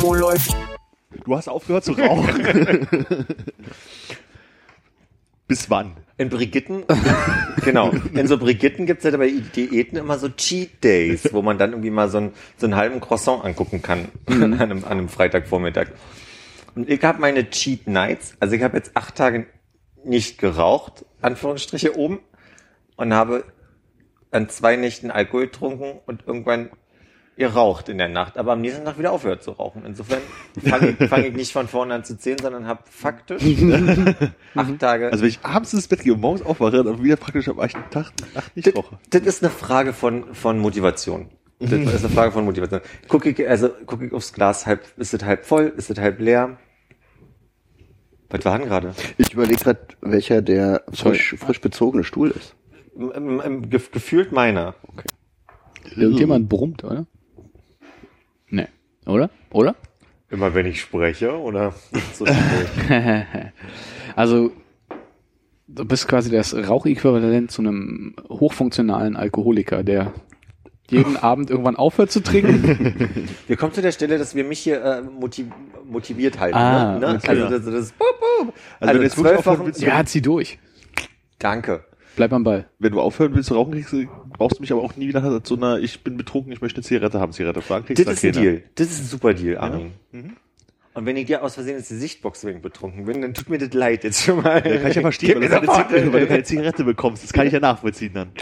Wo läuft? Du hast aufgehört zu rauchen. Bis wann? In Brigitten, genau, in so Brigitten gibt's ja bei Diäten immer so Cheat Days, wo man dann irgendwie mal so, einen so einen halben Croissant angucken kann an, einem, an einem Freitagvormittag. Und ich habe meine Cheat Nights, also ich habe jetzt acht Tage nicht geraucht, Anführungsstriche oben, und habe an zwei Nächten Alkohol getrunken und irgendwann geraucht in der Nacht, aber am nächsten Tag wieder aufgehört zu rauchen. Insofern fange ich, fang ich nicht von vorne an zu zählen, sondern habe faktisch acht Tage. Also wenn ich abends ins Bett gehe und morgens aufwache, dann wieder praktisch am ersten Tag acht nicht das, rauche. das ist eine Frage von, von Motivation. Das ist eine Frage von Motivation. Gucke ich, also gucke ich aufs Glas, halb, ist es halb voll, ist es halb leer? Was war denn gerade? Ich überlege gerade, welcher der frisch, frisch bezogene Stuhl ist. Im- im- im- ge- Gefühlt meiner. Irgendjemand brummt, oder? Nee. Oder? Oder? Immer wenn ich spreche, oder? Also, du bist quasi das Rauchäquivalent zu einem hochfunktionalen Alkoholiker, der jeden Abend irgendwann aufhört zu trinken. Wir kommen zu der Stelle, dass wir mich hier äh, motiv motiviert halten. Ah, ne? Ne? okay. Also das, das boop, boop. Also wenn du jetzt willst, ja, zieh durch. Danke. Bleib am Ball. Wenn du aufhören willst zu rauchen, kriegst du, brauchst du mich aber auch nie wieder zu einer, ich bin betrunken, ich möchte eine Zigarette haben, Zigarette fragen, kriegst Das du ist ein keine. Deal. Das ist ein super Deal, Armin. Und wenn ich dir aus Versehen jetzt die Sichtbox wegen betrunken bin, dann tut mir das leid jetzt schon mal. Ja, kann ich ja verstehen, weil du, keine Zigarette, weil du keine Zigarette bekommst. Das kann ich ja nachvollziehen dann.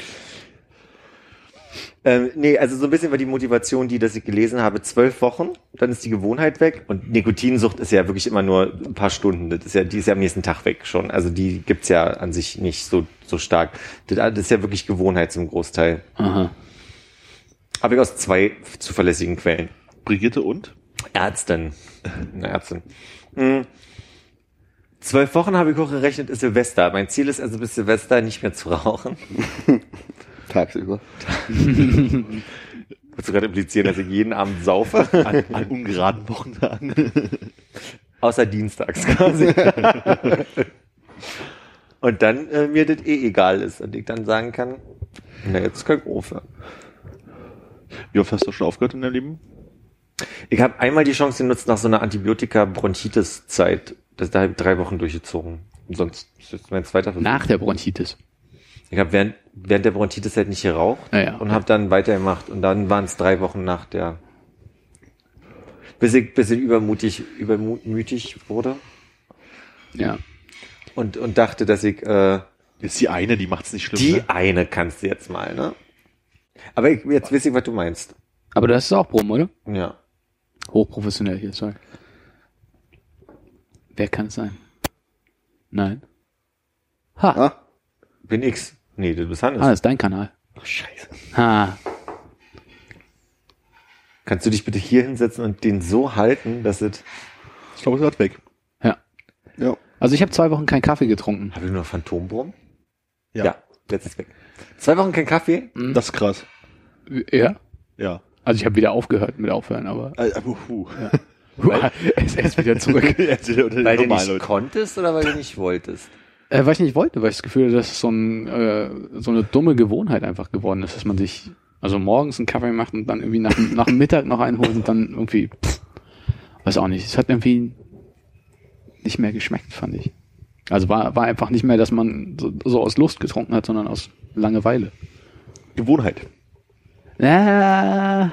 Ähm, nee, also so ein bisschen war die Motivation, die, dass ich gelesen habe, zwölf Wochen, dann ist die Gewohnheit weg. Und Nikotinsucht ist ja wirklich immer nur ein paar Stunden. Das ist ja, die ist ja am nächsten Tag weg schon. Also die gibt's ja an sich nicht so, so stark. Das, das ist ja wirklich Gewohnheit zum Großteil. Aha. Habe ich aus zwei zuverlässigen Quellen. Brigitte und? Ärztin. Eine Ärztin. Hm. Zwölf Wochen habe ich auch gerechnet, ist Silvester. Mein Ziel ist also bis Silvester nicht mehr zu rauchen. Tagsüber. Willst du gerade implizieren, dass ich jeden Abend saufe? An, an ungeraden Wochentagen. Außer dienstags quasi. und dann äh, mir das eh egal ist und ich dann sagen kann, na jetzt kann ich aufhören. Wie oft hast du schon aufgehört in deinem Leben? Ich habe einmal die Chance genutzt nach so einer Antibiotika-Bronchitis-Zeit. Das da habe ich drei Wochen durchgezogen. Und sonst ist jetzt mein zweiter Versuch. Nach der Bronchitis. Ich habe während, während der Bronchitis halt nicht geraucht Ja, ja, und okay. habe dann weitergemacht. Und dann waren es drei Wochen nach der, bis ich bisschen übermutig, übermütig wurde Ja. Und, und dachte, dass ich äh, Ist die eine, die macht's nicht schlimm. die ne? eine kannst du jetzt mal, ne? Aber ich, jetzt weiß ich, was du meinst. Aber das ist auch Brumm, oder? Ja. Hochprofessionell hier, sorry. Wer kann es sein? Nein. Ha. Ah, Bin X. Nee, du bist Hannes. Ah, das ist dein Kanal. Ach, scheiße. Ha. Kannst du dich bitte hier hinsetzen und den so halten, dass es. Ich glaube, es ist grad weg. Ja. ja. Also ich habe zwei Wochen keinen Kaffee getrunken. Habe ich nur Phantombrumm? Ja. ja. Jetzt ist weg. Zwei Wochen kein Kaffee? Das ist krass. Ja. Ja. Also ich habe wieder aufgehört mit Aufhören, aber aber, puh. es ist wieder zurück. Weil du nicht konntest oder weil du nicht wolltest? Äh, weil ich nicht wollte, weil ich das Gefühl hatte, dass es so, ein, äh, so eine dumme Gewohnheit einfach geworden ist, dass man sich also morgens einen Kaffee macht und dann irgendwie nach, nach dem Mittag noch einen holt und dann irgendwie, pff, weiß auch nicht, es hat irgendwie nicht mehr geschmeckt, fand ich. Also war, war einfach nicht mehr, dass man so, so aus Lust getrunken hat, sondern aus Langeweile. Gewohnheit. Ja,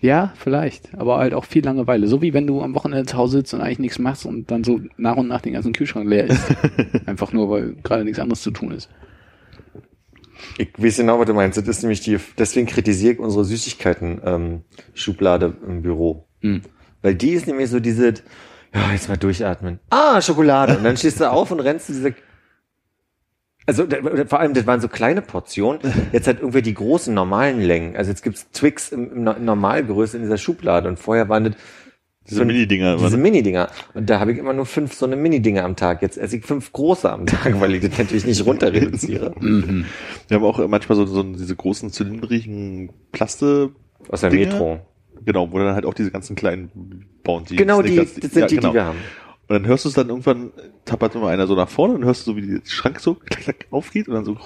ja, vielleicht, aber halt auch viel Langeweile. So wie wenn du am Wochenende zu Hause sitzt und eigentlich nichts machst und dann so nach und nach den ganzen Kühlschrank leer ist. Einfach nur, weil gerade nichts anderes zu tun ist. Ich weiß genau, was du meinst. Das ist nämlich die, deswegen kritisiere ich unsere Süßigkeiten-Schublade im Büro. Hm. Weil die ist nämlich so diese, ja, jetzt mal durchatmen. Ah, Schokolade. Und dann stehst du auf und rennst zu dieser Also vor allem, das waren so kleine Portionen. Jetzt halt irgendwie die großen normalen Längen. Also jetzt gibt's Twix im, im No- Normalgröße in dieser Schublade und vorher waren das Diese fünf- Mini-Dinger. Diese Mini-Dinger. Und da habe ich immer nur fünf so eine Mini-Dinger am Tag. Jetzt esse ich fünf große am Tag, weil ich das natürlich nicht runter reduziere. Mhm. Wir haben auch manchmal so, so diese großen zylindrigen Plaste, Aus der? Metro. Genau, wo dann halt auch diese ganzen kleinen Bounty Genau die, Snickers- das sind ja, die, genau. die wir haben. Und dann hörst du es dann irgendwann, tappert immer einer so nach vorne und hörst du so, wie der Schrank so klack, klack aufgeht und dann so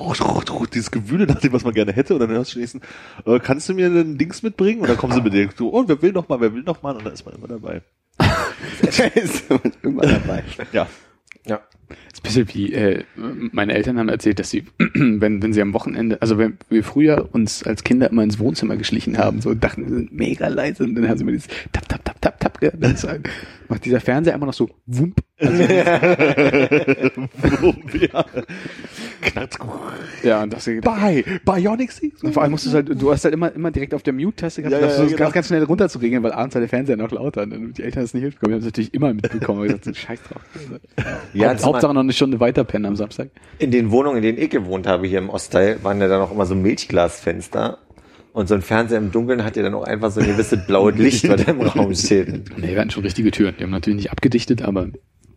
dieses Gewühle nach dem, was man gerne hätte und dann hörst du nächsten, äh, kannst du mir ein Dings mitbringen? Und dann kommen sie mit dir so, oh, wer will noch mal, wer will noch mal? Und dann ist man immer dabei. ist man immer dabei. Ja. Ja. ist ein bisschen wie, äh, meine Eltern haben erzählt, dass sie, wenn, wenn sie am Wochenende, also wenn wir früher uns als Kinder immer ins Wohnzimmer geschlichen haben, so dachten, wir sind mega leise und dann haben sie mir dieses tap, tap, tap, gehört. Dann ist halt- macht dieser Fernseher immer noch so wump. Also, ja. Knackt. ja, und das, Bei Bionic Six. Und vor allem musst du halt, du hast halt immer, immer direkt auf der Mute-Taste gehabt, Ja, ja, ja, ja, das genau. ganz, ganz schnell runter zu regeln, weil abends war der Fernseher noch lauter und dann die Eltern das nicht mitbekommen. Die haben es natürlich immer mitbekommen. Und gesagt, scheiß drauf. Ja, Haupt, Hauptsache noch eine Stunde weiter pennen am Samstag. In den Wohnungen, in denen ich gewohnt habe, hier im Ostteil, waren ja dann auch immer so Milchglasfenster. Und so ein Fernseher im Dunkeln hat ja dann auch einfach so ein gewisses blaues Licht, was da im Raum steht. Nee, wir hatten schon richtige Türen. Die haben natürlich nicht abgedichtet, aber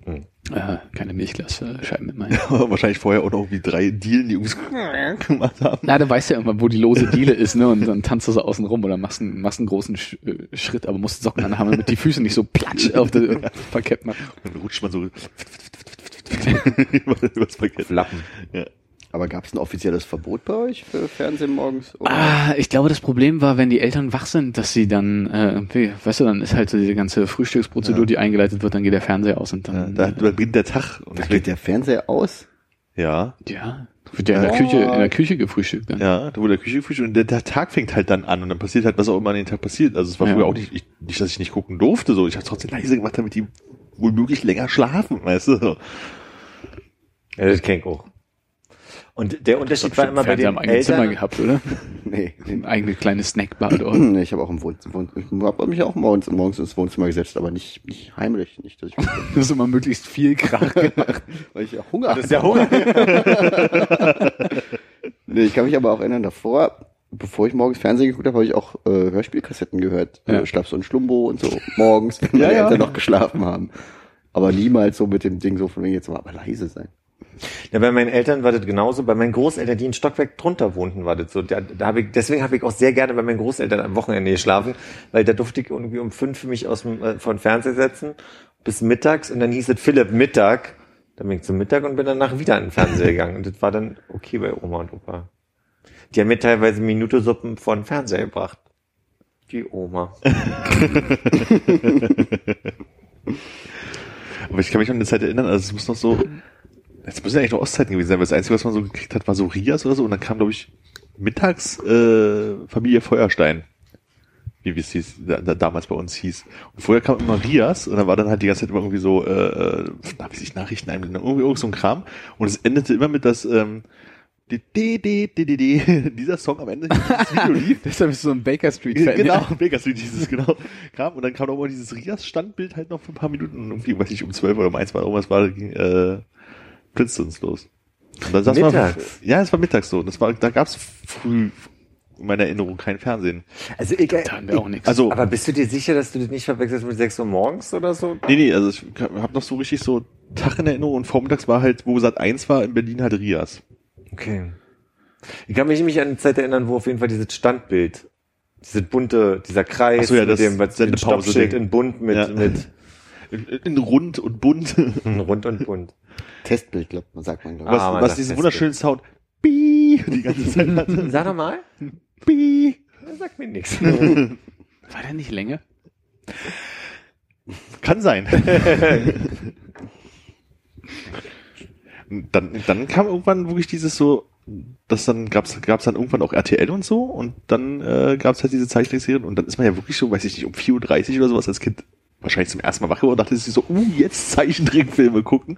Hm. äh, keine Milchglasscheiben mit meinen. Wahrscheinlich vorher auch noch irgendwie drei Dielen, die so gemacht haben. Na, du weißt ja irgendwann, wo die lose Diele ist, ne? Und dann tanzt du so außen rum oder machst einen, machst einen großen Sch äh, Schritt, aber musst Socken anhaben, damit die Füße nicht so platsch auf das Parkett machen. Dann rutscht man so übers Parkett. Flappen. Ja. Aber gab es ein offizielles Verbot bei euch für Fernsehen morgens? Ah, ich glaube, das Problem war, wenn die Eltern wach sind, dass sie dann, äh, weißt du, dann ist halt so diese ganze Frühstücksprozedur, die eingeleitet wird, dann geht der Fernseher aus und Ja, dann, da da beginnt der Tag. Und Da geht der Fernseher aus? ja, ja, wird ja in der Küche, in der Küche gefrühstückt dann. ja, da wurde der Küche gefrühstückt und der, der Tag fängt halt dann an und dann passiert halt, was auch immer an den Tag passiert. Also es war Ja. früher auch nicht, ich, nicht, dass ich nicht gucken durfte, so. Ich habe trotzdem leise gemacht, damit die wohl möglich länger schlafen, weißt du. Ja, das kenn ich auch. Und der Unterschied war immer bei Fernseher den im eigenen Zimmer Eltern. gehabt, oder? Nee. Ein eigene kleine Snackbar dort. nee ich habe auch im Wohnzimmer, ich habe mich auch morgens, morgens ins Wohnzimmer gesetzt, aber nicht, nicht heimlich, nicht, dass ich, Du hast immer möglichst viel Krach gemacht. weil ich ja Hunger Das ist ja Hunger. Nee, ich kann mich aber auch erinnern, davor, bevor ich morgens Fernsehen geguckt habe, habe ich auch äh, Hörspielkassetten gehört. Ja. Äh, Schlaps und Schlumbo und so morgens, wenn Ja, meine ja. Eltern noch geschlafen haben. Aber niemals so mit dem Ding so von wegen jetzt mal aber leise sein. Ja, bei meinen Eltern war das genauso. Bei meinen Großeltern, die ein Stockwerk drunter wohnten, war das so. Da, da hab ich, deswegen habe ich auch sehr gerne bei meinen Großeltern am Wochenende geschlafen, weil da durfte ich irgendwie um fünf mich aus dem äh, von Fernseher setzen bis mittags und dann hieß es Philipp Mittag. Dann bin ich zum Mittag und bin danach wieder an den Fernseher gegangen. Und das war dann okay bei Oma und Opa. Die haben mir teilweise Minutesuppen vor den Fernseher gebracht. Die Oma. Aber ich kann mich an eine Zeit erinnern, also es muss noch so, es müssen ja eigentlich noch Ostzeiten gewesen sein, weil das Einzige, was man so gekriegt hat, war so Rias oder so und dann kam, glaube ich, mittags äh, Familie Feuerstein. Wie es hieß, da, da, damals bei uns hieß. Und vorher kam immer Rias und dann war dann halt die ganze Zeit immer irgendwie so, äh, äh, na, wie sich Nachrichten einblenden, irgendwie, irgendwie so ein Kram. Und es endete immer mit das, ähm, die, die, die, die, die, die, dieser Song am Ende, dieses Video lief. Deshalb bist du so ein Baker Street-Fan. Genau, Baker Street dieses, genau. Kam und dann kam auch mal dieses Rias-Standbild halt noch für ein paar Minuten und irgendwie, weiß ich, um zwölf oder um eins war irgendwas war, äh, Flintstones los. Und dann saß man, Mittags? ja, es war mittags so. Das war, da gab's früh in meiner Erinnerung kein Fernsehen. Also ich, Da haben wir auch nichts. Also, aber bist du dir sicher, dass du das nicht verwechselst mit 6 Uhr morgens oder so? nee, nee, also ich habe noch so richtig so Tag in Erinnerung und vormittags war halt, wo Sat 1 war, in Berlin halt Rias. Okay. Ich kann mich nämlich an eine Zeit erinnern, wo auf jeden Fall dieses Standbild, diese bunte, dieser Kreis so, ja, mit das dem was- mit Sendepause-Ding. Stoppschild in bunt mit, Ja. mit In, in rund und bunt. rund und bunt. Testbild, glaubt man, sagt man, glaube Was, Ah, man was diesen das wunderschönen Sound Bii, die ganze Zeit hatte. Sag doch mal. Bii. Das sagt mir nichts. War der nicht länger? Kann sein. dann, dann kam irgendwann wirklich dieses so, das dann gab's gab's dann irgendwann auch RTL und so und dann äh, gab's halt diese Zeichentrickserien und dann ist man ja wirklich so, weiß ich nicht, um 4.30 Uhr oder sowas als Kind wahrscheinlich zum ersten Mal wach geworden und dachte sich so, uh, jetzt Zeichentrickfilme gucken.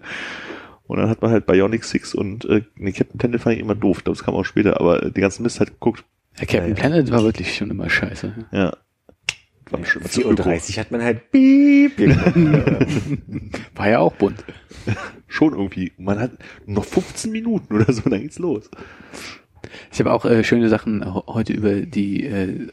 Und dann hat man halt Bionic Six und äh, nee, Captain Planet fand ich immer doof, das kam auch später, aber äh, den ganzen Mist halt geguckt. Der Captain Ja, ja. Planet war wirklich schon immer scheiße. Ja. War zu öko. 34 hat man halt Piep. War ja auch bunt. Schon irgendwie. Man hat noch 15 Minuten oder so, dann geht's los. Ich habe auch äh, schöne Sachen heute über die äh,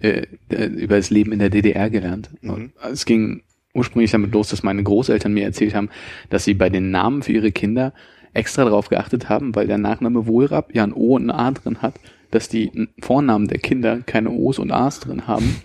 äh, äh, über das Leben in der DDR gelernt. Mhm. Es ging ursprünglich damit los, dass meine Großeltern mir erzählt haben, dass sie bei den Namen für ihre Kinder extra darauf geachtet haben, weil der Nachname Wohlrab ja ein O und ein A drin hat, dass die Vornamen der Kinder keine O's und A's drin haben.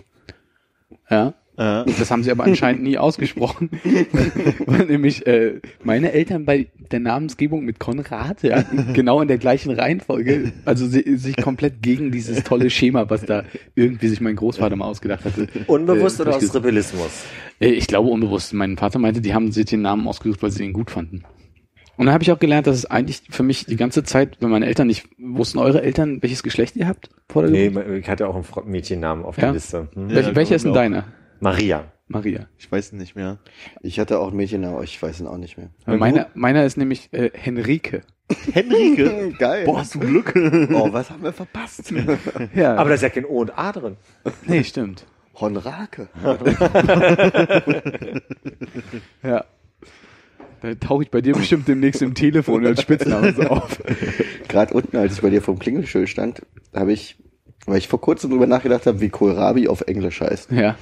Ja. Äh, Das haben sie aber anscheinend nie ausgesprochen. Weil nämlich äh, meine Eltern bei der Namensgebung mit Konrad, ja, genau in der gleichen Reihenfolge, also sie, sich komplett gegen dieses tolle Schema, was da irgendwie sich mein Großvater mal ausgedacht hatte. Unbewusst äh, oder aus. Rebellismus? Äh, Ich glaube unbewusst. Mein Vater meinte, die haben sich den Namen ausgesucht, weil sie ihn gut fanden. Und dann habe ich auch gelernt, dass es eigentlich für mich die ganze Zeit, wenn meine Eltern nicht, wussten eure Eltern, welches Geschlecht ihr habt? Vor der Nee, Geburt? ich hatte auch einen Mädchennamen auf Ja? der Liste. Hm? Welche, Ja, welcher ist denn deiner? Maria. Maria. ich weiß nicht mehr. Ich hatte auch ein Mädchen, aber ich weiß ihn auch nicht mehr. Weil Meiner, meiner ist nämlich äh, Henrike. Henrike? Geil. Boah, hast du Glück. Oh, was haben wir verpasst? Ja, Aber da ist ja kein O und A drin. nee, stimmt. Honrake. Ja. Da tauche ich bei dir bestimmt demnächst im Telefon als Spitzname so auf. Gerade unten, als ich bei dir vom Klingelschild stand, habe ich, weil ich vor kurzem drüber nachgedacht habe, wie Kohlrabi auf Englisch heißt, Ja.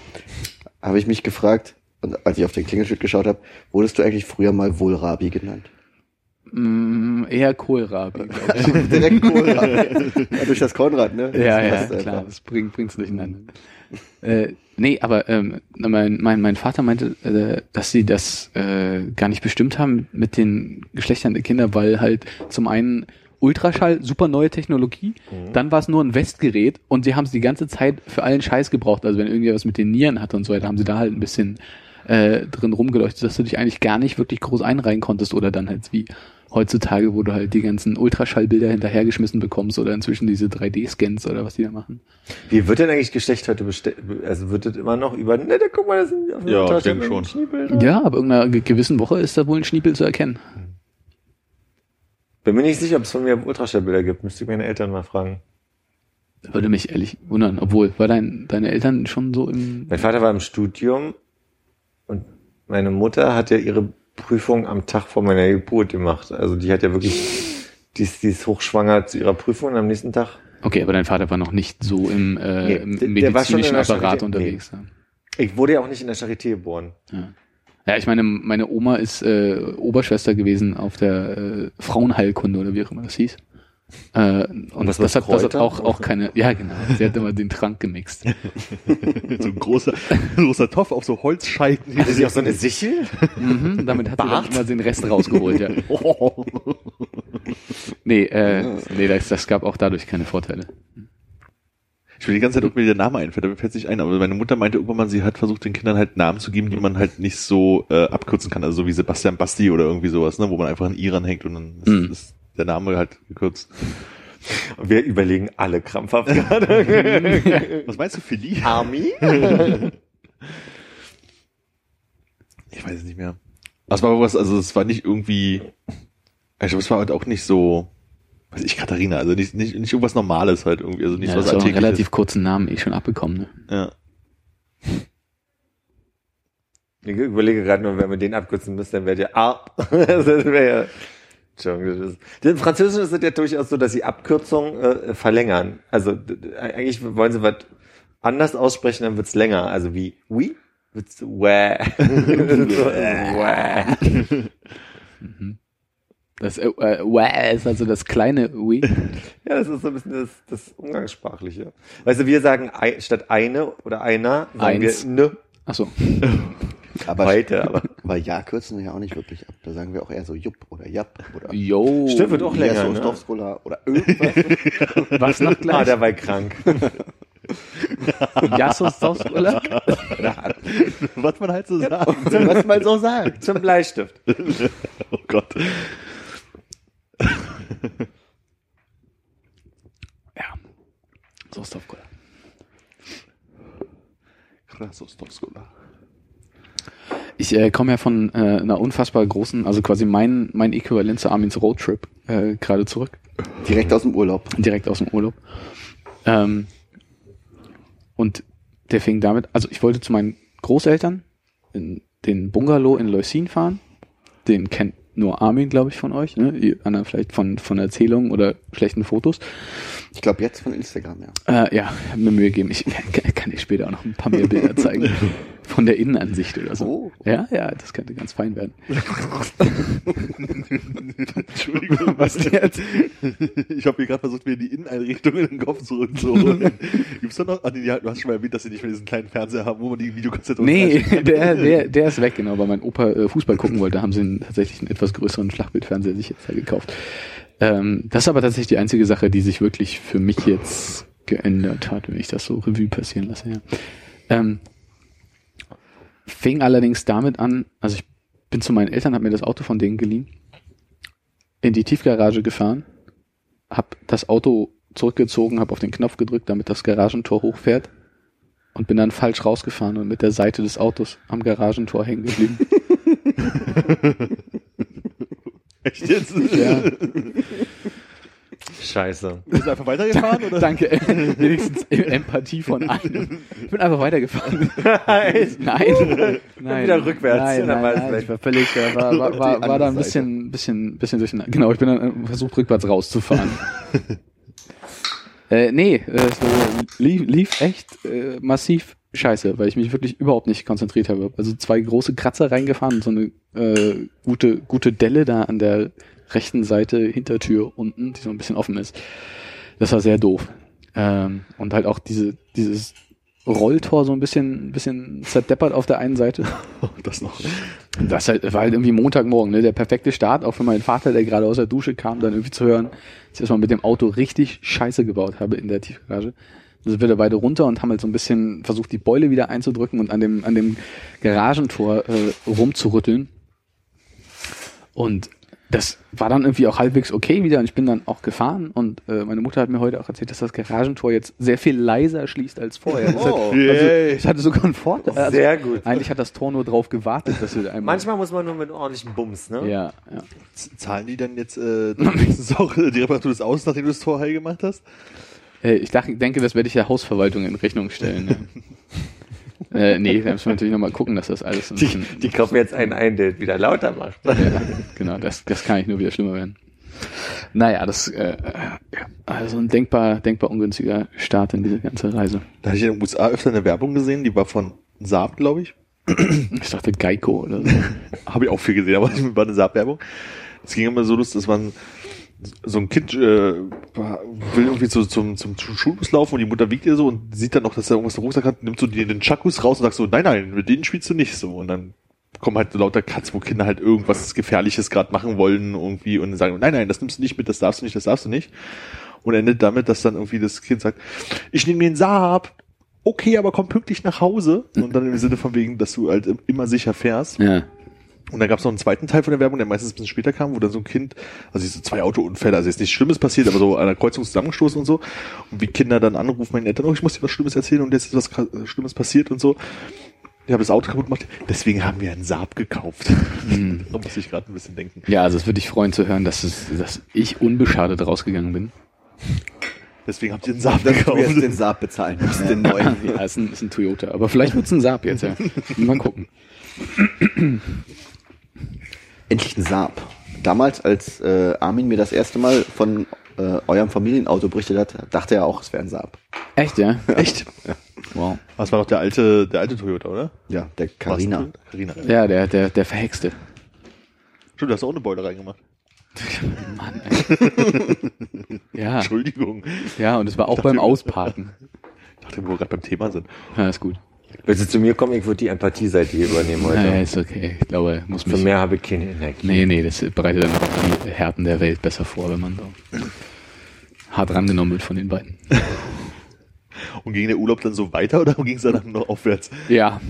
habe ich mich gefragt, und als ich auf den Klingelschild geschaut habe, wurdest du eigentlich früher mal Wohlrabi genannt? Mm, eher Kohlrabi. Direkt Kohlrabi. ja, durch das Konrad, ne? Ja, Das ja, passt klar, einfach. das bringt, bringt's durcheinander. äh, nee, aber ähm, mein, mein, mein Vater meinte, äh, dass sie das äh, gar nicht bestimmt haben mit den Geschlechtern der Kinder, weil halt zum einen Ultraschall, super neue Technologie, dann war es nur ein Westgerät und sie haben es die ganze Zeit für allen Scheiß gebraucht. Also wenn irgendwer was mit den Nieren hatte und so weiter, haben sie da halt ein bisschen äh, drin rumgeleuchtet, dass du dich eigentlich gar nicht wirklich groß einreihen konntest oder dann halt wie heutzutage, wo du halt die ganzen Ultraschallbilder hinterhergeschmissen bekommst oder inzwischen diese 3D-Scans oder was die da machen. Wie wird denn eigentlich Geschlecht heute bestellt? Also wird das immer noch über, ne, da guck mal, das sind auf der Ja, ich denke schon. Schneebilder. Ja, ab irgendeiner ge- gewissen Woche ist da wohl ein Schniepel zu erkennen. Bin mir nicht sicher, ob es von mir Ultraschallbilder gibt. Müsste ich meine Eltern mal fragen. Würde mich ehrlich wundern. Obwohl, war dein, deine Eltern schon so im... Mein Vater war im Studium und meine Mutter hat ja ihre Prüfung am Tag vor meiner Geburt gemacht. Also die hat ja wirklich, die ist, die ist hochschwanger zu ihrer Prüfung und am nächsten Tag. Okay, aber dein Vater war noch nicht so im, äh, Nee, im der- der war schon in medizinischen Apparat Charité. unterwegs. Ich wurde ja auch nicht in der Charité geboren. Ja. Ja, ich meine, meine Oma ist äh, Oberschwester gewesen auf der äh, Frauenheilkunde oder wie auch immer das hieß. Äh, und was das, hat, das hat auch, auch keine, ja genau, sie hat immer den Trank gemixt. so ein großer, großer Topf auf so Holzscheiten. Ist sie auch so eine Sichel? Mhm, damit hat sie dann Bart? immer den Rest rausgeholt, ja. Nee, äh, nee das, das gab auch dadurch keine Vorteile. Ich will die ganze Zeit irgendwie der Name einfällt, aber mir fällt es nicht ein. Aber meine Mutter meinte irgendwann mal, sie hat versucht, den Kindern halt Namen zu geben, die man halt nicht so äh, abkürzen kann. Also so wie Sebastian Basti oder irgendwie sowas, ne? wo man einfach ein I ranhängt und dann ist, Mhm. ist der Name halt gekürzt. Und wir überlegen alle krampfhaft gerade. Was meinst du, Philly? Army? Ich weiß es nicht mehr. Es war was, also es war nicht irgendwie, ich glaube, es war halt auch nicht so, weiß ich, Katharina, also nicht, nicht, nicht irgendwas Normales halt irgendwie, also nicht Ja, das was ist auch einen Alltägliches. relativ kurzen Namen eh schon abbekommen. Ne? Ja. Ich überlege gerade nur, wenn wir den abkürzen müssen, dann wäre der A. das wäre ja. Entschuldigung, das im Französischen ist es ja durchaus so, dass sie Abkürzungen äh, verlängern. Also eigentlich wollen sie was anders aussprechen, dann wird's länger. Also wie oui, wird's wä. Wä. Das äh, äh, ist also das kleine Ui. Ja, das ist so ein bisschen das, das Umgangssprachliche. Weißt du, wir sagen ei, statt eine oder einer, sagen Eins. wir ne. Achso. Aber Heute, aber. Weil ja kürzen wir ja auch nicht wirklich ab. Da sagen wir auch eher so Jupp oder Japp oder Yo. Stimmt, wird auch länger, ne? Oder irgendwas. Was noch Ah, gleich? der war krank. Jassos Sauskola? Was man halt so sagt. was man so sagt. Zum Bleistift. Oh Gott. Ja. Sauskola. Krasostowskola. Ich äh, komme ja von äh, einer unfassbar großen, also quasi mein, mein Äquivalent zu Armins Roadtrip äh, gerade zurück. Direkt aus dem Urlaub. direkt aus dem Urlaub. Ähm, und der fing damit, also ich wollte zu meinen Großeltern in den Bungalow in Leucin fahren. Den kennt nur Armin, glaube ich, von euch. Ne? Ihr anderen vielleicht von, von Erzählungen oder schlechten Fotos. Ich glaube jetzt von Instagram, ja. Äh, ja, mir Mühe geben. Ich kann, kann ich später auch noch ein paar mehr Bilder zeigen. Von der Innenansicht oder so. Oh. Ja, ja, das könnte ganz fein werden. Entschuldigung. Was jetzt? Ich habe hier gerade versucht, mir die Inneneinrichtung in den Kopf zurückzuholen. Gibt's da noch? Ah, nee, du hast schon mal erwähnt, dass sie nicht mehr diesen kleinen Fernseher haben, wo man die Videokassette Nee, der, der, der ist weg, genau. Weil mein Opa äh, Fußball gucken wollte, haben sie einen, tatsächlich einen etwas größeren Flachbildfernseher sich jetzt da gekauft. Ähm, das ist aber tatsächlich die einzige Sache, die sich wirklich für mich jetzt geändert hat, wenn ich das so Revue passieren lasse. Ja. Ähm, fing allerdings damit an, also ich bin zu meinen Eltern, habe mir das Auto von denen geliehen, in die Tiefgarage gefahren, habe das Auto zurückgezogen, habe auf den Knopf gedrückt, damit das Garagentor hochfährt und bin dann falsch rausgefahren und mit der Seite des Autos am Garagentor hängen geblieben. Echt jetzt? Ja. Scheiße. Bist du einfach weitergefahren? Oder? Danke, wenigstens Empathie von einem. Ich bin einfach weitergefahren. Nein. Nein, nein. wieder rückwärts. Nein, nein, war es nein, vielleicht- ich war völlig, äh, war, war, war, war da ein bisschen, bisschen, bisschen durcheinander. Genau, ich bin dann äh, versucht, rückwärts rauszufahren. äh, nee, äh, so lief, lief echt äh, massiv scheiße, weil ich mich wirklich überhaupt nicht konzentriert habe. Also zwei große Kratzer reingefahren und so eine äh, gute, gute Delle da an der rechten Seite Hintertür unten, die so ein bisschen offen ist. Das war sehr doof. Ähm, und halt auch diese, dieses Rolltor so ein bisschen, ein bisschen zerdeppert auf der einen Seite. Das noch. Das halt, war halt irgendwie Montagmorgen, ne? Der perfekte Start, auch für meinen Vater, der gerade aus der Dusche kam, dann irgendwie zu hören, dass ich erstmal mit dem Auto richtig Scheiße gebaut habe in der Tiefgarage. Dann sind wir da beide runter und haben halt so ein bisschen versucht, die Beule wieder einzudrücken und an dem, an dem Garagentor äh, rumzurütteln. Und das war dann irgendwie auch halbwegs okay wieder und ich bin dann auch gefahren und äh, meine Mutter hat mir heute auch erzählt, dass das Garagentor jetzt sehr viel leiser schließt als vorher. Das, hat, Oh. also, es hatte sogar einen Vorteil. Also, Sehr gut. Eigentlich hat das Tor nur drauf gewartet, dass wir einmal. Manchmal muss man nur mit ordentlichem Bums, ne? Ja, ja. Zahlen die dann jetzt äh, wenigstens auch die Reparatur des Autos, nachdem du das Tor heil gemacht hast? Äh, Ich dachte, denke, das werde ich der Hausverwaltung in Rechnung stellen. Ja. äh, nee, da müssen wir natürlich nochmal gucken, dass das alles ein Die, bisschen. die kaufen jetzt einen ein, der wieder lauter macht. Ja, genau, das, das kann ich nur wieder schlimmer werden. Naja, das äh, ja, also ein denkbar, denkbar ungünstiger Start in diese ganze Reise. Da hatte ich in den USA öfter eine Werbung gesehen, die war von Saab, glaube ich. Ich dachte Geico oder so. Habe ich auch viel gesehen, aber es war eine Saab-Werbung. Es ging immer so lustig, dass man so ein Kind äh, will irgendwie so zum, zum Schulbus laufen und die Mutter wiegt ihr so und sieht dann noch, dass er irgendwas im Rucksack hat, nimmt so die, den Chakus raus und sagt so, nein, nein, mit denen spielst du nicht so. Und dann kommen halt so lauter Cuts, wo Kinder halt irgendwas Gefährliches gerade machen wollen irgendwie und sagen, nein, nein, das nimmst du nicht mit, das darfst du nicht, das darfst du nicht. Und endet damit, dass dann irgendwie das Kind sagt, ich nehme den Saab, okay, aber komm pünktlich nach Hause. Und dann im Sinne von wegen, dass du halt immer sicher fährst. Ja. Und dann gab es noch einen zweiten Teil von der Werbung, der meistens ein bisschen später kam, wo dann so ein Kind, also diese zwei Autounfälle, also jetzt nichts Schlimmes passiert, aber so an der Kreuzung zusammengestoßen und so. Und wie Kinder dann anrufen, meinen Eltern, oh, ich muss dir was Schlimmes erzählen und jetzt ist was Kra- Schlimmes passiert und so. Ich habe das Auto kaputt gemacht, deswegen haben wir einen Saab gekauft. da muss ich gerade ein bisschen denken. ja, also es würde dich freuen zu hören, dass, es, dass ich unbeschadet rausgegangen bin. Deswegen habt ihr einen Saab Dass du gekauft. jetzt den Saab bezahlen musst, den neuen. Ja, ist ein, ist ein Toyota, aber vielleicht wird's ein Saab jetzt, ja. Mal gucken. Endlich ein Saab. Damals, als äh, Armin mir das erste Mal von äh, eurem Familienauto berichtet hat, dachte er auch, es wäre ein Saab. Echt, ja? Echt? Wow. Das war doch der alte, der alte Toyota, oder? Ja, der Carina. Carina. Ja, der, der, der Verhexte. Stimmt, du hast auch eine Beule reingemacht. Mann, ey. Ja, Entschuldigung. ja, und es war auch dachte, beim Ausparken. Ich dachte, wo wir gerade beim Thema sind. Ja, ist gut. Willst du zu mir kommen? Ich würde die Empathieseite hier übernehmen heute. Ja, ja, ist okay. Ich glaube, muss Für mich. mehr habe ich keine Energie. Nee, nee, das bereitet dann auch die Härten der Welt besser vor, wenn man so hart rangenommen wird von den beiden. Und ging der Urlaub dann so weiter oder ging es dann noch aufwärts? Ja,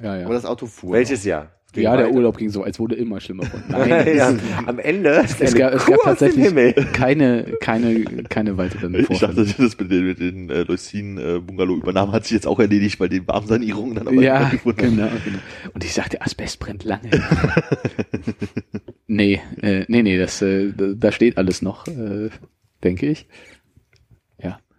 ja, Aber ja. das Auto fuhr. Welches Jahr? Ja, der weiter. Urlaub ging so, als wurde immer schlimmer. Nein, ja, am Ende es gab, es gab tatsächlich keine, keine, keine weiteren Ich dachte, Vorfälle. das mit den, mit den äh, Leucin äh, Bungalow übernahmen hat sich jetzt auch erledigt, weil die Warmsanierungen dann aber Ja, genau, genau. Und ich sagte, Asbest brennt lange. nee, äh, nee, nee, das, äh, da da steht alles noch, äh, denke ich.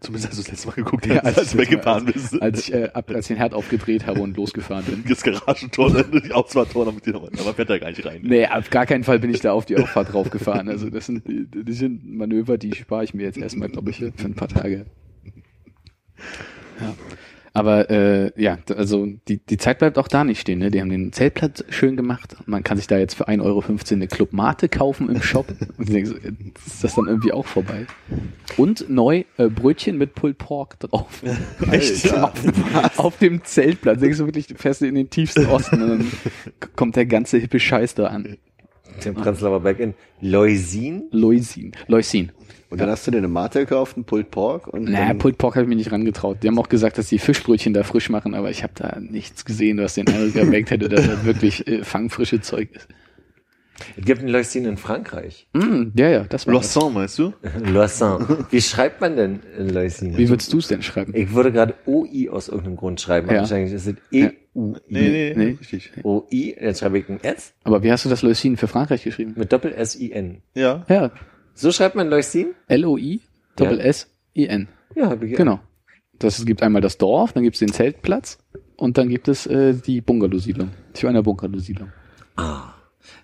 Zumindest als du das letzte Mal geguckt Ja, hast, als, als weggefahren bist. Als ich, äh, ab, als den Herd aufgedreht habe und losgefahren bin. das Garagentor, die Ausfahrttor, damit die noch, aber fährt da gar nicht rein. Nee, auf gar keinen Fall bin ich da auf die Auffahrt draufgefahren. Also das sind, die sind Manöver, die spare ich mir jetzt erstmal, glaube ich, für ein paar Tage. Ja. Aber äh, ja, also die, die Zeit bleibt auch da nicht stehen. Ne? Die haben den Zeltplatz schön gemacht. Man kann sich da jetzt für 1,15 Euro eine Club Mate kaufen im Shop. Und so, jetzt ist das dann irgendwie auch vorbei. Und neu äh, Brötchen mit Pulled Pork drauf. Echt? auf, auf dem Zeltplatz. Denkst du wirklich, du fährst in den tiefsten Osten und dann kommt der ganze hippe Scheiß da an. Dem Prenzlauer Berg in Leusin. Leusin. Leusin. Und dann hast du dir eine Mate gekauft, einen Pulled Pork und Naja, Pulled Pork habe ich mir nicht rangetraut. Die haben auch gesagt, dass die Fischbrötchen da frisch machen, aber ich habe da nichts gesehen, was den Eindruck erweckt hätte, dass das wirklich äh, fangfrische Zeug ist. Es gibt ein Leusin in Frankreich. Mm, ja, ja, das war das. Loisson, meinst du? Loissin. Wie schreibt man denn Leusin? Wie würdest du es denn schreiben? Ich würde gerade OI aus irgendeinem Grund schreiben. aber Ja. Wahrscheinlich ist es E EU. Nee, nee, Nee. richtig. OI, jetzt schreibe ich ein S Aber wie hast du das Leusin für Frankreich geschrieben? mit Doppel-S-I-N. Ja. Ja, So schreibt man Leusin? L-O-I, Doppel-S-I-N. Ja, habe ich Genau. Das gibt einmal das Dorf, dann gibt es den Zeltplatz und dann gibt es äh, die Bungalowsiedlung. In der Bungalowsiedlung.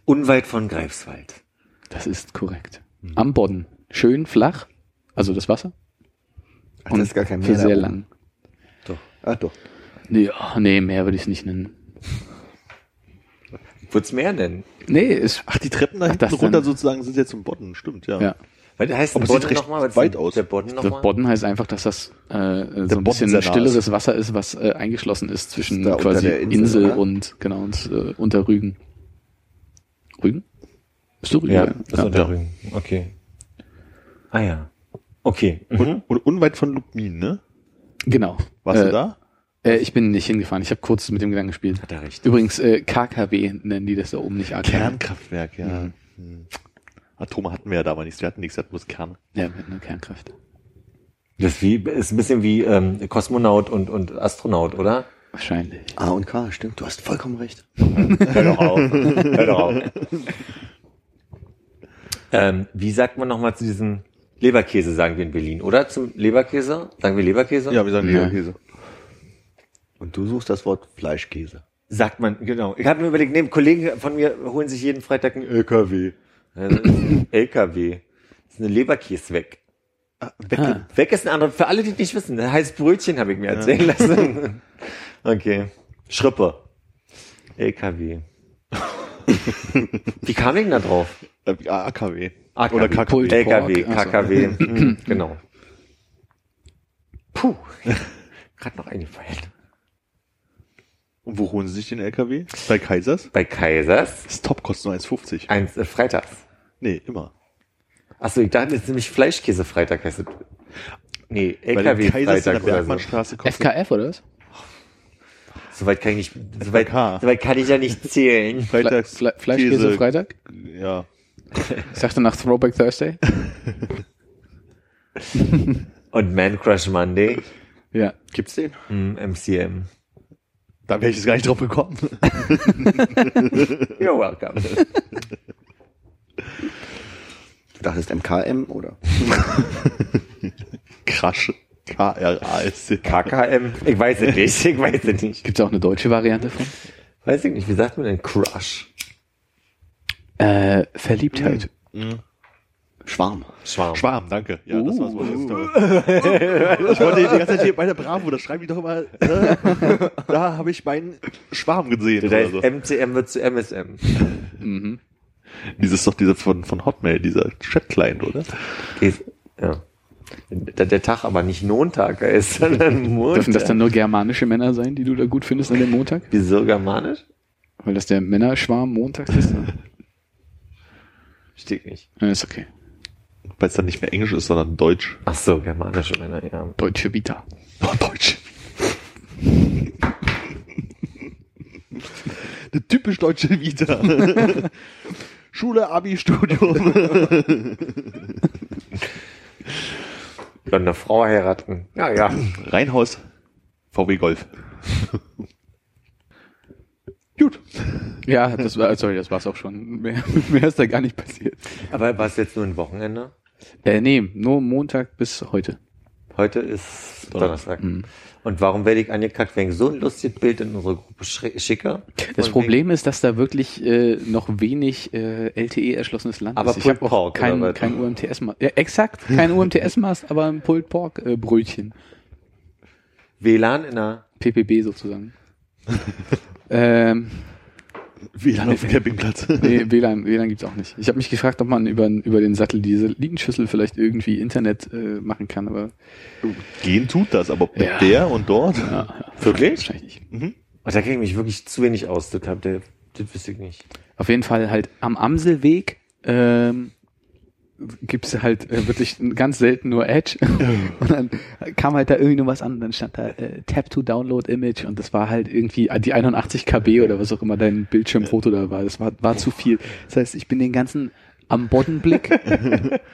Unweit von Greifswald. Das ist korrekt. Am Bodden. Schön flach, also das Wasser. Ach, das ist gar kein für Meer da sehr lang. Ah, doch. Nee, oh, nee, mehr würde ich es nicht nennen. Wird's mehr nennen? Nee, ist Ach, die Treppen da hinten das runter dann- sozusagen sind jetzt zum Bodden, stimmt, ja. ja. Weil der heißt Aber der sieht Bodden recht nochmal, was weit ist aus. Der Bodden Der nochmal? Bodden heißt einfach, dass das äh, so ein bisschen stilleres Wasser ist, was äh, eingeschlossen ist zwischen unter quasi der Insel, Insel, und genau und äh, unter Rügen. Rügen? Bist du Rügen? Ja, das ja. ist unter Rügen. Okay. Ah ja. Okay. Mhm. Und, und unweit von Lubmin, ne? Genau. Warst äh, du da? Äh, ich bin nicht hingefahren. Ich habe kurz mit dem Gedanken gespielt. Hat er recht. Übrigens, äh, KKW nennen die das da oben nicht AKW. Kernkraftwerk, ja. Hm. Atome hatten wir ja damals nichts. Wir hatten nichts, wir hatten bloß Kern. Ja, mit einer Kernkraft. Das ist, wie, ist ein bisschen wie ähm, Kosmonaut und, und Astronaut, oder? Wahrscheinlich. A und K, stimmt, du hast vollkommen recht. Hör doch auf. Hör doch auf. Ähm, wie sagt man nochmal zu diesem Leberkäse, sagen wir in Berlin, oder? Zum Leberkäse? Sagen wir Leberkäse? Ja, wir sagen Ja. Und du suchst das Wort Fleischkäse. Sagt man, genau. Ich habe mir überlegt, nee, Kollegen von mir holen sich jeden Freitag einen LKW. Also, LKW. Das ist eine Leberkäse weg. Weg, Ah. Weg ist ein anderer, für alle, die nicht wissen, das heißt Brötchen, habe ich mir erzählen lassen. Okay. Schrippe. LKW. Wie kam ich denn da drauf? AKW. AKW. Oder KKW. LKW, Pork, also. KKW. Mhm, genau. Puh. Gerade noch eingefallen. Und wo holen sie sich den LKW? Bei Kaisers? Bei Kaisers, Das Top kostet nur 1,50. eins, äh, freitags. Nee, immer. Achso, ich dachte, das ist nämlich Fleischkäse-Freitag heißt es. Nee, Bei den Kaisers in der oder so. Bergmannstraße kostet FKF oder was? Soweit kann ich nicht, soweit, FKK. soweit kann ich ja nicht zählen. Freitags Fle Fleischkäse Käse- Freitag? Ja. Ich dachte nach Throwback Thursday. Und Man Crush Monday, Ja. Gibt's den? hm, MCM. Da wäre ich jetzt gar nicht drauf gekommen. You're welcome. Du dachtest MKM, oder? Crash. K-R-A-S-C. KKM? Ich weiß es nicht, ich weiß es nicht. Gibt es auch eine deutsche Variante von? Weiß ich nicht, wie sagt man denn Crush? Äh, Verliebtheit. Schwarm. Schwarm. Schwarm, danke. Ja, das war's. Uh. Ich wollte die ganze Zeit hier bei der Bravo, da schreiben die doch immer, äh, da habe ich meinen Schwarm gesehen. Das Oder so. MCM wird zu MSM. Mhm. Dieses ist doch dieser von, von Hotmail, dieser Chat-Client, oder? Geht- Ja. Da der Tag aber nicht Montag ist, sondern Montag. Dürfen das dann nur germanische Männer sein, die du da gut findest an dem Montag? Wieso germanisch? Weil das der Männerschwarm montags ist? Steht nicht. Ja, ist okay. Weil es dann nicht mehr Englisch ist, sondern Deutsch. Ach so, germanische Männer, ja. Deutsche Vita. Oh, Deutsch. Eine typisch deutsche Vita. Schule, Abi, Studium. Blonde Frau heiraten. Ja, ja. Reinhaus, VW Golf. Gut. Ja, das war, sorry, das war's auch schon. Mehr, mehr ist da gar nicht passiert. Aber war es jetzt nur ein Wochenende? Äh, nee, nur Montag bis heute. Heute ist Donnerstag. Und warum werde ich angekackt, wenn ich so ein lustiges Bild in unsere Gruppe schicke? Das Problem ist, dass da wirklich äh, noch wenig äh, LTE erschlossenes Land Aber ist. Habe Pulled Pork, kein, oder kein UMTS-Mast. Ja, exakt, kein UMTS-Mast, aber ein Pulled Pork äh. WLAN in der PPB sozusagen. ähm, WLAN auf dem Campingplatz. nee, WLAN, WLAN gibt's auch nicht. Ich habe mich gefragt, ob man über, über den Sattel diese Satellitenschüssel vielleicht irgendwie Internet äh, machen kann, aber Gehen tut das, aber Ja. der und dort? ja, Wirklich? wahrscheinlich nicht. Und da kenne ich mich wirklich zu wenig aus. Das, hab, der, das wüsste ich nicht. Auf jeden Fall halt am Amselweg ähm, gibt's halt äh, wirklich ganz selten nur Edge. und dann kam halt da irgendwie nur was an und dann stand da äh, Tap to Download Image und das war halt irgendwie die 81 KB oder was auch immer dein Bildschirmfoto da war. Das war, war zu viel. Das heißt, ich bin den ganzen am Boddenblick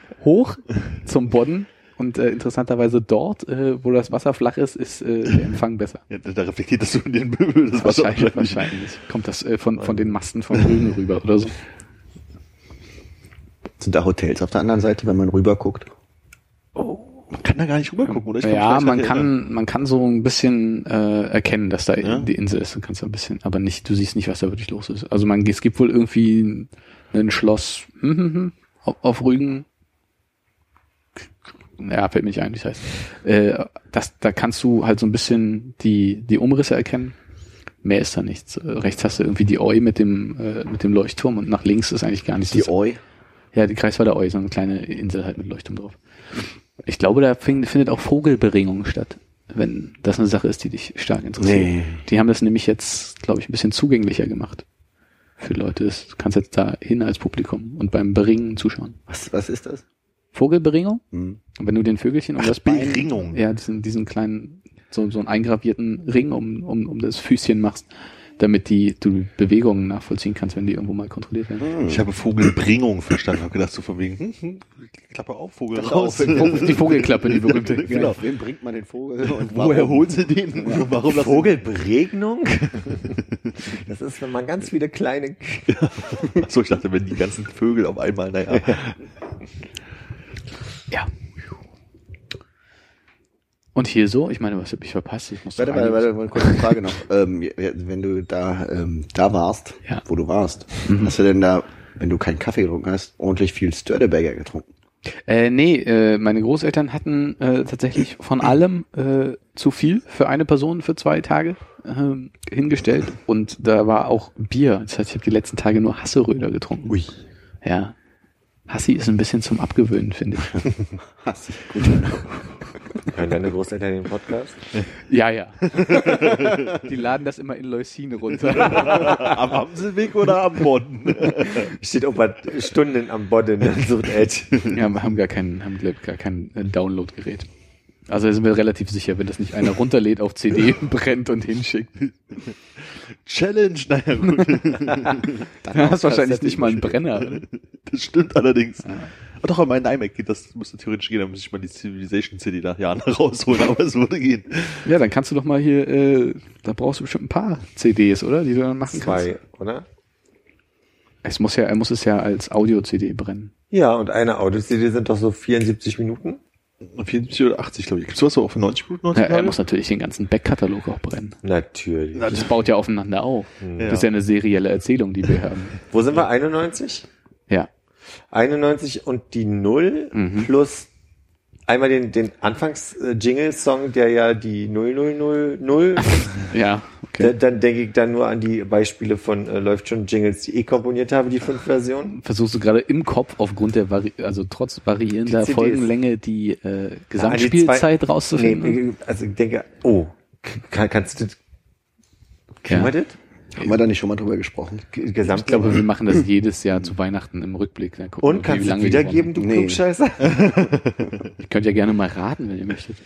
hoch zum Bodden und äh, interessanterweise dort, äh, wo das Wasser flach ist, ist äh, der Empfang besser. Ja, da reflektiert das so in den Möbel. Das Wasser Wahrscheinlich, wahrscheinlich. Kommt das äh, von, von den Masten von Rügen rüber oder so. Sind da Hotels auf der anderen Seite, wenn man rüber guckt? Man kann da gar nicht rüber gucken, oder? Ich ja, man kann, man kann so ein bisschen äh, erkennen, dass da Ja? die Insel ist. Du kannst da ein bisschen, aber nicht, du siehst nicht, was da wirklich los ist. Also man, es gibt wohl irgendwie ein Schloss hm, hm, hm, auf, auf Rügen. Ja, fällt mir nicht ein, wie es heißt. Äh, das, da kannst du halt so ein bisschen die, die Umrisse erkennen. Mehr ist da nichts. Rechts hast du irgendwie die Oi mit dem, äh, mit dem Leuchtturm und nach links ist eigentlich gar nichts. Die Oi? Ja, die Kreiswalder Oi, so eine kleine Insel halt mit Leuchtturm drauf. Ich glaube, da fing, findet auch Vogelberingung statt, wenn das eine Sache ist, die dich stark interessiert. Nee. Die haben das nämlich jetzt, glaube ich, ein bisschen zugänglicher gemacht für Leute. Du kannst jetzt da hin als Publikum und beim Beringen zuschauen. Was, was ist das? Vogelberingung? Hm. Und wenn du den Vögelchen um Ach, das Bein, Beringung. ja, diesen, diesen kleinen, so, so einen eingravierten Ring um, um, um das Füßchen machst, damit die, du Bewegungen nachvollziehen kannst, wenn die irgendwo mal kontrolliert werden. Ich habe Vogelbringung verstanden. Habe gedacht so von wegen, hm, hm, Klappe auf, Vogel raus. Die Vogelklappe, die berühmte. Genau. Wem bringt man den Vogel und Woher holt sie den? Warum das? Vogelberegnung? das ist, wenn man ganz viele kleine... So, ich dachte, wenn die ganzen Vögel auf einmal, naja. Ja. Und hier so, ich meine, was habe ich verpasst? Ich muss Warte, warte, warte, eine kurze Frage noch. ähm, wenn du da, ähm, da warst, Ja. wo du warst, hast du denn da, wenn du keinen Kaffee getrunken hast, ordentlich viel Störteberger getrunken? Äh, nee, äh, meine Großeltern hatten äh, tatsächlich von allem äh, zu viel für eine Person für zwei Tage ähm, hingestellt. Und da war auch Bier. Das heißt, ich habe die letzten Tage nur Hasseröder getrunken. Ui. Ja. Hassi ist ein bisschen zum Abgewöhnen, finde ich. Hast gut. Hören deine Großeltern den Podcast? Ja, ja. die laden das immer in Leucine runter. Am Amselweg oder am Bodden? Steht auch mal Stunden am Bodden und sucht Edge. Ja, wir haben gar kein, haben gar kein äh, Downloadgerät. Also da sind wir relativ sicher, wenn das nicht einer runterlädt auf CD, brennt und hinschickt. Challenge, naja gut. Da hast wahrscheinlich nicht mal einen Brenner. Das stimmt allerdings. Ah, doch, an meinen iMac geht das, müsste theoretisch gehen, da muss ich mal die Civilization City nach Jahren rausholen, aber es würde gehen. Ja, dann kannst du doch mal hier, äh, da brauchst du bestimmt ein paar CDs, oder? Die du dann machen kannst. Zwei, oder? Es muss ja, er muss es ja als Audio-CD brennen. Ja, und eine Audio-CD sind doch so 74 Minuten. 74 oder 80, glaube ich. Gibt's sowas so auch für 90 Minuten Ja, heutzutage? er muss natürlich den ganzen Backkatalog auch brennen. Natürlich. Das baut ja aufeinander auf. Ja. Das ist ja eine serielle Erzählung, die wir haben. Wo sind wir? 91? Ja. 91 und die Null plus einmal den, den Anfangs-Jingle-Song, der ja die 0000. Ja, Da, okay. dann denke ich dann nur an die Beispiele von äh, Läuft schon Jingles, die ich komponiert habe, die fünf Versionen. Versuchst du gerade im Kopf aufgrund der, Vari also trotz variierender Die. Folgenlänge die äh, Gesamtspielzeit zwei- rauszufinden? Nee, also ich denke, oh, kann, kannst du das, kriegen Ja. wir das? Haben wir da nicht schon mal drüber gesprochen? G- Ich Gesamt glaube, wir machen das jedes Jahr zu Weihnachten im Rückblick. Gucken und kannst wie du wiedergeben, du Nee. Klugscheißer? gewonnen- Ihr könnt ja gerne mal raten, wenn ihr möchtet.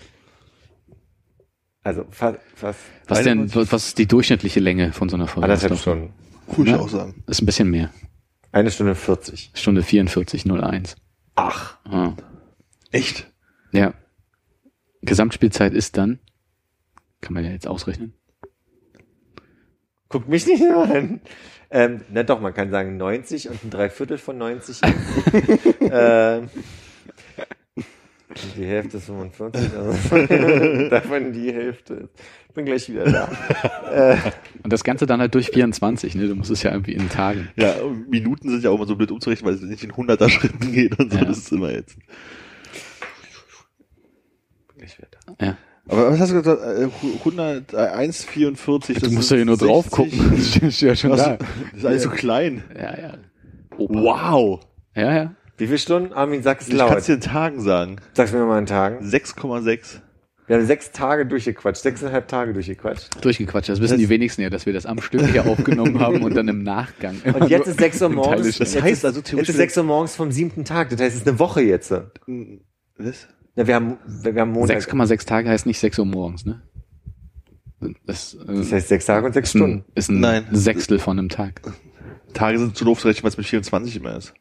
Also, fa fast Was denn, was ist die durchschnittliche Länge von so einer Folge? anderthalb Stunden. Würde ich Ja. auch sagen. Ist ein bisschen mehr. Eine Stunde 40. Stunde 44,01. Ach. Ah. Echt? Ja. Gesamtspielzeit ist dann, kann man ja jetzt ausrechnen. Guck mich nicht nur an. Ähm, na doch, man kann sagen 90 und ein Dreiviertel von 90. ähm, Die Hälfte ist 45, also davon die Hälfte. Ich bin gleich wieder da. Und das Ganze dann halt durch 24, ne? Du musst es ja irgendwie in Tagen. Ja, Minuten sind ja auch immer so blöd umzurechnen, weil es nicht in 100er Schritten geht und so. Ja. Das ist immer jetzt. Bin gleich wieder da. Ja. Aber was hast du gesagt? Äh, 100, äh, 1,44. Du musst ja hier nur drauf gucken. Das steht ja schon da. Das ist alles so klein. Ja, ja. Wow. Ja, ja. Wie viele Stunden? Armin, sag's Ich laut. kann es dir in Tagen sagen. Sag's mir mal in Tagen. 6,6. Wir haben sechs Tage durchgequatscht, sechseinhalb Tage durchgequatscht. Durchgequatscht. Das wissen die wenigsten ja, dass wir das am Stück hier aufgenommen haben und dann im Nachgang. Und jetzt ist sechs Uhr morgens. Das jetzt heißt ist, also jetzt theoretisch- ist sechs Uhr morgens vom siebten Tag. Das heißt, es ist eine Woche jetzt. Was? Ja, wir haben, wir haben Montag. 6,6 Tage heißt nicht 6 Uhr morgens, ne? Das, äh, Das heißt sechs Tage und sechs ist ein, Stunden. ist ein Nein. Sechstel von einem Tag. Tage sind zu doof zu rechnen, weil es mit 24 immer ist.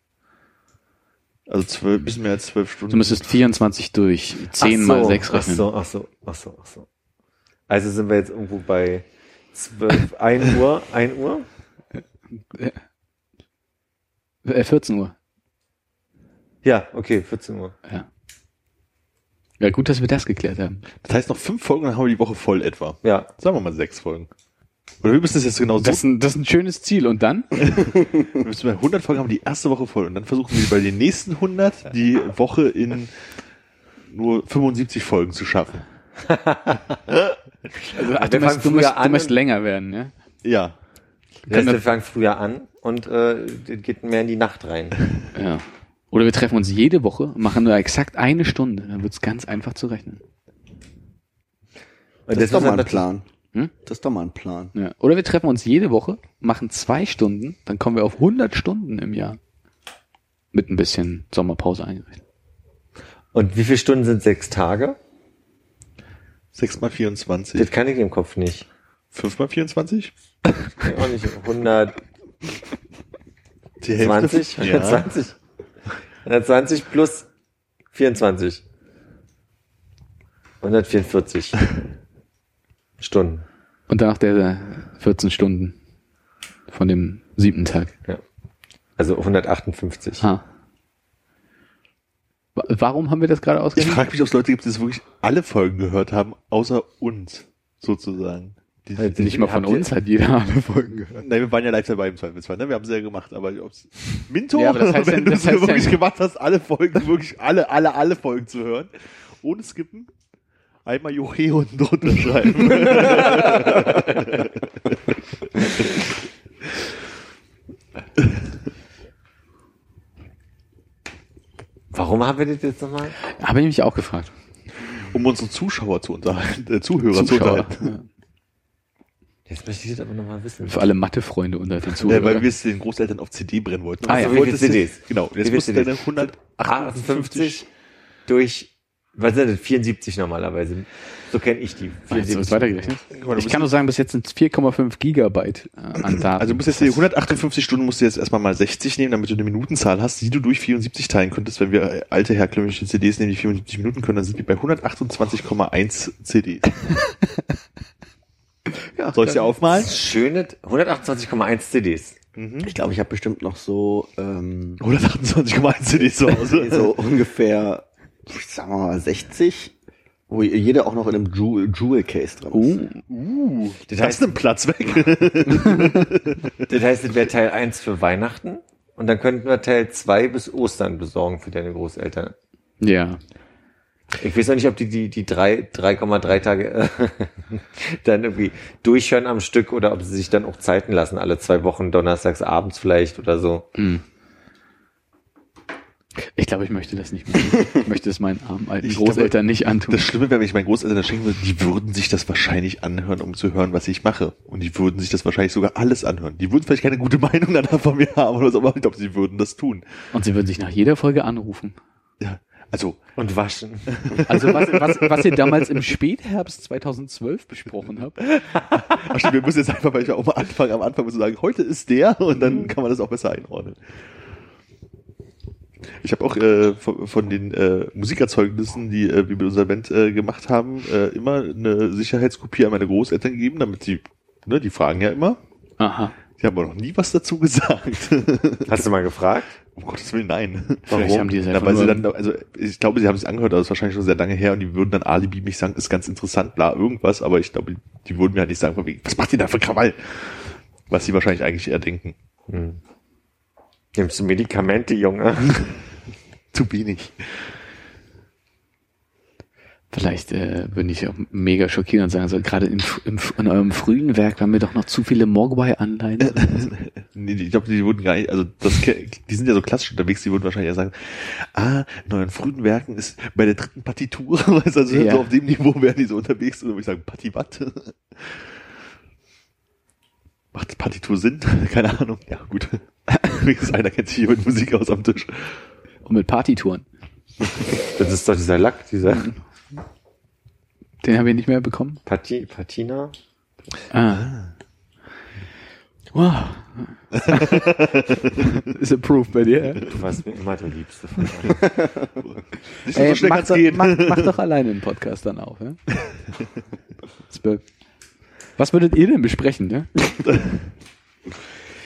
Also zwölf, bisschen mehr als zwölf Stunden. Du müsstest 24 durch 10 Ach mal so, 6 Ach rechnen. so, ach so, ach so, ach so. Also sind wir jetzt irgendwo bei zwölf, ein Uhr, ein Uhr? Äh, 14 Uhr. Ja, okay, 14 Uhr. Ja. Ja, gut, dass wir das geklärt haben. Das heißt noch fünf Folgen, dann haben wir die Woche voll etwa. Ja. Sagen wir mal sechs Folgen. Oder wir müssen das jetzt genau so. Das ist ein, das ist ein schönes Ziel. Und dann? wir müssen bei 100 Folgen haben wir die erste Woche voll. Und dann versuchen wir bei den nächsten 100 die Woche in nur 75 Folgen zu schaffen. Also, ach, du, fangen du, musst, du musst länger werden, ja? Ja. Das heißt, wir- fangen früher an und äh, geht mehr in die Nacht rein. Ja. Oder wir treffen uns jede Woche und machen nur exakt eine Stunde. Dann wird's ganz einfach zu rechnen. Und Das ist doch mal ein Plan. Hm? Das ist doch mal ein Plan. Ja. Oder wir treffen uns jede Woche, machen zwei Stunden, dann kommen wir auf 100 Stunden im Jahr. Mit ein bisschen Sommerpause eingerechnet. Und wie viele Stunden sind sechs Tage? 6 mal 24. Das kann ich im Kopf nicht. 5 mal 24? Auch nicht 120, Die Hälfte. Ja. 120. 120 plus 24. 144 Stunden. Und danach der 14 Stunden von dem siebten Tag. Ja. Also 158. Ah. Wa- Warum haben wir das gerade Ich ausgerechnet? frage mich, ob es Leute gibt, die das wirklich alle Folgen gehört haben, außer uns, sozusagen. Die, Halt, Nicht mal von uns hat jeder alle Folgen gehört. Nein, wir waren ja live dabei im Zweifelsfall, ne? Wir haben es ja gemacht, aber ob's Minto, Ja, aber das heißt ja- wenn du es ja- wirklich gemacht hast, alle Folgen, wirklich alle, alle, alle Folgen zu hören, ohne skippen, einmal Joche unten drunter schreiben. Warum haben wir das jetzt nochmal? Habe ich mich auch gefragt. um unsere Zuschauer zu unterhalten, äh, Zuhörer zu Zuschauer. unterhalten. Ja. Jetzt möchte ich das aber nochmal wissen. Für alle Mathe-Freunde unter den Ja, Zuhörern. weil wir es den Großeltern auf CD brennen wollten. Ah, ja, Also viele wolltest du- CDs? Genau, jetzt musst du deine CDs? 158 durch, was sind das, 74 normalerweise. So kenne ich die. Jetzt weitergerechnet. Ich kann nur sagen, bis jetzt sind es 4,5 Gigabyte äh, an Daten. Also du musst jetzt die 158 Stunden musst du jetzt erstmal mal 60 nehmen, damit du eine Minutenzahl hast, die du durch 74 teilen könntest. Wenn wir äh, alte herkömmliche CDs nehmen, die 74 Minuten können, dann sind wir bei 128,1 CD. ja, Soll ich sie aufmalen? Schöne 128,1 CDs. Ich glaube, ich habe bestimmt noch so, ähm, 128,1 CDs zu Hause. so ungefähr, ich sag mal 60, wo jeder auch noch in einem Jewel, Jewel Case drin ist. Uh, Uh, Das das heißt- nimmt Platz weg. Das heißt, das wäre Teil 1 für Weihnachten. Und dann könnten wir Teil 2 bis Ostern besorgen für deine Großeltern. ja. Ich weiß noch nicht, ob die die, die drei- 3,3 Tage äh, dann irgendwie durchhören am Stück oder ob sie sich dann auch Zeiten lassen, alle zwei Wochen, donnerstags abends vielleicht oder so. Ich glaube, ich möchte das nicht mehr. Ich möchte es meinen armen alten Ich Großeltern nicht antun. Das Schlimme wäre, wenn ich meinen Großeltern das schenken würde, die würden sich das wahrscheinlich anhören, um zu hören, was ich mache. Und die würden sich das wahrscheinlich sogar alles anhören. Die würden vielleicht keine gute Meinung danach von mir haben oder so, aber ich glaube, sie würden das tun. Und sie würden sich nach jeder Folge anrufen. Ja, also Und waschen. Also was, was, was ihr damals im Spätherbst 2012 besprochen habt. Ach stimmt, wir müssen jetzt einfach mal am Anfang, am Anfang müssen sagen, heute ist der und dann kann man das auch besser einordnen. Ich habe auch äh, von, von den äh, Musikerzeugnissen, die äh, wir mit unserer Band äh, gemacht haben, äh, immer eine Sicherheitskopie an meine Großeltern gegeben, damit sie, ne, die fragen ja immer. Aha. Die haben aber noch nie was dazu gesagt. Hast du mal gefragt? Um Gottes Willen, nein. Vielleicht haben die es Na, weil sie dann, also ich glaube, sie haben es angehört, aber das ist wahrscheinlich schon sehr lange her und die würden dann Alibi mich sagen, ist ganz interessant, bla, irgendwas, aber ich glaube, die würden mir halt nicht sagen, von wegen, was macht ihr da für Krawall? Was sie wahrscheinlich eigentlich eher denken. Nimmst du Medikamente, Junge? Zu wenig. Vielleicht äh, würde ich auch mega schockieren und sagen, also gerade im, im, in eurem frühen Werk waren wir doch noch zu viele Mogwai-Anleihen. Nee, ich glaube, die würden gar nicht, also das, die sind ja so klassisch unterwegs, die würden wahrscheinlich eher sagen, ah, in euren frühen Werken ist bei der dritten Partitur, weißt also Ja. so auf dem Niveau wären die so unterwegs, und dann würde ich sagen, Parti wat? Macht Partitur Sinn? Keine Ahnung. Ja, gut. Wenigstens einer kennt sich hier mit Musik aus am Tisch. Und mit Partitouren. Das ist doch dieser Lack, dieser Den haben wir nicht mehr bekommen. Pati, Patina. Ah. Wow. ist approved bei dir. Du warst mir immer der Liebste von allen. Nicht so Ey, schnell mach, doch, mach, mach doch alleine einen Podcast dann auf. Ja? Was würdet ihr denn besprechen? Ne? Ich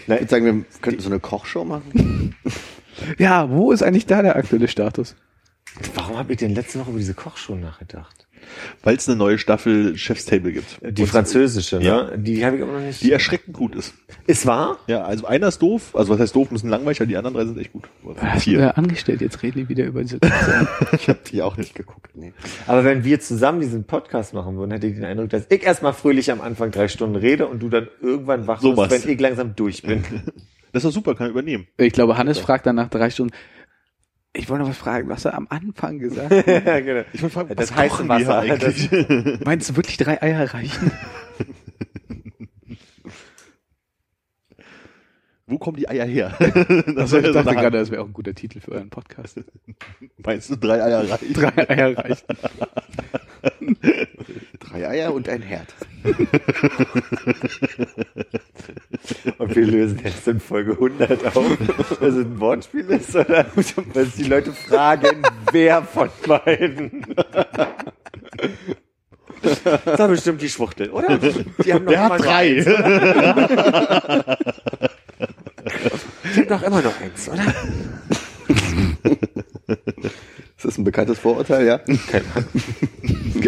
würde sagen, wir könnten so eine Kochshow machen. Ja, wo ist eigentlich da der aktuelle Status? Warum habe ich denn letzte Woche über diese Kochshow nachgedacht? Weil es eine neue Staffel Chef's Table gibt. Die Und französische, ne? Ja. Die habe ich aber noch nicht. Die erschreckend gut ist. ist wahr? Ja, also einer ist doof, also was heißt doof, ein bisschen langweilig, aber die anderen drei sind echt gut. Hast du Vier. da angestellt? Jetzt reden die wieder über diese. Ich habe die auch nicht geguckt. Nee. Aber wenn wir zusammen diesen Podcast machen würden, hätte ich den Eindruck, dass ich erstmal fröhlich am Anfang drei Stunden rede und du dann irgendwann wach So wirst, wenn ich langsam durch bin. Das ist doch super, kann er übernehmen. Ich glaube, Hannes fragt dann nach drei Stunden, ich wollte noch was fragen, was er am Anfang gesagt hat. ja, genau. Ich wollte fragen, Das was heiße wir hier Wasser, eigentlich? Meinst du wirklich drei Eier reichen? Wo kommen die Eier her? Also ich dachte gerade, das wäre auch ein guter Titel für euren Podcast. Meinst du drei Eier reichen? Drei Eier reichen. Drei Eier und ein Herd. Und wir lösen jetzt in Folge 100 auf, dass es ein Wortspiel ist oder dass die Leute fragen, wer von beiden. Das war bestimmt die Schwuchtel, oder? Die haben noch Der hat drei. eins. Die haben doch immer noch eins, oder? Ist das ein bekanntes Vorurteil, ja? Können wir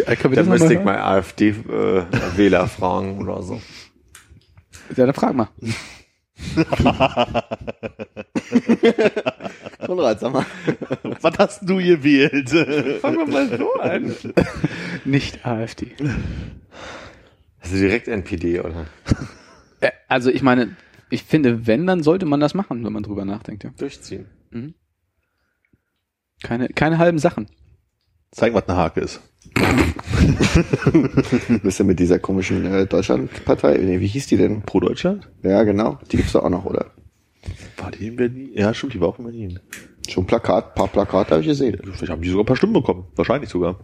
Da das müsste ich mal AfD-Wähler fragen oder so. Ja, dann frag mal. Konrad, sag mal. Was hast du gewählt? Fangen wir mal so an. Nicht AfD. Also direkt NPD, oder? Äh, Also ich meine, ich finde, wenn, dann sollte man das machen, wenn man drüber nachdenkt. Ja. Durchziehen. Keine, keine halben Sachen. Zeig, was eine Hake ist. Du bist ja mit dieser komischen äh, Deutschlandpartei. Nee, wie hieß die denn? Pro Deutschland? Ja, genau. Die gibt's doch auch noch, oder? War die in Berlin? Ja, stimmt, die war auch in Berlin. Schon Plakat, paar Plakate habe ich gesehen. Vielleicht haben die sogar ein paar Stimmen bekommen. Wahrscheinlich sogar.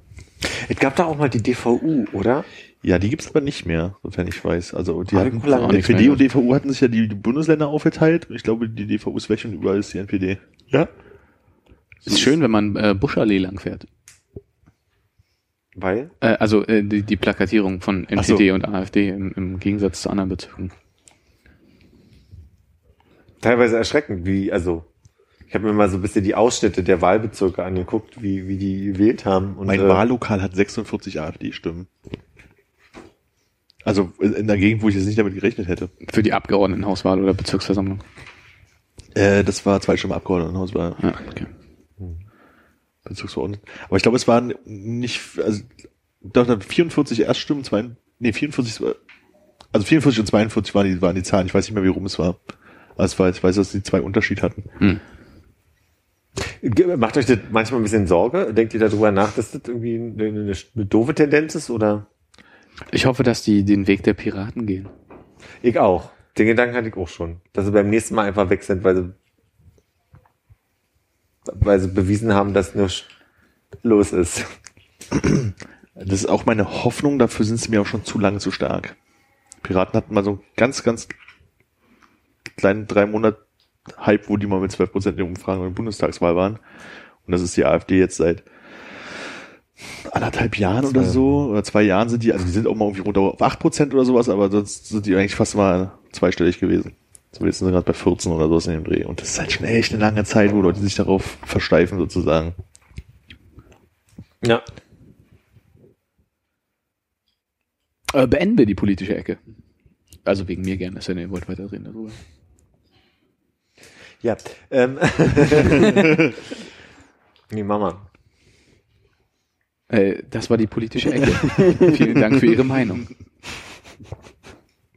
Es gab da auch mal die DVU, oder? Ja, die gibt's aber nicht mehr, sofern ich weiß. Also die hatten, die NPD und DVU hatten sich ja die, die Bundesländer aufgeteilt. Und ich glaube, die DVU ist weg und überall ist die NPD. Ja. Ist schön, wenn man äh, Buschallee lang fährt. Weil? Äh, also äh, die, die Plakatierung von Ach so. NPD und AfD im, im Gegensatz zu anderen Bezirken. Teilweise erschreckend, wie, also, ich habe mir mal so ein bisschen die Ausschnitte der Wahlbezirke angeguckt, wie, wie die gewählt haben. Und, Mein äh, Wahllokal hat 46 AfD-Stimmen. Also in der Gegend, wo ich jetzt nicht damit gerechnet hätte. Für die Abgeordnetenhauswahl oder Bezirksversammlung. Äh, das war zwei Stimmen Abgeordnetenhaus, war Ja, okay. Bezirksverordneten. Aber ich glaube, es waren nicht, also doch, dann 44 Erststimmen, zwei, nee, 44, war- also 44 und 42 waren die, waren die Zahlen. Ich weiß nicht mehr, wie rum es war. Aber es war, ich weiß, dass die zwei Unterschied hatten. Ge- Macht euch das manchmal ein bisschen Sorge? Denkt ihr darüber nach, dass das irgendwie eine, eine, eine doofe Tendenz ist? Oder? Ich hoffe, dass die den Weg der Piraten gehen. Ich auch. Den Gedanken hatte ich auch schon. Dass sie beim nächsten Mal einfach weg sind, weil sie, weil sie bewiesen haben, dass nichts los ist. Das ist auch meine Hoffnung, dafür sind sie mir auch schon zu lange zu stark. Piraten hatten mal so einen ganz, ganz kleinen drei Monat Hype, wo die mal mit 12 Prozent in den Umfragen in der Bundestagswahl waren. Und das ist die AfD jetzt seit anderthalb Jahren oder so, oder zwei Jahren sind die, also die sind auch mal irgendwie runter auf 8 Prozent oder sowas, aber sonst sind die eigentlich fast mal zweistellig gewesen. So, jetzt sind sie gerade bei 14 oder sowas in dem Dreh. Und das ist halt schon echt eine lange Zeit, wo Leute sich darauf versteifen, sozusagen. Ja. Äh, beenden wir die politische Ecke. Also wegen mir gerne, denn, ihr wollt weiterreden darüber. Ja. Ähm. nee, Mama. Äh, das war die politische Ecke. Vielen Dank für Ihre Meinung.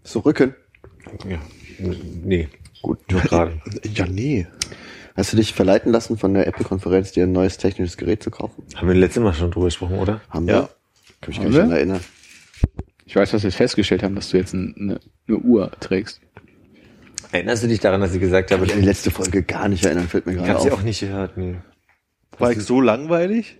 So Rücken. Ja. Nee, gut, nur gerade. Ja, nee. Hast du dich verleiten lassen von der Apple-Konferenz, dir ein neues technisches Gerät zu kaufen? Haben wir letztes Mal schon drüber gesprochen, oder? Haben Ja. wir? Kann mich gar nicht wir? erinnern. Ich weiß, dass wir festgestellt haben, dass du jetzt ein, eine, eine Uhr trägst. Erinnerst du dich daran, dass ich gesagt habe, Ich kann ich die letzte Folge gar nicht erinnern, fällt mir gerade habe sie auf. auch nicht gehört, nee. War ich so langweilig?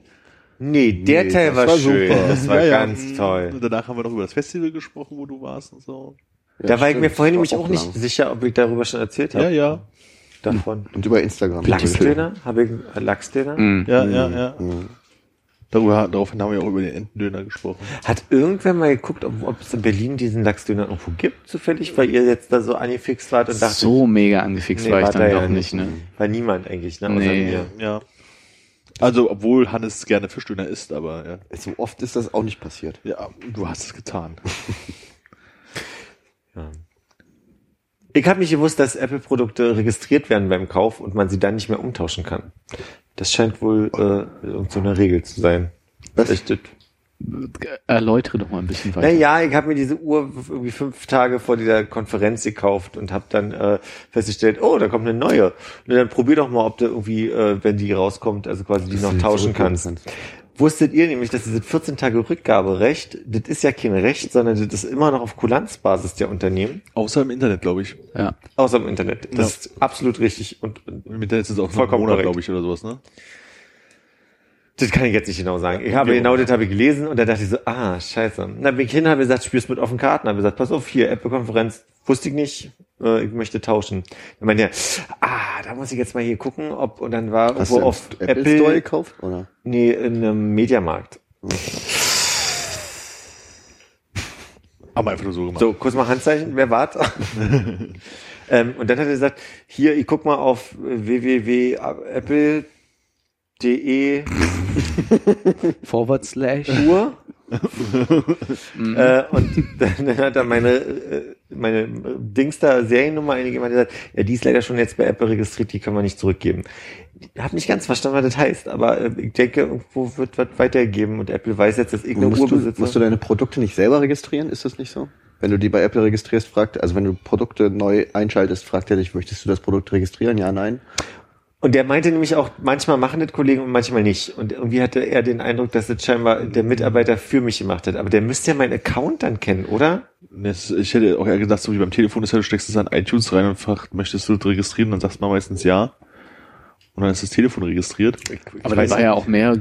Nee, der Nee, Teil war, war schön. super. Das war Ja, ja. ganz toll. Und danach haben wir noch über das Festival gesprochen, wo du warst und so. Ja, da war ich stimmt. mir vorhin nämlich auch nicht lang. sicher, ob ich darüber schon erzählt habe. Ja, ja. Davon. Und über Instagram. Lachsdöner? Habe ich äh, Lachsdöner? Mhm. Ja, ja, ja. Mhm. Darüber, daraufhin haben wir auch über den Entendöner gesprochen. Hat irgendwer mal geguckt, ob, ob es in Berlin diesen Lachsdöner irgendwo gibt, zufällig, weil ihr jetzt da so angefixt wart und dachte, So mega angefixt Nee, war ich dann da doch ja nicht, ne? war niemand eigentlich, ne? außer Nee. mir. Ja. Also, obwohl Hannes gerne Fischdöner isst, aber ja. So oft ist das auch nicht passiert. Ja, du hast es getan. Ja. Ich habe nicht gewusst, dass Apple-Produkte registriert werden beim Kauf und man sie dann nicht mehr umtauschen kann. Das scheint wohl äh, irgend so eine Regel zu sein. Was? Das- Erläutere doch mal ein bisschen weiter. Naja, ich habe mir diese Uhr irgendwie fünf Tage vor dieser Konferenz gekauft und habe dann äh, festgestellt, oh, da kommt eine neue. Und dann probier doch mal, ob du irgendwie, äh, wenn die rauskommt, also quasi die noch tauschen zurückgeben kannst. Wusstet ihr nämlich, dass dieses 14 Tage Rückgaberecht, das ist ja kein Recht, sondern das ist immer noch auf Kulanzbasis der Unternehmen, Außer im Internet, glaube ich. Ja. außer im Internet. Das ist absolut richtig und, und Im Internet ist es auch Vollkommen Monat, glaube ich, oder sowas, ne? Das kann ich jetzt nicht genau sagen. Ich habe Ja. genau das habe ich gelesen und da dachte ich so, ah, scheiße. Dann bin ich hin, habe gesagt, spielst mit offenen Karten. Habe gesagt, pass auf, hier, Apple-Konferenz, wusste ich nicht, äh, ich möchte tauschen. Dann meinte er, ah, da muss ich jetzt mal hier gucken, ob, und dann war Hast irgendwo auf Apple, Apple, Store gekauft? Oder? nee, in einem Mediamarkt. Haben wir einfach nur so gemacht. So, kurz mal Handzeichen, wer wart? ähm, und dann hat er gesagt, hier, ich guck mal auf www.apple.de Forward Slash. Uhr. äh, und dann hat er meine, äh, meine Dings da Seriennummer eingegeben und hat gesagt, ja, die ist leider schon jetzt bei Apple registriert, die können wir nicht zurückgeben. Ich habe nicht ganz verstanden, was das heißt, aber äh, ich denke, irgendwo wird was weitergegeben und Apple weiß jetzt, dass ich eine Musst Uhr du, besitze. musst du deine Produkte nicht selber registrieren? Ist das nicht so? Wenn du die bei Apple registrierst, fragt, also wenn du Produkte neu einschaltest, fragt er dich, möchtest du das Produkt registrieren? Ja, nein. Und der meinte nämlich auch, manchmal machen das Kollegen und manchmal nicht. Und irgendwie hatte er den Eindruck, dass das scheinbar der Mitarbeiter für mich gemacht hat. Aber der müsste ja meinen Account dann kennen, oder? Ich hätte auch eher gedacht, so wie beim Telefon ist ja, du steckst es an iTunes rein und fragst, möchtest du das registrieren? Dann sagst du mal meistens ja. Und dann ist das Telefon registriert. Aber das war ja auch mehr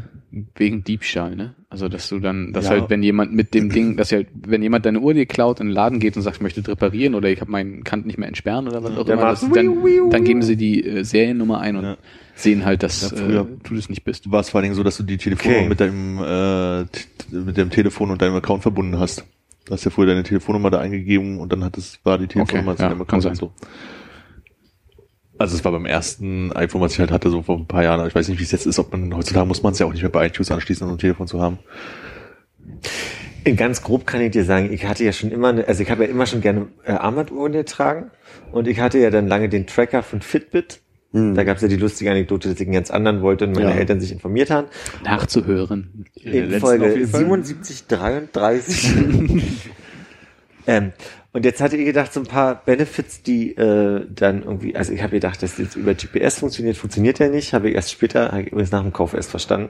wegen Diebstahl, ne? Also, dass du dann, dass Ja. halt, wenn jemand mit dem Ding, dass ja, wenn jemand deine Uhr dir klaut in den Laden geht und sagt, ich möchte reparieren oder ich habe meinen Kant nicht mehr entsperren oder was auch Der immer, das, dann, dann geben sie die äh, Seriennummer ein und Ja. sehen halt, dass Ja, früher- äh, du das nicht bist. war es vor allen Dingen so, dass du die Telefonnummer Okay. mit deinem äh, mit dem Telefon und deinem Account verbunden hast. Du hast ja früher deine Telefonnummer da eingegeben und dann hat es war die Telefonnummer Okay, zu ja, deinem kann Account und so. Also es war beim ersten iPhone, was ich halt hatte, so vor ein paar Jahren. Ich weiß nicht, wie es jetzt ist. Ob man heutzutage muss man es ja auch nicht mehr bei iTunes anschließen, um ein Telefon zu haben. In ganz grob kann ich dir sagen, ich hatte ja schon immer, eine, also ich habe ja immer schon gerne äh, Armbanduhren getragen und ich hatte ja dann lange den Tracker von Fitbit. Da gab es ja die lustige Anekdote, dass ich einen ganz anderen wollte und meine Ja. Eltern sich informiert haben. Nachzuhören. In In letzten Folge auf jeden Fall. 77, 33. ähm, und jetzt hatte ich gedacht, so ein paar Benefits, die äh, dann irgendwie, also ich habe gedacht, dass jetzt über GPS funktioniert, funktioniert ja nicht, habe ich erst später, habe ich übrigens nach dem Kauf erst verstanden.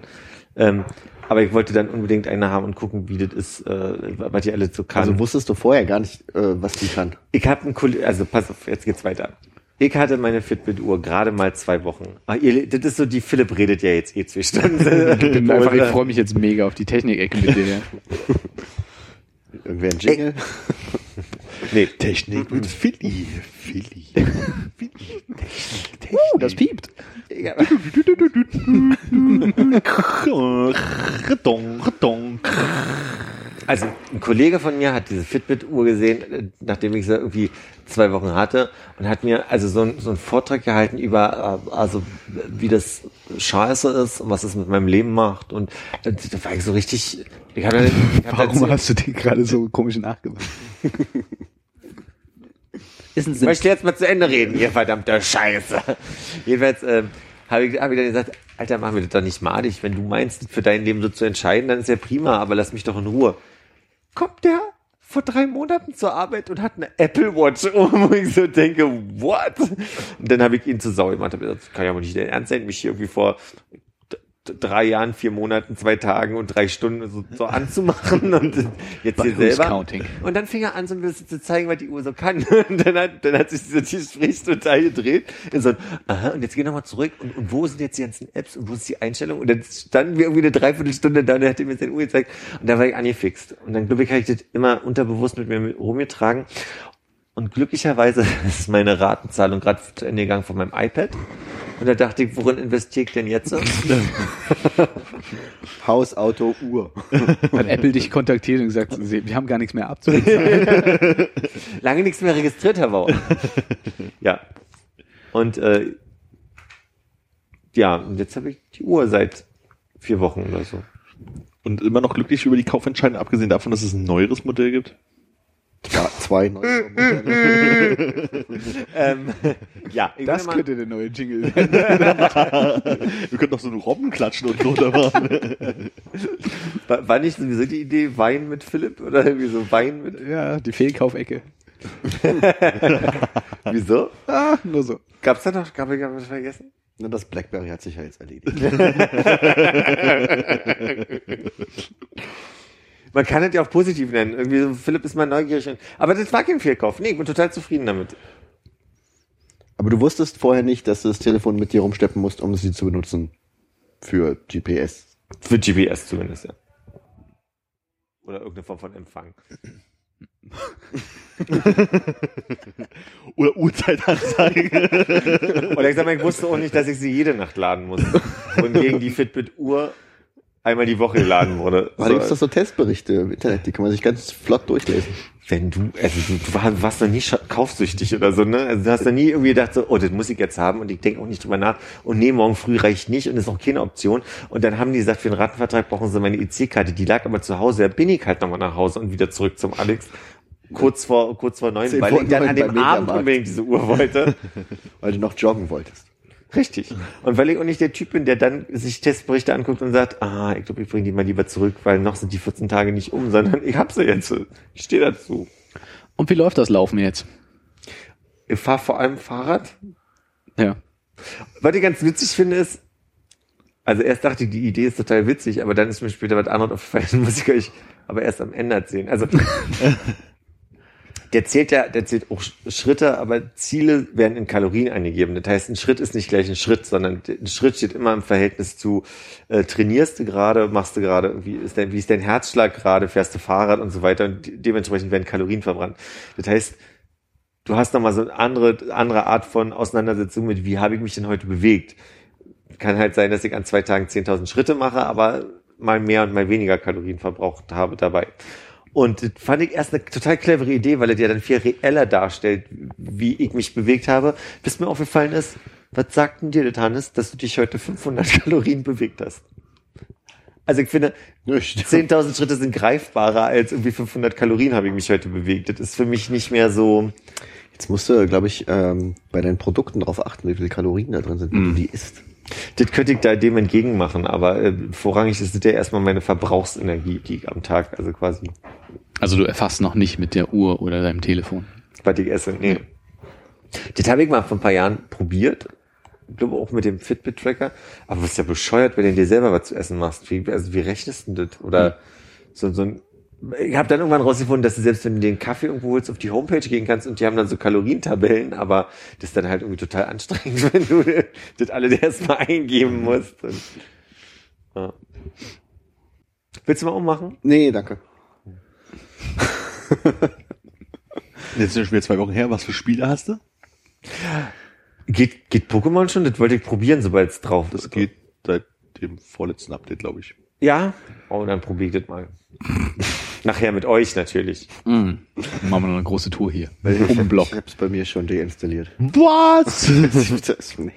Ähm, aber ich wollte dann unbedingt eine haben und gucken, wie das ist, äh, was die alle so kann. Also wusstest du vorher gar nicht, äh, was die kann. Ich habe einen Kollegen, also pass auf, jetzt geht's weiter. Ich hatte meine Fitbit-Uhr gerade mal zwei Wochen. Ah, ihr, das ist so, die Philipp redet ja jetzt eh zwei Stunden. Ich, bin einfach, ich freue mich jetzt mega auf die Technik-Ecke mit dir. Irgendwer ein Jingle? Nee, Technik mit Philly. Philly. Uh, das piept. Redong, redong. Also ein Kollege von mir hat diese Fitbit-Uhr gesehen, äh, nachdem ich sie irgendwie zwei Wochen hatte und hat mir also so, ein, so einen Vortrag gehalten über, äh, also wie das scheiße ist und was es mit meinem Leben macht und da, war ich so richtig, ich hab, ich hab Warum dazu- hast du dir gerade so komisch nachgemacht? Ist ein Ich möchte jetzt mal zu Ende reden, ihr verdammter Scheiße. Jedenfalls ähm, habe ich, hab ich dann gesagt, Alter, mach mir das doch nicht madig. Wenn du meinst, für dein Leben so zu entscheiden, dann ist ja prima, aber lass mich doch in Ruhe. Kommt der vor drei Monaten zur Arbeit und hat eine Apple Watch um, wo ich so denke, what? Und dann habe ich ihn zu Sau gemacht. Das kann ja wohl nicht dein Ernst sein, mich hier irgendwie vor drei Jahren, vier Monaten, zwei Tagen und drei Stunden so, so anzumachen und jetzt But hier selber. counting? Und dann fing er an, so ein bisschen zu zeigen, was die Uhr so kann. Und dann hat, dann hat sich dieser Gespräch total gedreht. In so aha, und jetzt geh nochmal zurück. Und, und wo sind jetzt die ganzen Apps und wo ist die Einstellung? Und dann standen wir irgendwie eine Dreiviertelstunde da und er hat mir seine Uhr gezeigt. Und da war ich angefixt. Und dann, glaube ich, habe ich das immer unterbewusst mit mir rumgetragen. Und glücklicherweise ist meine Ratenzahlung gerade zu Ende gegangen von meinem iPad. Und da dachte ich, worin investiere ich denn jetzt? Haus, Auto, Uhr. Hat Apple dich kontaktiert und gesagt, wir haben gar nichts mehr abzubezahlen. Lange nichts mehr registriert, Herr Bauer. ja. Und äh, ja, und jetzt habe ich die Uhr seit vier Wochen oder so. Und immer noch glücklich über die Kaufentscheidung, abgesehen davon, dass es ein neueres Modell gibt. Ja, zwei neue Modelle. Ähm, ja, Das mal- könnte der neue Jingle werden. Wir könnten noch so einen Robben klatschen und runter machen. war, war nicht sowieso die Idee Wein mit Philipp oder irgendwie so Wein mit? Ja, die Fehlkaufecke. Wieso? Ah, nur so. Gab's da noch? Gab ich hab ich vergessen? Na, das Blackberry hat sich ja jetzt erledigt. Man kann es ja auch positiv nennen. Irgendwie so, Philipp ist mal neugierig. Und, aber das war kein Fehlkauf. Nee, ich bin total zufrieden damit. Aber du wusstest vorher nicht, dass du das Telefon mit dir rumsteppen musst, um sie zu benutzen. Für GPS. Für GPS zumindest, ja. Oder irgendeine Form von Empfang. Oder Uhrzeitanzeige. Oder ich sag mal, ich wusste auch nicht, dass ich sie jede Nacht laden muss. Wohingegen die Fitbit-Uhr einmal die Woche geladen wurde. Da gibt's doch so Testberichte im Internet, die kann man sich ganz flott durchlesen. wenn du, also du, du war- warst noch nie kaufsüchtig oder so, ne? Also du hast noch nie irgendwie gedacht, so, oh, das muss ich jetzt haben und ich denke auch nicht drüber nach und nee, morgen früh reicht nicht und ist auch keine Option. Und dann haben die gesagt, für den Ratenvertrag brauchen sie meine IC-Karte, die lag aber zu Hause, da bin ich halt nochmal nach Hause und wieder zurück zum Alex. Kurz vor, kurz vor neun, weil ich dann an dem Abend unbedingt diese Uhr wollte. Weil du noch joggen wolltest. Richtig. Und weil ich auch nicht der Typ bin, der dann sich Testberichte anguckt und sagt, ah, ich glaube, ich bringe die mal lieber zurück, weil noch sind die 14 Tage nicht um, sondern ich hab sie jetzt. Ich stehe dazu. Und wie läuft das Laufen jetzt? Ich fahre vor allem Fahrrad. Ja. Was ich ganz witzig finde ist, also erst dachte ich, die Idee ist total witzig, aber dann ist mir später was anderes aufgefallen, muss ich euch aber erst am Ende erzählen. Also der zählt ja, der zählt auch Sch- Schritte, aber Ziele werden in Kalorien eingegeben. Das heißt, ein Schritt ist nicht gleich ein Schritt, sondern ein Schritt steht immer im Verhältnis zu äh, trainierst du gerade, machst du gerade, irgendwie ist dein, wie ist dein Herzschlag gerade, fährst du Fahrrad und so weiter und de- dementsprechend werden Kalorien verbrannt. Das heißt, du hast nochmal so eine andere, andere Art von Auseinandersetzung mit, wie habe ich mich denn heute bewegt. Kann halt sein, dass ich an zwei Tagen 10.000 Schritte mache, aber mal mehr und mal weniger Kalorien verbraucht habe dabei. Und das fand ich erst eine total clevere Idee, weil er dir dann viel reeller darstellt, wie ich mich bewegt habe. Bis mir aufgefallen ist, was sagt denn dir das, Hannes, dass du dich heute 500 Kalorien bewegt hast? Also ich finde, Nicht. 10.000 Schritte sind greifbarer als irgendwie 500 Kalorien habe ich mich heute bewegt. Das ist für mich nicht mehr so, Jetzt musst du, glaube ich, ähm, bei deinen Produkten darauf achten, wie viele Kalorien da drin sind, wenn du die isst. Das könnte ich da dem entgegen machen, aber äh, vorrangig ist es ja erstmal meine Verbrauchsenergie, die ich am Tag, also quasi, Also du erfasst noch nicht mit der Uhr oder deinem Telefon. was ich esse. Nee. Das habe ich mal vor ein paar Jahren probiert. Ich glaube auch mit dem Fitbit-Tracker. Aber was ist ja bescheuert, wenn du dir selber was zu essen machst. Wie, also wie rechnest du das? Oder so, so ein ich habe dann irgendwann rausgefunden, dass du selbst wenn du den Kaffee irgendwo holst, auf die Homepage gehen kannst und die haben dann so Kalorientabellen, aber das ist dann halt irgendwie total anstrengend, wenn du das alles erstmal eingeben musst. Und, ja. Willst du mal ummachen? Nee, danke. Jetzt sind schon wieder zwei Wochen her. Was für Spiele hast du? Geht, geht Pokémon schon? Das wollte ich probieren, sobald es drauf Das ist. geht seit dem vorletzten Update, glaube ich. Ja? Oh, dann probier ich das mal. Nachher mit euch natürlich. Mm. Dann machen wir noch eine große Tour hier. Um den Block. Ich hab's bei mir schon deinstalliert. Was? das ist nee,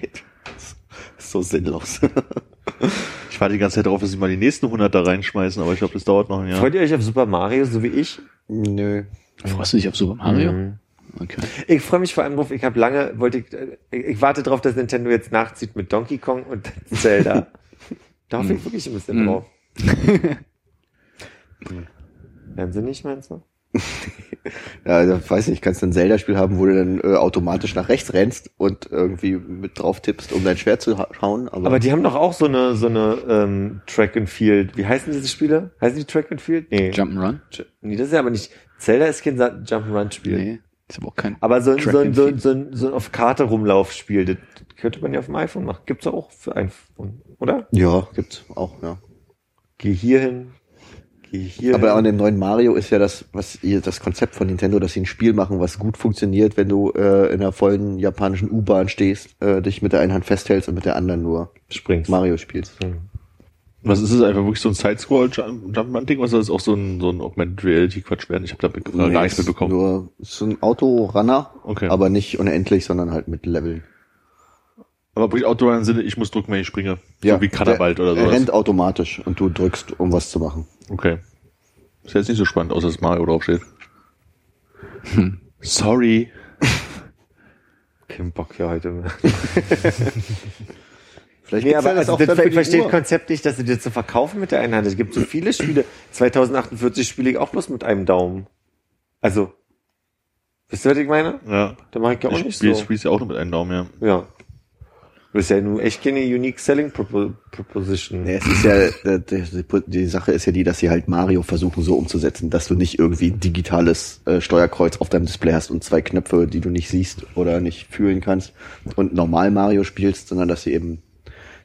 das ist so sinnlos. Ich warte die ganze Zeit darauf, dass sie mal die nächsten 100 da reinschmeißen, aber ich glaube, das dauert noch ein Jahr. Freut ihr euch auf Super Mario, so wie ich? Nö. Freust du dich auf Super Mario? Mhm. Okay. Ich freue mich vor allem drauf, ich habe lange, wollte ich, äh, ich, ich warte darauf, dass Nintendo jetzt nachzieht mit Donkey Kong und Zelda. da hoffe ich wirklich ein bisschen Mhm. drauf. Werden sie nicht, meinst du? Ja, da weiß nicht, kannst du ein Zelda-Spiel haben, wo du dann äh, automatisch nach rechts rennst und irgendwie mit drauf tippst, um dein Schwert zu ha- hauen. Aber, Aber die haben doch auch so eine, so eine ähm, Track and Field. Wie heißen diese Spiele? Heißen die Track and Field? Nee. Jump'n'Run? Nee, das ist ja aber nicht. Zelda ist kein Jump'n'Run-Spiel. Nee. Ist aber auch kein. Aber so so so so ein, so ein auf Karte Rumlaufspiel, das könnte man ja auf dem iPhone machen. Gibt's auch für iPhone, oder? ja, gibt's auch, ja. Geh hier hin, geh hier Aber an dem neuen Mario ist ja das, was das Konzept von Nintendo, dass sie ein Spiel machen, was gut funktioniert, wenn du äh, in einer vollen japanischen U-Bahn stehst, äh, dich mit der einen Hand festhältst und mit der anderen nur Springst. Mario spielst. Was ist es einfach wirklich so ein Sidescroll-Jumpman-Ding, was soll das auch so ein, so ein Augmented Reality-Quatsch werden? Ich habe damit Nee, gar nichts mitbekommen. Nur ist so ein Autorunner, Okay. aber nicht unendlich, sondern halt mit Leveln. Aber bringt Outdoor im Sinne, ich muss drücken, wenn ich springe. so wie der- oder Er sowas. rennt automatisch und du drückst, um was zu machen. Okay. Ist jetzt nicht so spannend, außer dass Mario draufsteht. Sorry. Kein Bock für heute mehr. Vielleicht Nee, aber ja das also auch das, ich die das Uhr. Konzept nicht, dass sie dir zu verkaufen mit der einen Hand. Es gibt so viele Spiele. 2048 spiele ich auch bloß mit einem Daumen. Also, wisst ihr, was ich meine? Ja. Da mache ich ja auch Ich nicht spiele so. spiel's ja auch nur mit einem Daumen, ja. Ja. Du bist ja nun echt keine Unique Selling Propo Proposition. Nee, es ist ja, äh, die, Sache ist ja die, dass sie halt Mario versuchen so umzusetzen, dass du nicht irgendwie ein digitales äh, Steuerkreuz auf deinem Display hast und zwei Knöpfe, die du nicht siehst oder nicht fühlen kannst und normal Mario spielst, sondern dass sie eben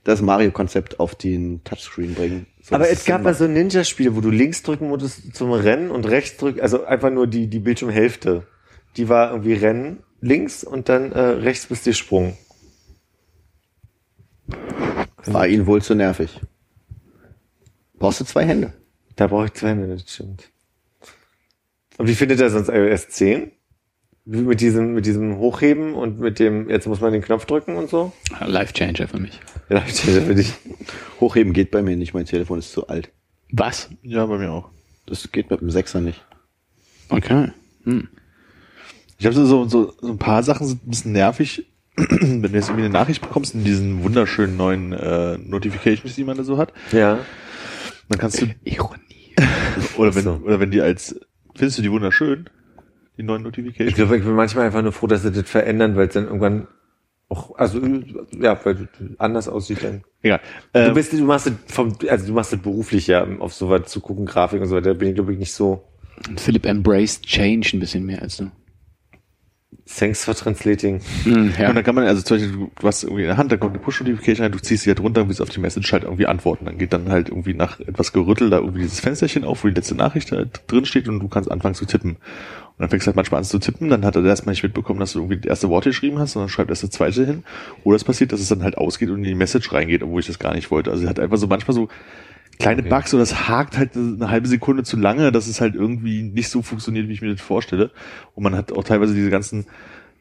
das Mario-Konzept auf den Touchscreen bringen. So, Aber es gab mal so Ninja-Spiele, wo du links drücken musstest zum Rennen und rechts drücken, also einfach nur die, die Bildschirmhälfte. Die war irgendwie Rennen links und dann äh, rechts bist du Sprung. War ihnen wohl zu nervig. Brauchst du zwei Hände? Da brauche ich zwei Hände, das stimmt. Und wie findet er sonst iOS 10? Wie mit diesem, mit diesem Hochheben und mit dem, jetzt muss man den Knopf drücken und so? Life Changer für mich. Ich den für dich. Hochheben geht bei mir nicht, mein Telefon ist zu alt. Was? Ja, bei mir auch. Das geht mit dem Sechser nicht. Okay. Hm. Ich habe so, so, so so ein paar Sachen sind ein bisschen nervig, wenn du jetzt irgendwie eine Nachricht bekommst in diesen wunderschönen neuen äh, Notifications, die man da so hat. Ja. Dann kannst du, Ironie. oder wenn, so. oder wenn die als, findest du die wunderschön? Die neuen Ich Notifications? glaube, ich bin manchmal einfach nur froh, dass sie das verändern, weil es dann irgendwann auch, also, ja, weil es anders aussieht dann. Egal. Du Ähm, bist, du machst das vom, also du machst das beruflich ja, auf sowas zu gucken, Grafik und so weiter, da bin ich glaube ich nicht so. Philipp embraced Change ein bisschen mehr als du. Thanks for translating. Hm, Und ja. dann kann man, also zum Beispiel, du, du hast irgendwie in der Hand, da kommt eine Push-Notification rein, du ziehst sie halt runter und willst auf die Message halt irgendwie antworten. Dann geht dann halt irgendwie nach etwas Gerüttel da irgendwie dieses Fensterchen auf, wo die letzte Nachricht halt drin steht und du kannst anfangen zu tippen. Und dann fängst du halt manchmal an zu tippen, dann hat er erstmal nicht mitbekommen, dass du irgendwie das erste Wort geschrieben hast, sondern schreibt erst das zweite hin. Oder es passiert, dass es dann halt ausgeht und in die Message reingeht, obwohl ich das gar nicht wollte. Also er hat einfach so manchmal so kleine Bugs oder es hakt halt eine halbe Sekunde zu lange, dass es halt irgendwie nicht so funktioniert, wie ich mir das vorstelle. Und man hat auch teilweise diese ganzen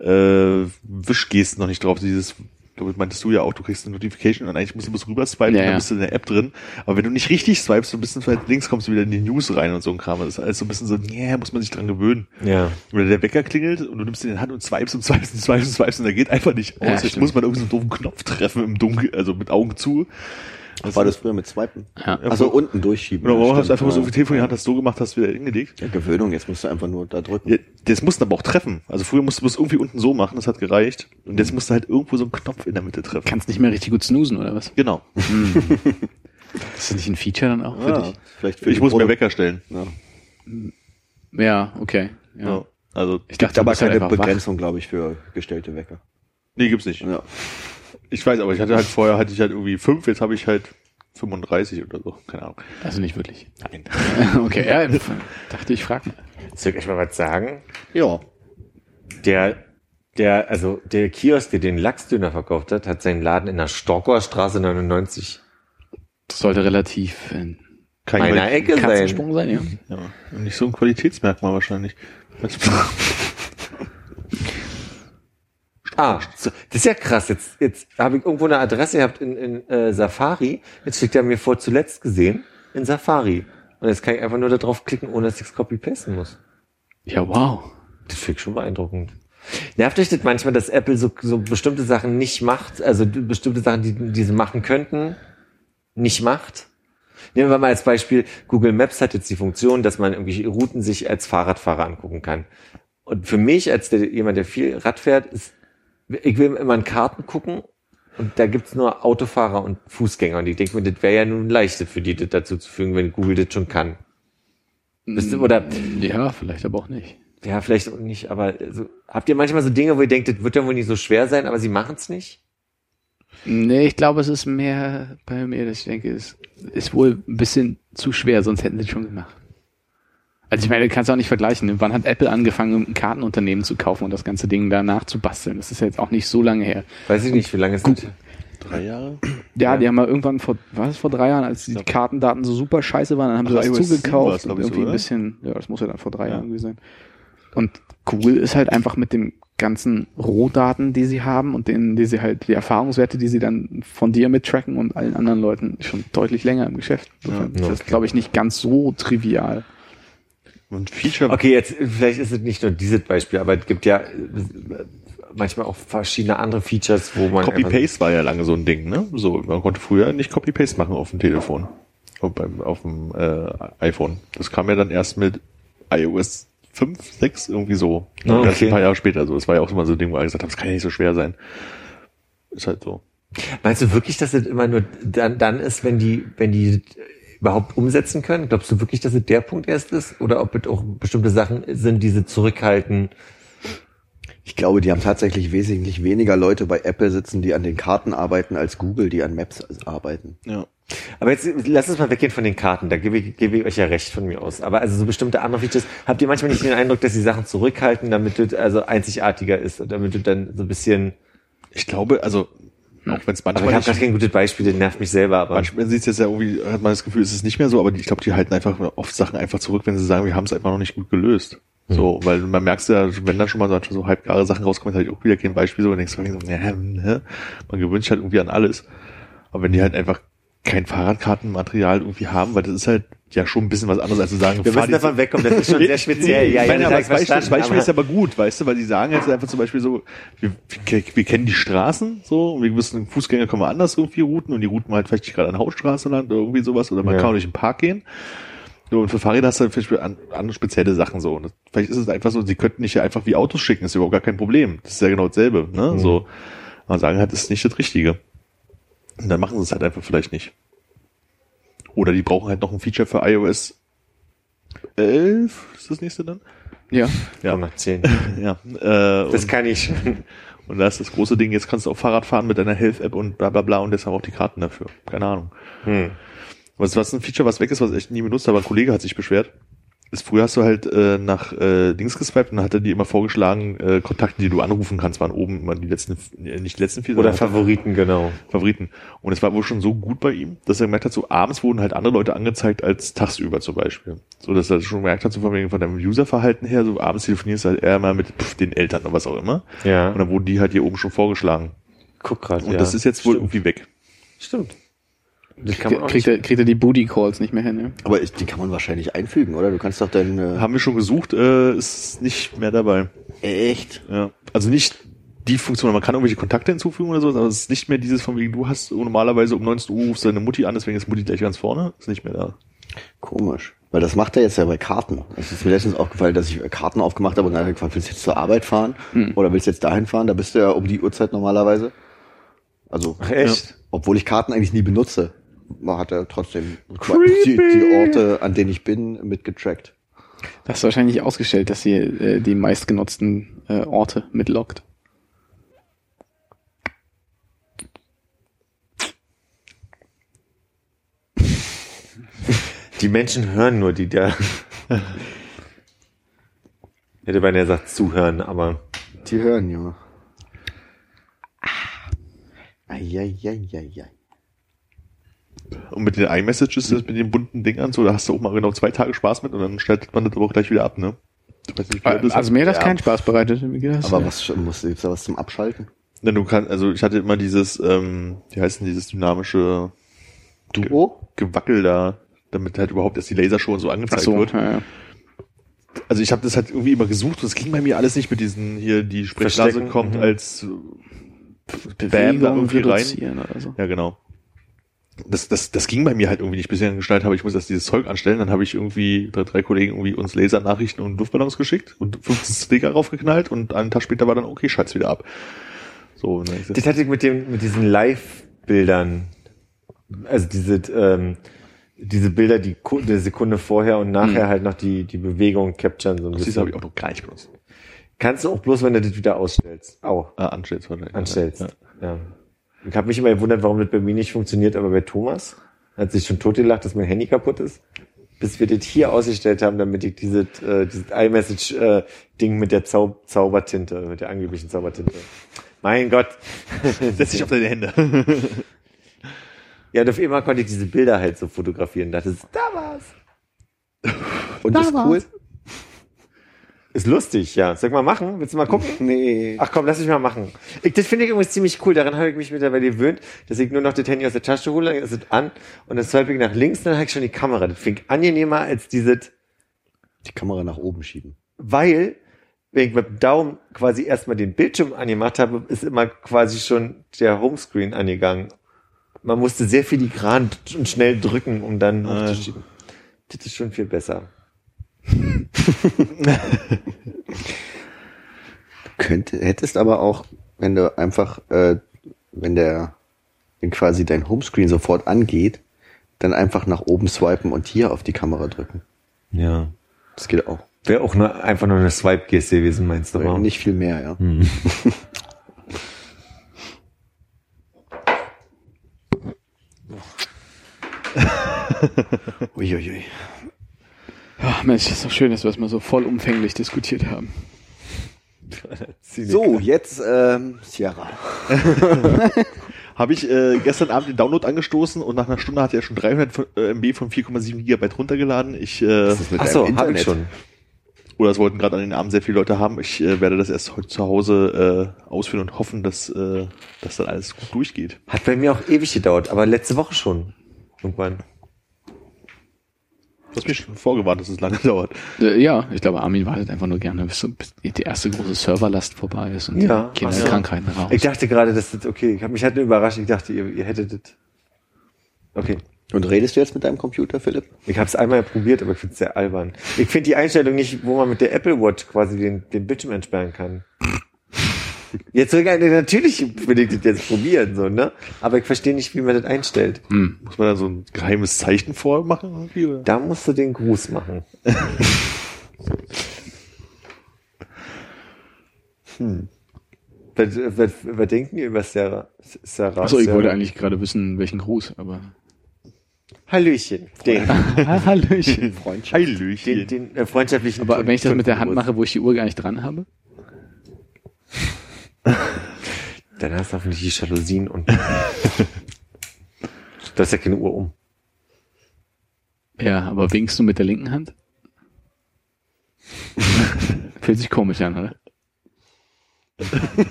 äh, Wischgesten noch nicht drauf. Dieses, glaube ich, meintest du ja auch, du kriegst eine Notification und eigentlich musst du bloß rüber swipen, Ja, dann bist du in der App drin. Aber wenn du nicht richtig swipest, so ein bisschen weit links kommst du wieder in die News rein und so ein Kram. Das ist alles so ein bisschen so, yeah, muss man sich dran gewöhnen. Ja. Oder der Wecker klingelt und du nimmst ihn in die Hand und swipest und swipest und swipest und swipest und der geht einfach nicht aus. Ja, Jetzt muss man irgendwie so einen doofen Knopf treffen im Dunkeln, also mit Augen zu. War das früher mit Swipen? Ja. Also unten durchschieben. Oder warum Ja, hast du einfach mal so viel Telefon in die Hand, hast du so gemacht, hast wieder hingelegt? ja. Ja, Gewöhnung, jetzt musst du einfach nur da drücken. Ja, das musst du aber auch treffen. Also früher musst du es irgendwie unten so machen, das hat gereicht. Und jetzt musst du halt irgendwo so einen Knopf in der Mitte treffen. Kannst nicht mehr richtig gut snoosen, oder was? Genau. Ist das nicht ein Feature dann auch für Ja, dich? vielleicht für Ich muss mir Wecker stellen. Ja. Ja, okay. Ja. Ja. Also, Ich dachte, du bist halt keine. Begrenzung, glaube ich, für gestellte Wecker. nee, gibt's nicht. Ja. Ich weiß, aber ich hatte halt vorher hatte ich halt irgendwie fünf, jetzt habe ich halt 35 oder so. Keine Ahnung. Also nicht wirklich. Nein. okay, ja, dachte, ich frage mal. Soll ich euch mal was sagen? Ja. Der, der, also der Kiosk, der den Lachsdöner verkauft hat, hat seinen Laden in der Storkower Straße 99. Das sollte relativ Kein meiner Ecke sein. Sein, ja. Ja, und nicht so ein Qualitätsmerkmal wahrscheinlich. Ah, so, das ist ja krass. Jetzt, jetzt habe ich irgendwo eine Adresse gehabt in, in äh, Safari. Jetzt schickt er mir vor zuletzt gesehen in Safari. Und jetzt kann ich einfach nur da drauf klicken, ohne dass ich es copy-pasten muss. Ja, wow. Das finde ich schon beeindruckend. Nervt euch das manchmal, dass Apple so, so bestimmte Sachen nicht macht, also bestimmte Sachen, die, die sie machen könnten, nicht macht? Nehmen wir mal als Beispiel, Google Maps hat jetzt die Funktion, dass man irgendwie Routen sich als Fahrradfahrer angucken kann. Und für mich, als der, jemand, der viel Rad fährt, ist, ich will immer in Karten gucken und da gibt's nur Autofahrer und Fußgänger. Und ich denke mir, das wäre ja nun leichter für die, das dazu zu fügen, wenn Google das schon kann. Wisst ihr, oder Ja, vielleicht aber auch nicht. ja, vielleicht auch nicht, aber so, habt ihr manchmal so Dinge, wo ihr denkt, das wird ja wohl nicht so schwer sein, aber sie machen es nicht? Nee, ich glaube, es ist mehr bei mir, dass ich denke, es ist wohl ein bisschen zu schwer, sonst hätten sie es schon gemacht. Also ich meine, du kannst auch nicht vergleichen. ne? Wann hat Apple angefangen, ein Kartenunternehmen zu kaufen und das ganze Ding danach zu basteln? Das ist ja jetzt auch nicht so lange her. Weiß ich nicht, wie lange es ist. Drei Jahre? Ja, die haben mal irgendwann vor, war es vor drei Jahren, als die Kartendaten so super scheiße waren, dann haben sie das iOS 7 war's, zugekauft und ich, so, irgendwie ein bisschen, ja, das muss ja dann vor drei Jahren gewesen sein. Und cool ist halt einfach mit dem ganzen Rohdaten, die sie haben und denen, die sie halt, die Erfahrungswerte, die sie dann von dir mittracken und allen anderen Leuten schon deutlich länger im Geschäft. Ja, ist das, okay. glaube ich, nicht ganz so trivial. Und Feature, Okay, jetzt, vielleicht ist es nicht nur dieses Beispiel, aber es gibt ja äh, manchmal auch verschiedene andere Features, wo man. Copy-Paste war ja lange so ein Ding, ne? So, man konnte früher nicht Copy-Paste machen auf dem Telefon. Auf, beim, auf dem äh, iPhone. Das kam ja dann erst mit iOS 5, 6, irgendwie so. Erst okay. ein paar Jahre später. So, das war ja auch immer so ein Ding, wo alle gesagt haben, das kann ja nicht so schwer sein. Ist halt so. Meinst du wirklich, dass es immer nur dann, dann ist, wenn die, wenn die überhaupt umsetzen können? Glaubst du wirklich, dass es der Punkt erst ist? Oder ob es auch bestimmte Sachen sind, die sie zurückhalten? Ich glaube, die haben tatsächlich wesentlich weniger Leute bei Apple sitzen, die an den Karten arbeiten, als Google, die an Maps arbeiten. Ja. Aber jetzt lass uns mal weggehen von den Karten, da gebe ich, gebe ich euch ja recht von mir aus. Aber also so bestimmte andere Features, habt ihr manchmal nicht den Eindruck, dass die Sachen zurückhalten, damit es also einzigartiger ist und damit du dann so ein bisschen. Ich glaube, also, auch wenn es Aber ich manchmal habe nicht, kein gutes Beispiel, das nervt mich selber, aber. manchmal sieht es jetzt ja irgendwie, hat man das Gefühl, es ist nicht mehr so, aber die, ich glaube, die halten einfach oft Sachen einfach zurück, wenn sie sagen, wir haben es einfach noch nicht gut gelöst. So, weil man merkt ja, wenn dann schon mal so, so halbgare Sachen rauskommen, ist halt auch wieder kein Beispiel so, und denkst so, ja, ne? man gewöhnt sich halt irgendwie an alles. Aber wenn die halt einfach kein Fahrradkartenmaterial irgendwie haben, weil das ist halt ja schon ein bisschen was anderes, als zu sagen, wir müssen davon wegkommen, das ist schon sehr speziell. Ja, ja, Nein, das Beispiel, das Beispiel ist aber- gut, weißt du, weil die sagen jetzt einfach zum Beispiel so, wir, wir, wir kennen die Straßen so, und wir wissen, Fußgänger können wir anders irgendwie routen und die routen halt vielleicht nicht gerade an Hauptstraße lang oder irgendwie sowas oder man Ja. kann auch nicht im Park gehen. So, und für Fahrräder hast du halt vielleicht an, andere spezielle Sachen so. Und das, vielleicht ist es einfach so, sie könnten nicht ja einfach wie Autos schicken, ist überhaupt gar kein Problem. Das ist ja genau dasselbe, ne? So, man sagen halt, das ist nicht das Richtige. Und dann machen sie es halt einfach vielleicht nicht. Oder die brauchen halt noch ein Feature für iOS 11, ist das nächste dann? Ja. Ja, Komm, erzählen. ja. Äh, Das und, kann ich schon. und da ist das große Ding, jetzt kannst du auch Fahrrad fahren mit deiner Health-App und bla bla bla und deshalb auch die Karten dafür. Keine Ahnung. Hm. Was, was ein Feature, was weg ist, was ich nie benutzt habe, ein Kollege hat sich beschwert. Ist, früher hast du halt äh, nach äh, Dings geswiped und dann hat er dir immer vorgeschlagen, äh, Kontakte, die du anrufen kannst, waren oben immer die letzten, äh, nicht die letzten vier, Oder Favoriten, genau. Favoriten. Und es war wohl schon so gut bei ihm, dass er gemerkt hat, so abends wurden halt andere Leute angezeigt als tagsüber zum Beispiel. So, dass er schon gemerkt hat, so von, wegen von deinem Userverhalten her, so abends telefonierst du halt eher mal mit pff, den Eltern oder was auch immer. Ja. Und dann wurden die halt hier oben schon vorgeschlagen. Guck grad, Und ja. das ist jetzt wohl Stimmt. irgendwie weg. Stimmt. Das kann man auch Kriegt er, kriegt er die Booty Calls nicht mehr hin, ja? Aber ich, die kann man wahrscheinlich einfügen, oder? Du kannst doch deine... Haben wir schon gesucht, äh, ist nicht mehr dabei. Echt? Ja. Also nicht die Funktion, man kann irgendwelche Kontakte hinzufügen oder so, aber es ist nicht mehr dieses von wegen, du hast normalerweise um 19 Uhr rufst deine Mutti an, deswegen ist Mutti gleich ganz vorne. Ist nicht mehr da. Komisch. Weil das macht er jetzt ja bei Karten. Es ist mir letztens aufgefallen, dass ich Karten aufgemacht habe und dann hat er gefragt, willst du jetzt zur Arbeit fahren? Oder willst du jetzt dahin fahren? Da bist du ja um die Uhrzeit normalerweise. Also, Ach, echt? obwohl ich Karten eigentlich nie benutze, hat er trotzdem die, die Orte, an denen ich bin, mitgetrackt. Das ist wahrscheinlich ausgestellt, dass sie äh, die meistgenutzten äh, Orte mitloggt. Die Menschen hören nur, die da. Hätte beinahe gesagt zuhören, aber Die hören ja. Eieieiei. Und mit den iMessages, das mit den bunten Dingern, so, da hast du auch mal genau zwei Tage Spaß mit und dann schaltet man das aber auch gleich wieder ab, ne? Nicht, das Also mir hat das Ja. keinen Spaß bereitet. Wie geht das? Aber was muss gibt's da was zum Abschalten? Na, du kannst, also ich hatte immer dieses, ähm, wie heißt denn dieses dynamische Duo? Gewackel da, damit halt überhaupt erst die Lasershow und so angezeigt so, wird. ja, ja. Also ich habe das halt irgendwie immer gesucht und es ging bei mir alles nicht mit diesen hier, die Sprechblase kommt mhm. als äh, Bam da irgendwie rein. so. Ja, genau. Das, das, das ging bei mir halt irgendwie nicht, bis ich dann gestaltet habe, ich muss erst dieses Zeug anstellen. Dann habe ich irgendwie drei, drei Kollegen irgendwie uns Lasernachrichten und Luftballons geschickt und 15 Sticker raufgeknallt und einen Tag später war dann, okay, schalt's wieder ab. So, ich Das hatte ich mit dem, mit diesen Live-Bildern. Also diese, ähm, diese Bilder, die eine Sekunde vorher und nachher halt noch die, die Bewegung capturen so ein das bisschen. habe ich auch noch gar nicht benutzt. Kannst du auch bloß, wenn du das wieder ausstellst. Auch Ah, anstellst wahrscheinlich. anstellst. Ja. Ja. Ich habe mich immer gewundert, warum das bei mir nicht funktioniert, aber bei Thomas hat sich schon totgelacht, dass mein Handy kaputt ist. Bis wir das hier ausgestellt haben, damit ich dieses, äh, dieses iMessage-Ding mit der Zau Zaubertinte, mit der angeblichen Zaubertinte. Mein Gott. Setz dich auf deine Hände. Ja, und auf einmal konnte ich diese Bilder halt so fotografieren. Das ist, da war's. Und das ist cool? Ist lustig, ja. Soll ich mal machen? Willst du mal gucken? Nee. Ach komm, lass mich mal machen. Ich, das finde ich übrigens ziemlich cool. Daran habe ich mich mittlerweile gewöhnt, dass ich nur noch das Handy aus der Tasche hole, dann ist es an und dann swipe ich nach links, dann habe ich schon die Kamera. Das finde ich angenehmer als dieses, Die Kamera nach oben schieben. weil, wenn ich mit dem Daumen quasi erstmal den Bildschirm angemacht habe, ist immer quasi schon der Homescreen angegangen. Man musste sehr filigran und schnell drücken, um dann hochzuschieben. Das ist schon viel besser. Könnte, hättest aber auch, wenn du einfach, äh, wenn der, wenn quasi dein Homescreen sofort angeht, dann einfach nach oben swipen und hier auf die Kamera drücken. Ja. Das geht auch. Wäre auch nur einfach nur eine Swipe-Geste gewesen, meinst du? Nicht viel mehr, ja. Uiuiui. Ach Mensch, ist doch schön, dass wir es mal so vollumfänglich diskutiert haben. So, jetzt ähm, Sierra. Habe ich äh, gestern Abend den Download angestoßen und nach einer Stunde hat er schon 300 von- äh, MB von 4,7 Gigabyte runtergeladen. Ich, äh, ist mit Ach deinem so, habe ich schon. oder es wollten gerade an den Abend sehr viele Leute haben. Ich äh, werde das erst heute zu Hause äh, ausführen und hoffen, dass, äh, dass dann alles gut durchgeht. Hat bei mir auch ewig gedauert, aber letzte Woche schon. Irgendwann. Du hast mich schon vorgewarnt, dass es lange dauert. Äh, ja, ich glaube, Armin wartet einfach nur gerne, bis, die erste große Serverlast vorbei ist und Ja, die ach so. Kinderkrankheiten raus. Ich dachte gerade, dass das okay. Ich habe mich halt nur überrascht. Ich dachte, ihr, ihr hättet das. Okay. Und redest du jetzt mit deinem Computer, Philipp? Ich habe es einmal probiert, aber ich finde es sehr albern. Ich finde die Einstellung nicht, wo man mit der Apple Watch quasi den, den Bildschirm entsperren kann. Jetzt natürlich will ich das jetzt probieren, so, ne? Aber ich verstehe nicht, wie man das einstellt. Muss man da so ein geheimes Zeichen vormachen? Irgendwie, oder? Da musst du den Gruß machen. hm. Was, was, was denken ihr über Sarah? Sarah Achso, ich Sarah? wollte eigentlich gerade wissen, welchen Gruß, aber. Hallöchen. Den, Hallöchen. Freundschaft. Hallöchen. den, den äh, freundschaftlichen Aber wenn ich das mit der Hand mache, wo ich die Uhr gar nicht dran habe? Dann hast du hoffentlich die Jalousien und. du hast ja keine Uhr um. Ja, aber winkst du mit der linken Hand? Fühlt sich komisch an, oder?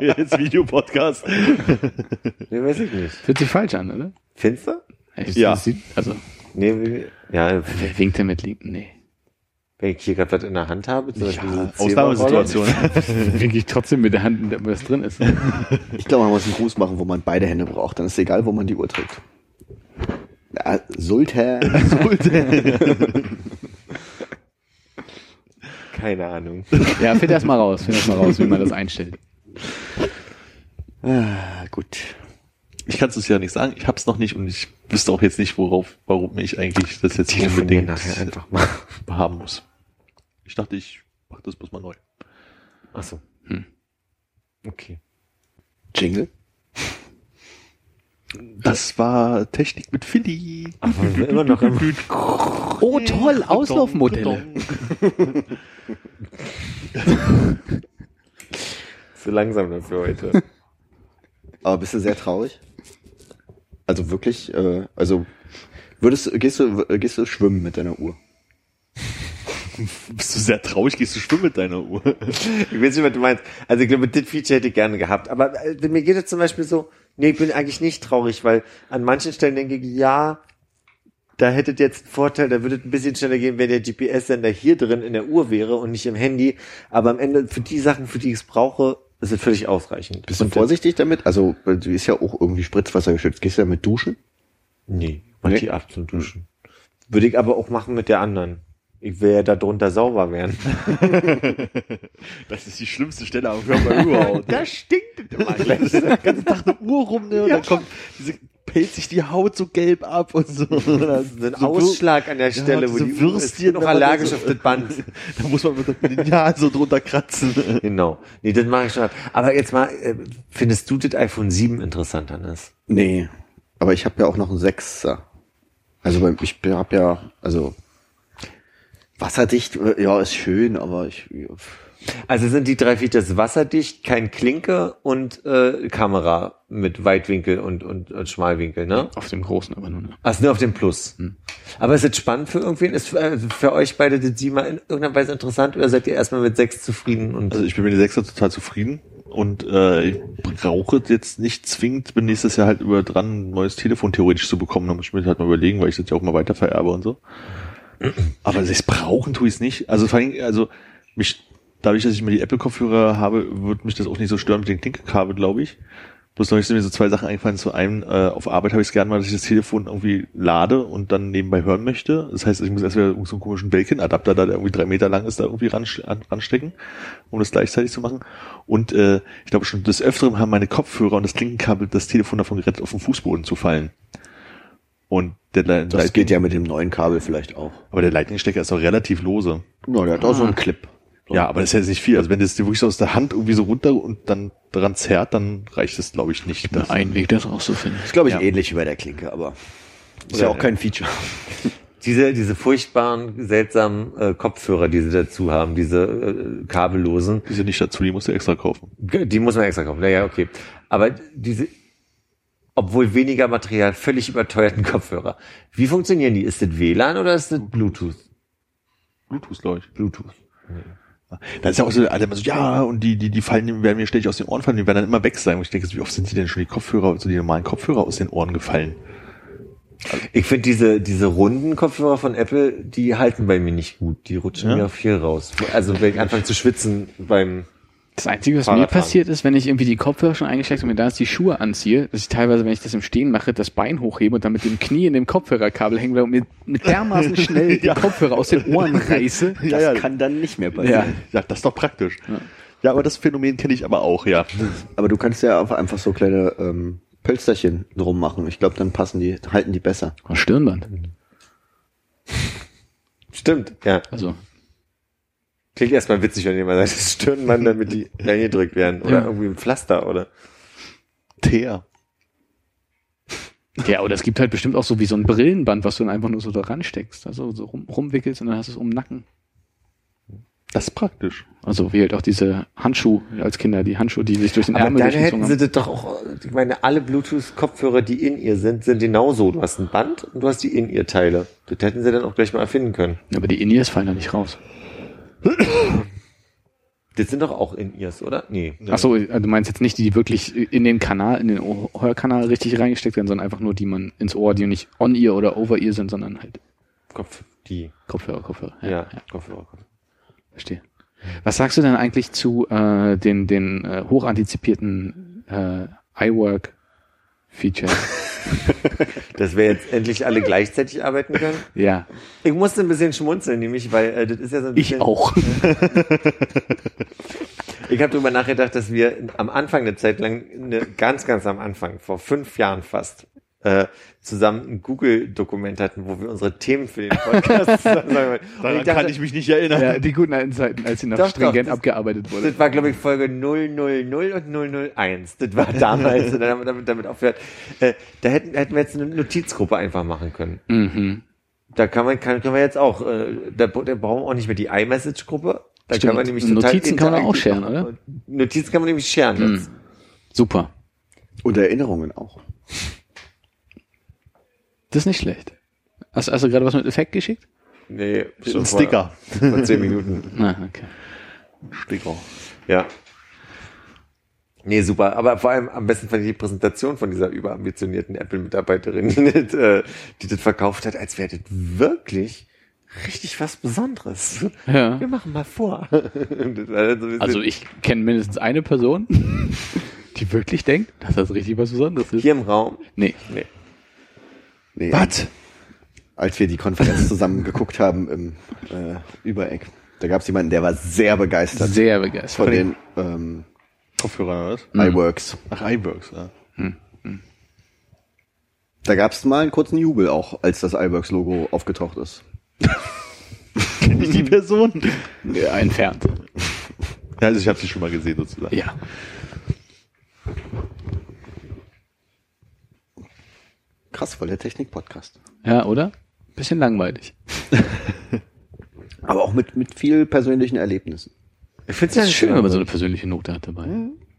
Jetzt Videopodcast. Nee, weiß ich nicht. Fühlt sich falsch an, oder? Findest du? Ja. sieht- Also, Nee, wie- ja, wer winkt denn mit linken? Nee. Wenn ich hier gerade was in der Hand habe, zum Beispiel Ja. Ausnahmesituation. Wink ich trotzdem mit der Hand, wo was drin ist. Ich glaube, man muss einen Gruß machen, wo man beide Hände braucht. Dann ist egal, wo man die Uhr trägt. Ja, Sultan. Keine Ahnung. Ja, find erst mal raus, find erst mal raus, wie man das einstellt. ah, gut. Ich kann es ja nicht sagen. Ich hab's noch nicht und ich wüsste auch jetzt nicht, worauf, warum ich eigentlich das jetzt Telefonieren unbedingt nachher einfach mal. haben muss. Ich dachte, ich mach das bloß mal neu. Ach so. Hm. Okay. Jingle? Das war Technik mit Philly. Aber immer noch im Oh, toll, Auslaufmodelle. zu langsam dafür heute. Aber bist du sehr traurig? Also wirklich, äh, also würdest gehst du, gehst du schwimmen mit deiner Uhr? Bist du sehr traurig, gehst du schwimmen mit deiner Uhr? Ich weiß nicht, was du meinst. Also ich glaube, das Feature hätte ich gerne gehabt. Aber äh, mir geht es zum Beispiel so, nee, ich bin eigentlich nicht traurig, weil an manchen Stellen denke ich, ja, da hättet jetzt einen Vorteil, da würde es ein bisschen schneller gehen, wenn der GPS-Sender hier drin in der Uhr wäre und nicht im Handy. Aber am Ende, für die Sachen, für die ich es brauche, ist es völlig ausreichend. Bist du Und- vorsichtig damit? Also, du ist ja auch irgendwie Spritzwasser geschützt. Gehst du damit duschen? Nee, mach Nee? die ab zum Duschen. Würde ich aber auch machen mit der anderen. Ich will ja da drunter sauber werden. Das ist die schlimmste Stelle am Körper überhaupt. Da stinkt es immer den ganzen Tag eine Uhr rum, ne? Und dann kommt diese, pellt sich die Haut so gelb ab und so. Das So ein Ausschlag an der Stelle, wo die Würstchen, ist noch allergisch so- auf das Band. Da muss man mit dem Lineal so drunter kratzen. Genau. Nee, das mache ich schon. Aber jetzt mal, äh, findest du das iPhone 7 interessant, Hannes? Nee. Aber ich habe ja auch noch einen Sechser. Also beim- ich habe ja, also wasserdicht, äh, ja, ist schön, aber ich, Also sind die drei Features wasserdicht, kein Klinke und äh, Kamera mit Weitwinkel und, und, und Schmalwinkel, ne? Auf dem großen aber nur. Ne? Ach, nur auf dem Plus. Aber ist das spannend für irgendwen? Ist für, also für euch beide das 7 in irgendeiner Weise interessant oder seid ihr erstmal mit 6 zufrieden? Und Also ich bin mit der 6er total zufrieden und äh, ich brauche jetzt nicht zwingend, bin nächstes Jahr halt über dran, ein neues Telefon theoretisch zu bekommen. Da muss ich mir halt mal überlegen, weil ich das ja auch mal weiter vererbe und so. Aber das brauchen tue ich es nicht. Also vor allem, also mich, dadurch, dass ich immer die Apple-Kopfhörer habe, wird mich das auch nicht so stören mit den Klinkekabel, glaube ich. Bloß neulich sind mir so zwei Sachen eingefallen. Zu einem, äh, auf Arbeit habe ich es gerne mal, dass ich das Telefon irgendwie lade und dann nebenbei hören möchte. Das heißt, ich muss erst wieder so einen komischen Belkin-Adapter, da der irgendwie drei Meter lang ist, da irgendwie ran, an, ranstecken, um das gleichzeitig zu machen. Und äh, ich glaube schon des Öfteren haben meine Kopfhörer und das Klinkenkabel das Telefon davon gerettet, auf den Fußboden zu fallen. Und der, der das geht ja mit dem neuen Kabel vielleicht auch. aber der Lightning-Stecker ist auch relativ lose. Na, der hat auch so einen Clip. So. Ja, aber das ist ja jetzt nicht viel. Also wenn das wirklich so aus der Hand irgendwie so runter und dann dran zerrt, dann reicht es, glaube ich, nicht. Das, Ein Weg, das rauszufinden. ist, glaube ich, Ja. ähnlich wie bei der Klinke, aber ist ja, Ja, auch kein Feature. diese, diese furchtbaren, seltsamen äh, Kopfhörer, die sie dazu haben, diese äh, kabellosen, die sind nicht dazu, die musst du extra kaufen. die muss man extra kaufen. Naja, okay. Aber diese, obwohl weniger Material, völlig überteuerten Kopfhörer. Wie funktionieren die? Ist das WLAN oder ist das Bluetooth? Bluetooth, glaube ich. Bluetooth. Da ist ja auch so, alle immer so, ja, und die, die, die fallen, werden mir ständig aus den Ohren fallen, die werden dann immer weg sein. Und ich denke, wie oft sind die denn schon die Kopfhörer, so die normalen Kopfhörer aus den Ohren gefallen? Ich finde diese, diese runden Kopfhörer von Apple, die halten bei mir nicht gut. Die rutschen Ja? mir viel raus. Also wenn ich anfange zu schwitzen beim Das Einzige, was mir passiert ist, wenn ich irgendwie die Kopfhörer schon eingesteckt habe und mir da jetzt die Schuhe anziehe, dass ich teilweise, wenn ich das im Stehen mache, das Bein hochhebe und dann mit dem Knie in dem Kopfhörerkabel hängen bleibe und mir mit dermaßen schnell die Kopfhörer aus den Ohren reiße. Das Ja, ja. kann dann nicht mehr passieren. Ja. Ja, das ist doch praktisch. Ja, aber das Phänomen kenne ich aber auch, ja. Aber du kannst ja einfach- einfach so kleine ähm, Pölsterchen drum machen. Ich glaube, dann passen die, halten die besser. Oh, Stirnband. Stimmt, ja. Also, Klingt erstmal witzig, wenn jemand sagt, das Stirnband, damit die reingedrückt werden. Oder Ja. irgendwie ein Pflaster, oder? Teer. ja, oder es gibt halt bestimmt auch so wie so ein Brillenband, was du dann einfach nur so da ransteckst. Also so rum, rumwickelst und dann hast du es um den Nacken. Das ist praktisch. Also wie halt auch diese Handschuhe als Kinder, die Handschuhe, die sich durch den Aber Ärmel dann hätten sie das doch auch, ich meine, alle Bluetooth-Kopfhörer, die in ihr sind, sind genauso. Du hast ein Band und du hast die in ihr Teile. Das hätten sie dann auch gleich mal erfinden können. Aber die In-Ears fallen da nicht raus. Das sind doch auch in ears, oder? Nee. Ach so, also du meinst jetzt nicht die, die wirklich in den Kanal, in den Hörkanal richtig reingesteckt werden, sondern einfach nur die man ins Ohr, die nicht on-ear oder over-ear sind, sondern halt Kopf, die. Kopfhörer, Kopfhörer. Ja, Kopfhörer. Verstehe. Was sagst du denn eigentlich zu äh, den, den äh, hochantizipierten äh, iWork-Features? Dass wir jetzt endlich alle gleichzeitig arbeiten können. ja, Ich musste ein bisschen schmunzeln, nämlich, weil äh, das ist ja so ein bisschen. ich auch. Ich habe darüber nachgedacht, dass wir am Anfang eine Zeit lang, eine, ganz, ganz am Anfang, vor fünf Jahren fast, äh, zusammen ein Google-Dokument hatten, wo wir unsere Themen für den Podcast zusammen sagen wollten. Und Daran ich dachte, kann ich mich nicht erinnern. ja, die guten alten Zeiten, als sie noch Doch, stringent doch, das- abgearbeitet wurde. Das war, glaube ich, Folge 000 und 001. Das war damals, und dann haben wir damit, damit aufgehört. Äh, da hätten, hätten wir jetzt eine Notizgruppe einfach machen können. Mhm. Da kann man, kann, können wir jetzt auch, äh, da, da brauchen wir auch nicht mehr die iMessage-Gruppe. Da Stimmt. kann man nämlich Notizen kann man auch sharen, machen. Notizen kann man nämlich sharen. jetzt. Super. Und Erinnerungen auch. Das ist nicht schlecht. Hast, hast du gerade was mit Effekt geschickt? Nee, Ein Sticker. Vor zehn Minuten. Na, okay. Sticker. Ja. Nee, super. Aber vor allem am besten fand ich die Präsentation von dieser überambitionierten Apple-Mitarbeiterin, die, das, äh, die das verkauft hat, als wäre das wirklich richtig was Besonderes. Ja. Wir machen mal vor. So bisschen- Also ich kenne mindestens eine Person, die wirklich denkt, dass das richtig was Besonderes ist. hier im Raum. Nee. Nee. Nee, Was? Als wir die Konferenz zusammen geguckt haben im äh, Übereck, da gab es jemanden, der war sehr begeistert Sehr begeistert. von den ähm, Kopfhörer oder was? iWorks. Ach, iWorks, ja. Da gab es mal einen kurzen Jubel auch, als das iWorks-Logo aufgetaucht ist. Kenn ich die Person? Ja, entfernt. Ja, also ich habe sie schon mal gesehen sozusagen. Ja. Krass, voll der Technik-Podcast. Ja, oder? Bisschen langweilig. Aber auch mit, mit viel persönlichen Erlebnissen. Ich finde es Das ist schön, wenn man so eine persönliche Note hat dabei.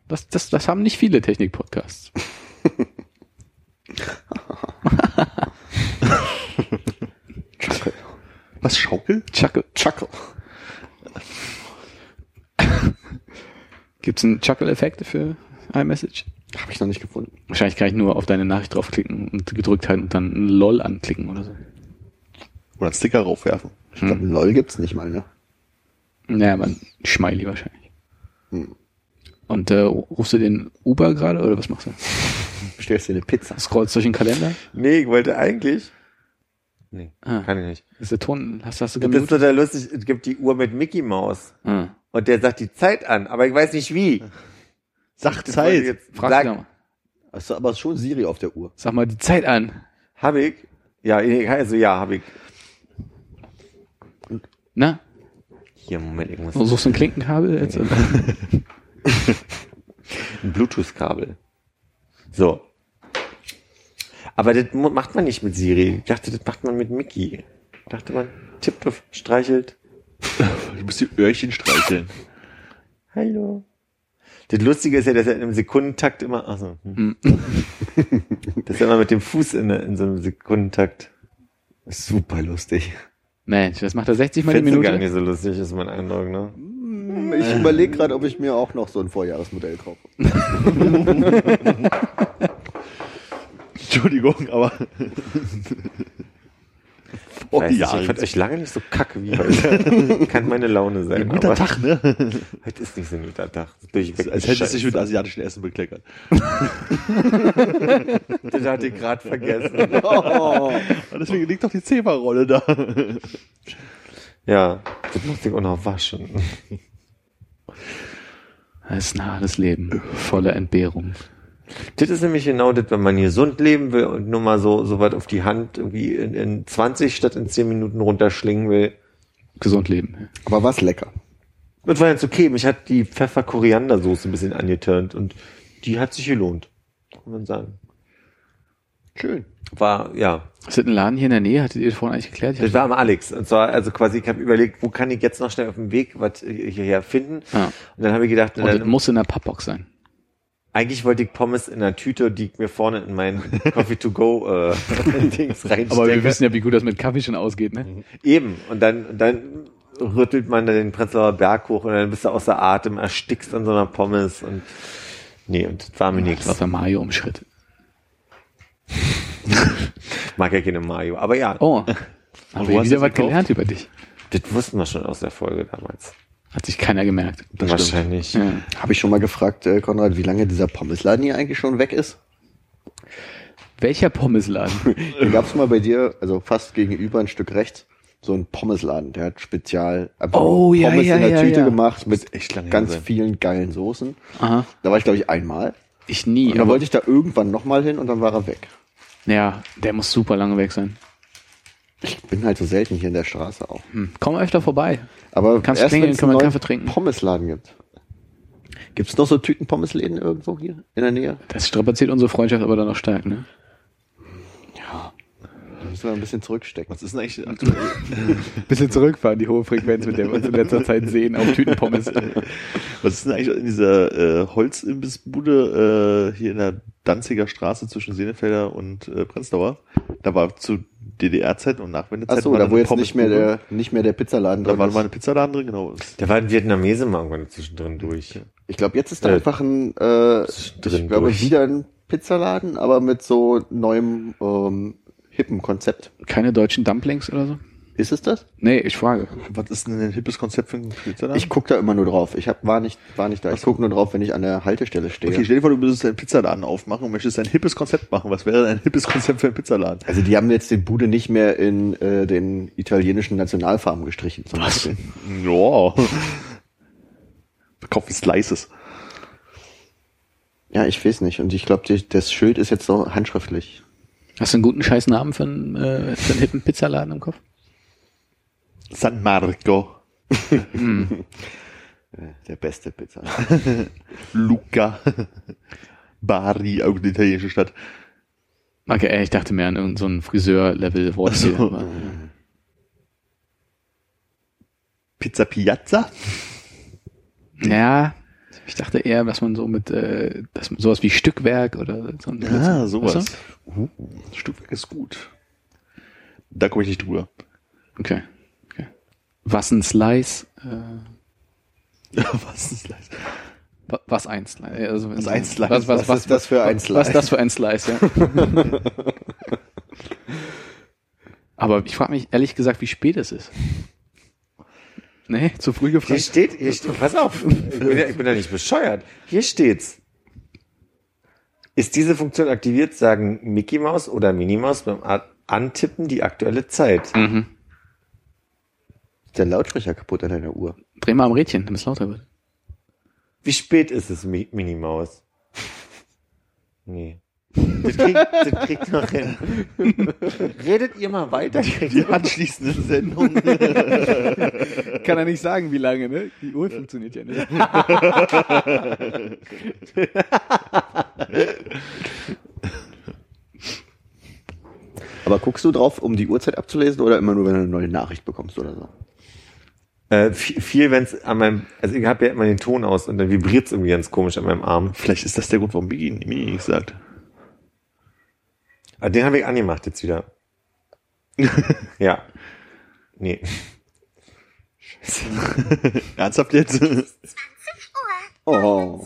Das, das, das haben nicht viele Technik-Podcasts. Chuckle. Was, Schaukel? Chuckle. Chuckle. Gibt's einen Chuckle-Effekt für iMessage? Habe ich noch nicht gefunden. Wahrscheinlich kann ich nur auf deine Nachricht draufklicken und gedrückt halten und dann ein LOL anklicken oder so. Oder einen Sticker raufwerfen. Ich glaube, LOL gibt's nicht mal, ne? Naja, man Schmeili wahrscheinlich. Und äh, rufst du den Uber gerade oder was machst du? Bestellst dir eine Pizza. Scrollst durch den Kalender? Nee, ich wollte eigentlich. Nee, Ah. kann ich nicht. Ist der Ton, hast, hast du Das ist gemutet? total lustig. Es gibt die Uhr mit Mickey Maus. Ah. Und der sagt die Zeit an, aber ich weiß nicht wie. Sag Das Zeit. Jetzt Frag sag, mal. Hast du aber schon Siri auf der Uhr. Sag mal die Zeit an. hab ich? Ja, also ja, hab ich. Na? Hier, Moment, ich muss Du suchst ein Klinkenkabel jetzt? ein Bluetooth-Kabel. So. Aber das macht man nicht mit Siri. Ich dachte, das macht man mit Mickey. Ich dachte, man tippt auf, streichelt. Du musst die Öhrchen streicheln. Hallo. Das Lustige ist ja, dass er in einem Sekundentakt immer, also, hm. dass er immer mit dem Fuß in, in so einem Sekundentakt. Super lustig. Mensch, das macht er 60 Mal die Findest du gar Minute. nicht so lustig, ist mein Eindruck, ne? Ich überlege gerade, ob ich mir auch noch so ein Vorjahresmodell kaufe. Entschuldigung, aber. Oh, Weiß nicht, ja, ich fand euch lange nicht so kacke wie heute. Kann meine Laune sein. ein guter Tag, ne? Heute ist nicht so ein guter Tag. Durchweg Als hätte es sich mit asiatischen Essen bekleckert. Das hatte ich gerade vergessen. Und deswegen liegt doch die Zebra-Rolle da. Ja, das muss ich auch noch waschen. Das ist ein hartes Leben. Voller Entbehrung. Das ist nämlich genau das, wenn man gesund leben will und nur mal so, so weit auf die Hand irgendwie in, in 20 statt in 10 Minuten runterschlingen will. Gesund leben. Aber was lecker. Das war jetzt okay. Mich hat die Pfeffer-Koriander-Soße ein bisschen angeturnt und die hat sich gelohnt. Kann man sagen. Schön. War, ja. Ist das ein Laden hier in der Nähe? Hattet ihr das vorhin eigentlich geklärt? Ich Das war am Alex. Und zwar, also quasi, ich habe überlegt, wo kann ich jetzt noch schnell auf dem Weg was hierher finden? Ja. Und dann habe ich gedacht, Und dann, das muss in der Pappbox sein. Eigentlich wollte ich Pommes in einer Tüte, die ich mir vorne in mein Coffee to go äh, Dings reinstecke. Aber wir wissen ja, wie gut das mit Kaffee schon ausgeht, ne? Eben. Und dann, dann rüttelt man da den Prenzlauer Berg hoch und dann bist du außer Atem, erstickst an so einer Pommes und nee, und das war mir Das war nichts. für Mario im Schritt. Mag ja keine Mayo. Aber ja, Oh. Haben wir wieder was gelernt über dich. das wussten wir schon aus der Folge damals. Hat sich keiner gemerkt. Wahrscheinlich. Ja. Habe ich schon mal gefragt, äh, Konrad, wie lange dieser Pommesladen hier eigentlich schon weg ist? Welcher Pommesladen? Da gab es mal bei dir, also fast gegenüber ein Stück rechts, so einen Pommesladen. Der hat spezial einfach Oh, ja, Pommes ja, in der ja, Tüte ja. gemacht mit echt ganz sein. vielen geilen Soßen. Aha. Da war ich, glaube ich, einmal. Ich nie. Und dann wollte ich da irgendwann nochmal hin und dann war er weg. ja, der muss super lange weg sein. Ich bin halt so selten hier in der Straße auch. Hm. Komm öfter vorbei. Aber Kannst erst klingeln, können wir Kaffee trinken. Pommesladen gibt. Gibt es noch so Tütenpommesläden irgendwo hier in der Nähe? Das strapaziert unsere Freundschaft aber dann noch stark, ne? Müssen wir ein bisschen zurückstecken. Was ist denn eigentlich aktuell? Bisschen zurückfahren, die hohe Frequenz, mit der wir uns in letzter Zeit sehen auf Tütenpommes. Was ist denn eigentlich in dieser äh, Holzimbissbude äh, hier in der Danziger Straße zwischen Senefelder und äh, Prenzlauer? Da war zu DDR-Zeiten und Nachwendezeiten. Achso, war da wo jetzt nicht mehr der, nicht mehr der Pizzaladen Da drin war ist. mal eine Pizzaladen drin, genau. Da war ein Vietnamese mal irgendwann zwischendrin durch. Ich glaube, jetzt ist da Äh, einfach ein, äh, drin ich glaube, durch. wieder ein Pizzaladen, aber mit so neuem, ähm, hippen Konzept. Keine deutschen Dumplings oder so? Ist es das? Nee, ich frage. Was ist denn ein hippes Konzept für einen Pizzaladen? Ich guck da immer nur drauf. Ich hab, war nicht, war nicht da. Ich guck nur drauf, wenn ich an der Haltestelle stehe. Okay, stell dir vor, du müsstest einen Pizzaladen aufmachen und möchtest ein hippes Konzept machen. Was wäre ein hippes Konzept für einen Pizzaladen? Also die haben jetzt den Bude nicht mehr in äh, den italienischen Nationalfarben gestrichen. Zum Beispiel. Ja. Verkaufen Slices. Ja, ich weiß nicht. Und ich glaube, das Schild ist jetzt so handschriftlich. Hast du einen guten scheiß Namen für einen, äh, für einen hippen Pizzaladen im Kopf? San Marco. Äh, Der beste Pizzaladen. Luca. Bari, auch eine italienische Stadt. Okay, ich dachte mehr an irgendein so. Ach so. Pizza Piazza. Ja, ich dachte eher, was man so mit, äh, das, sowas wie Stückwerk oder so. ein- Ah, sowas. Weißt Uh, das Stückwerk ist gut. Da komme ich nicht drüber. du? Okay. okay. Was ein Slice, äh, Was ist das? wa- was ein Slice? äh, Also, Was ein Slice? Was, was, Was ist das für ein Was Slice? ist das für ein Slice, ja. Aber ich frage mich ehrlich gesagt, wie spät es ist. Nee, zu früh Hier gefragt. steht, hier steht, pass auf, ich bin, ja, ich bin ja nicht bescheuert. Hier steht's. Ist diese Funktion aktiviert, sagen Mickey Mouse oder Minnie Maus beim Antippen die aktuelle Zeit. Mhm. Ist der Lautsprecher kaputt an deiner Uhr? Dreh mal am Rädchen, damit es lauter wird. Wie spät ist es, Mi Minnie Maus? Nee. Das kriegt, das kriegt noch hin. Redet ihr mal weiter? Die anschließende Sendung. Kann er nicht sagen, wie lange, ne? Die Uhr funktioniert ja nicht. Aber guckst du drauf, um die Uhrzeit abzulesen oder immer nur, wenn du eine neue Nachricht bekommst oder so? Äh, viel, viel wenn es an meinem, also ich habe ja immer den Ton aus und dann vibriert es irgendwie ganz komisch an meinem Arm. Vielleicht ist das der Grund, warum Biggie Mini nicht sagt. Aber den habe ich angemacht jetzt wieder. ja. Nee. Ernsthaft jetzt? Oh.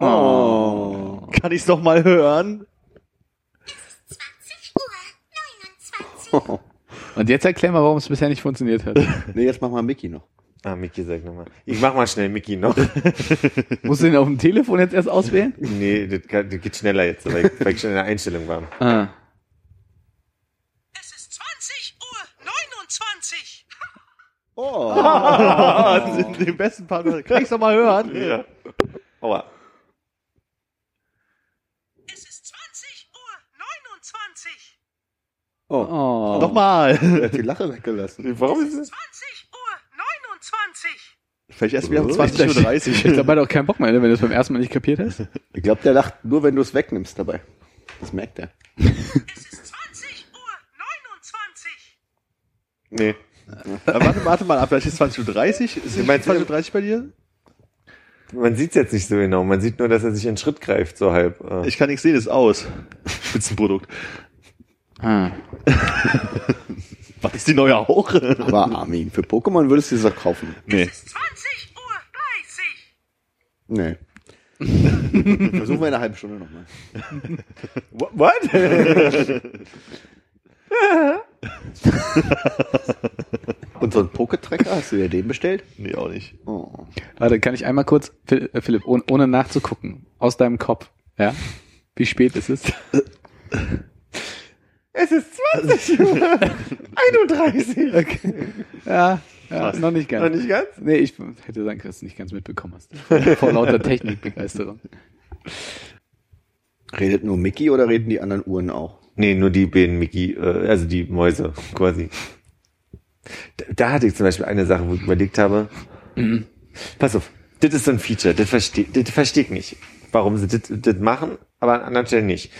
Oh. Kann ich's noch mal hören? Und jetzt erklär mal, warum es bisher nicht funktioniert hat. Nee, jetzt mach mal Mickey noch. Ah, Mickey, sag nochmal. Ich mach mal schnell Mickey noch. Musst du den auf dem Telefon jetzt erst auswählen? nee, das, kann, das geht schneller jetzt, weil ich, weil ich schon in der Einstellung war. Ah. Es ist 20 Uhr 29. Oh. Ah, den, den besten Part. Kann ich's noch mal hören? Ja. Aua. Es ist 20 Uhr 29. oh. Oh. Nochmal. Er hat die Lache weggelassen. Warum ist es? 20 Uhr 29. Vielleicht erst wieder um Ich 20.30 Uhr. dabei doch keinen Bock mehr, ne, wenn du es beim ersten Mal nicht kapiert hast. Ich glaube, der lacht nur, wenn du es wegnimmst dabei. Das merkt er. Es ist 20 Uhr 29. Nee. Ja, warte, warte mal ab, vielleicht ist 20.30 Uhr. Ist es meinst- 20.30 Uhr bei dir? Man sieht's jetzt nicht so genau. Man sieht nur, dass er sich in den Schritt greift, so halb. Ich kann nichts sehen, ist aus. Spitzenprodukt. Ah. Was ist die neue auch? Aber Armin, für Pokémon würdest du es doch kaufen. nee. Es ist 20 Uhr 30. Nee. Versuchen wir in einer halben Stunde nochmal. What? Und so einen Poketracker, hast du dir den bestellt? Nee, auch nicht. Oh. Warte, kann ich einmal kurz, äh, Philipp, ohne, ohne nachzugucken, aus deinem Kopf, ja? Wie spät ist es? es ist 20 Uhr 31. Okay. Ja, ja noch nicht ganz. Noch nicht ganz? Nee, ich hätte sagen können, dass du nicht ganz mitbekommen hast. Vor lauter Technikbegeisterung. Redet nur Mickey oder reden die anderen Uhren auch? Nee, nur die beiden Mickey, äh, also die Mäuse quasi. Da, da hatte ich zum Beispiel eine Sache, wo ich überlegt habe, pass auf, das ist so ein Feature, das verstehe das versteh ich nicht, warum sie das, das machen, aber an anderen Stellen nicht.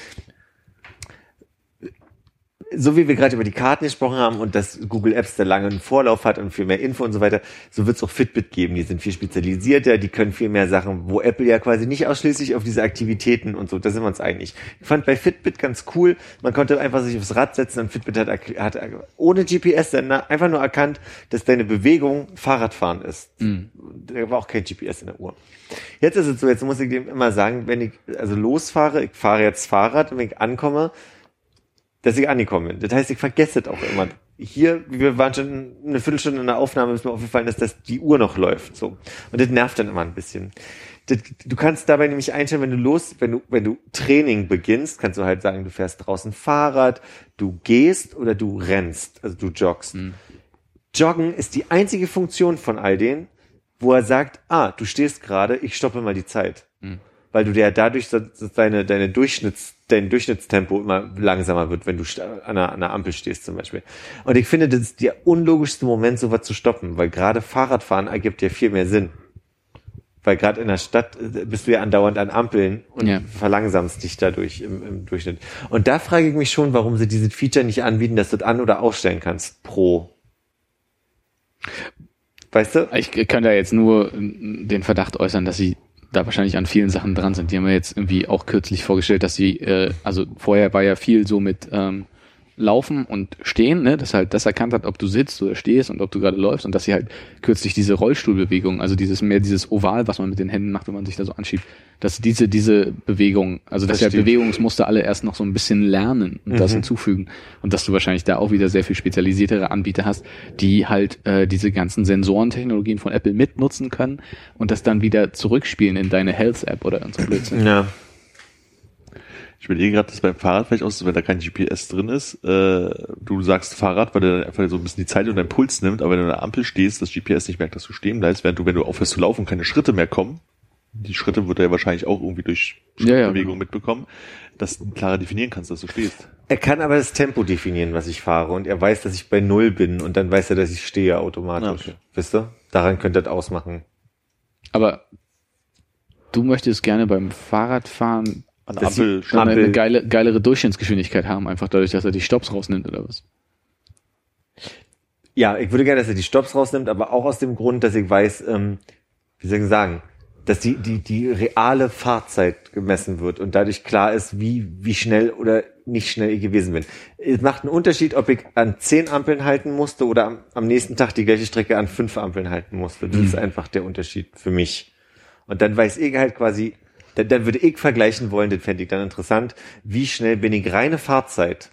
So wie wir gerade über die Karten gesprochen haben und dass Google Apps da lange einen Vorlauf hat und viel mehr Info und so weiter, so wird es auch Fitbit geben. Die sind viel spezialisierter, die können viel mehr Sachen, wo Apple ja quasi nicht ausschließlich auf diese Aktivitäten und so, da sind wir uns einig. Ich fand bei Fitbit ganz cool, man konnte einfach sich aufs Rad setzen und Fitbit hat, hat ohne GPS-Sender einfach nur erkannt, dass deine Bewegung Fahrradfahren ist. Da war auch kein GPS in der Uhr. Jetzt ist es so, jetzt muss ich dem immer sagen, wenn ich also losfahre, ich fahre jetzt Fahrrad und wenn ich ankomme, dass ich angekommen bin. Das heißt, ich vergesse es auch immer. Hier, wir waren schon eine Viertelstunde in der Aufnahme, ist mir aufgefallen, dass das die Uhr noch läuft. So. Und das nervt dann immer ein bisschen. Das, du kannst dabei nämlich einstellen, wenn du los, wenn du, wenn du Training beginnst, kannst du halt sagen, du fährst draußen Fahrrad, du gehst oder du rennst, also du joggst. Joggen ist die einzige Funktion von all denen, wo er sagt, ah, du stehst gerade, ich stoppe mal die Zeit. Weil du ja dadurch deine, deine Durchschnitts, dein Durchschnittstempo immer langsamer wird, wenn du an einer, an einer Ampel stehst zum Beispiel. Und ich finde, das ist der unlogischste Moment, sowas zu stoppen, weil gerade Fahrradfahren ergibt ja viel mehr Sinn. Weil gerade in der Stadt äh, bist du ja andauernd an Ampeln und Ja. verlangsamst dich dadurch im, im Durchschnitt. Und da frage ich mich schon, warum sie dieses Feature nicht anbieten, dass du das an- oder ausstellen kannst pro. Weißt du? Ich kann da jetzt nur äh, den Verdacht äußern, dass sie da wahrscheinlich an vielen Sachen dran sind. Die haben ja jetzt irgendwie auch kürzlich vorgestellt, dass sie, äh, also vorher war ja viel so mit ähm, Laufen und Stehen, ne, dass halt das erkannt hat, ob du sitzt oder stehst und ob du gerade läufst und dass sie halt kürzlich diese Rollstuhlbewegung, also dieses mehr dieses Oval, was man mit den Händen macht, wenn man sich da so anschiebt, dass diese diese Bewegung, also dass Das ja stimmt. Bewegungsmuster alle erst noch so ein bisschen lernen und das Mhm. hinzufügen und dass du wahrscheinlich da auch wieder sehr viel spezialisiertere Anbieter hast, die halt äh, diese ganzen Sensorentechnologien von Apple mitnutzen können und das dann wieder zurückspielen in deine Health App oder in so Blödsinn. Ja. Ich überlege gerade, dass beim Fahrrad vielleicht auch so, wenn da kein GPS drin ist, äh, du sagst Fahrrad, weil der dann einfach so ein bisschen die Zeit und deinen Puls nimmt, aber wenn du an der Ampel stehst, das GPS nicht merkt, dass du stehen bleibst, während du, wenn du aufhörst zu laufen, keine Schritte mehr kommen. Die Schritte wird er ja wahrscheinlich auch irgendwie durch Ja, ja, Bewegung genau. mitbekommen, dass du klarer definieren kannst, dass du stehst. Er kann aber das Tempo definieren, was ich fahre. Und er weiß, dass ich bei Null bin. Und dann weiß er, dass ich stehe automatisch. Okay. Wisst ihr? Daran könnte das ausmachen. Aber du möchtest gerne beim Fahrradfahren An der Das Ampel eine, Ampel. eine geile, geilere Durchschnittsgeschwindigkeit haben, einfach dadurch, dass er die Stops rausnimmt oder was? Ja, ich würde gerne, dass er die Stops rausnimmt, aber auch aus dem Grund, dass ich weiß, ähm, wie soll ich sagen, dass die, die, die reale Fahrzeit gemessen wird und dadurch klar ist, wie, wie schnell oder nicht schnell ich gewesen bin. Es macht einen Unterschied, ob ich an zehn Ampeln halten musste oder am, am nächsten Tag die gleiche Strecke an fünf Ampeln halten musste. Das ist einfach der Unterschied für mich. Und dann weiß ich halt quasi, dann, dann würde ich vergleichen wollen, das fände ich dann interessant, wie schnell bin ich reine Fahrzeit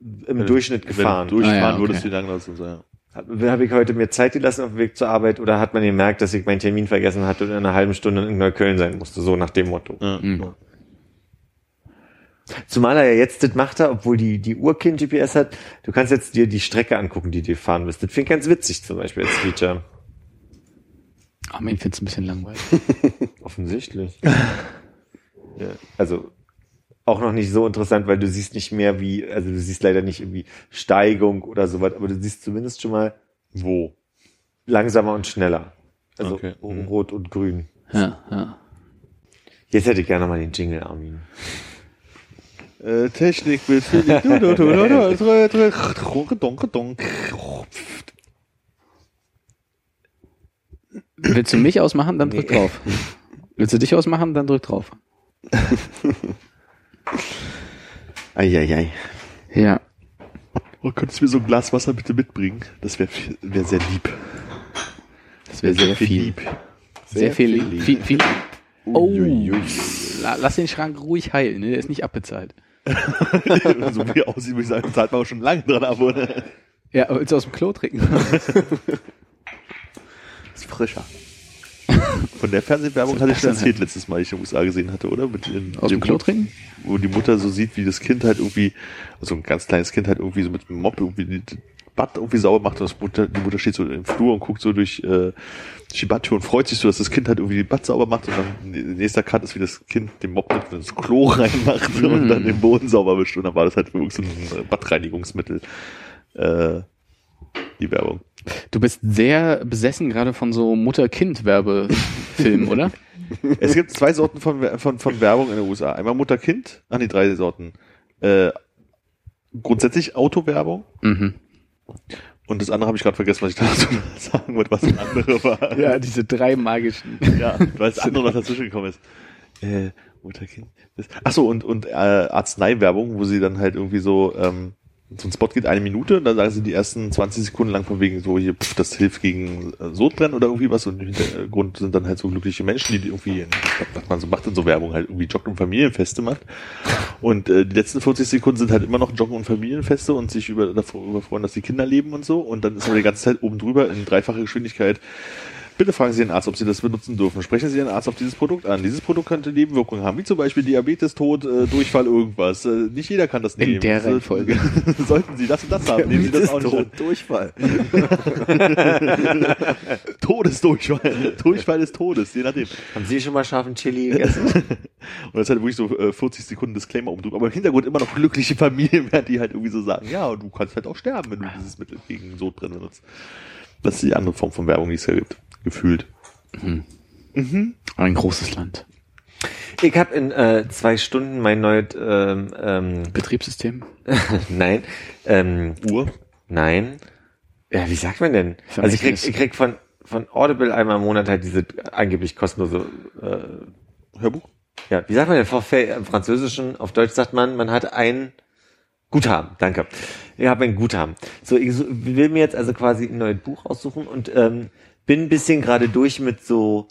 im Durchschnitt gefahren. Wenn du durchfahren Ah, ja, okay. würdest, wie lange das so sein? Habe hab ich heute mir Zeit gelassen auf dem Weg zur Arbeit oder hat man gemerkt, dass ich meinen Termin vergessen hatte und in einer halben Stunde in Neukölln sein musste, so nach dem Motto. Ja. Mhm. Zumal er ja jetzt das macht, er, obwohl die, die Uhr kein GPS hat, du kannst jetzt dir die Strecke angucken, die du fahren wirst. Das finde ich ganz witzig zum Beispiel als Feature. Ach, man, ich find's ein bisschen langweilig. Offensichtlich. ja, also auch noch nicht so interessant, weil du siehst nicht mehr wie, also du siehst leider nicht irgendwie Steigung oder sowas, aber du siehst zumindest schon mal Wo? langsamer und schneller. Also Okay. Mhm. rot und grün. ja, ja. Jetzt hätte ich gerne mal den Jingle, Armin. Äh, Technik wird Willst du mich ausmachen, dann drück Nee. drauf. Willst du dich ausmachen, dann drück drauf. Eieiei. Ja. Oh, könntest du mir so ein Glas Wasser bitte mitbringen? Das wäre wär sehr lieb. Das wäre sehr viel. lieb. Sehr viel, viel viel, viel. Oh, lass den Schrank ruhig heilen, ne? Der ist nicht abbezahlt. so wie er aussieht, würde ich sagen, zahlt man auch schon lange dran ab, oder? Ja, aber willst du aus dem Klo trinken? Ist frischer. Von der Fernsehwerbung hatte ich schon erzählt letztes Mal, die ich in den USA gesehen hatte, oder? Mit den, Aus dem Klo trinken? Wo die Mutter so sieht, wie das Kind halt irgendwie, also ein ganz kleines Kind halt irgendwie so mit dem Mob irgendwie die Bad irgendwie sauber macht und das Mutter, die Mutter steht so im Flur und guckt so durch, äh, Badtür und freut sich so, dass das Kind halt irgendwie die Bad sauber macht und dann nächster Cut ist, wie das Kind den Mob mit ins Klo reinmacht und dann den Boden sauber wischt und dann war das halt wirklich so ein Badreinigungsmittel. Äh, die Werbung. Du bist sehr besessen gerade von so Mutter-Kind-Werbefilmen, oder? Es gibt zwei Sorten von, von, von Werbung in den USA. Einmal Mutter-Kind, ah nee, drei Sorten. Äh, grundsätzlich Autowerbung. Mhm. Und das andere habe ich gerade vergessen, was ich dazu sagen wollte, was das andere war. Ja, diese drei magischen. ja weil das andere noch dazwischen gekommen ist. Äh, Mutterkind. Das- Ach so, und, und äh, Arzneiwerbung, wo sie dann halt irgendwie so, ähm, so ein Spot geht eine Minute dann sagen sie die ersten 20 Sekunden lang von wegen so hier, pff, das hilft gegen äh, Sodbrennen oder irgendwie was und im Hintergrund sind dann halt so glückliche Menschen, die irgendwie, was man so macht in so Werbung, halt irgendwie Joggen und Familienfeste macht. Und äh, die letzten 40 Sekunden sind halt immer noch Joggen und Familienfeste und sich über, davor, überfreuen, dass die Kinder leben und so. Und dann ist aber die ganze Zeit oben drüber in dreifacher Geschwindigkeit. Bitte fragen Sie den Arzt, ob Sie das benutzen dürfen. Sprechen Sie den Arzt auf dieses Produkt an. Dieses Produkt könnte Nebenwirkungen haben, wie zum Beispiel Diabetes, Tod, äh, Durchfall, irgendwas. Äh, nicht jeder kann das In nehmen. der So- Reihenfolge. Sollten Sie das und das haben, nehmen Sie das auch nicht an. Durchfall. Todesdurchfall. Durchfall des Todes, je nachdem. Haben Sie schon mal scharfen Chili gegessen? Und das ist halt wirklich so äh, 40 Sekunden Disclaimer drüber. Aber im Hintergrund immer noch glückliche Familien, werden die halt irgendwie so sagen, ja, du kannst halt auch sterben, wenn du dieses Mittel gegen Sodbrennen benutzt. Das ist die andere Form von Werbung, die es ja gibt. Gefühlt. Ein großes Land. Ich habe in äh, zwei Stunden mein neues, ähm, ähm, Betriebssystem. nein, ähm, Uhr. nein, ja, wie sagt man denn? Also ich krieg, ich krieg von von Audible einmal im Monat halt diese angeblich kostenlose, äh, Hörbuch? ja, wie sagt man denn, Forfait im Französischen, auf Deutsch sagt man, man hat ein Guthaben, danke. Ich habe ein Guthaben. So, ich will mir jetzt also quasi ein neues Buch aussuchen und ähm, bin ein bisschen gerade durch mit so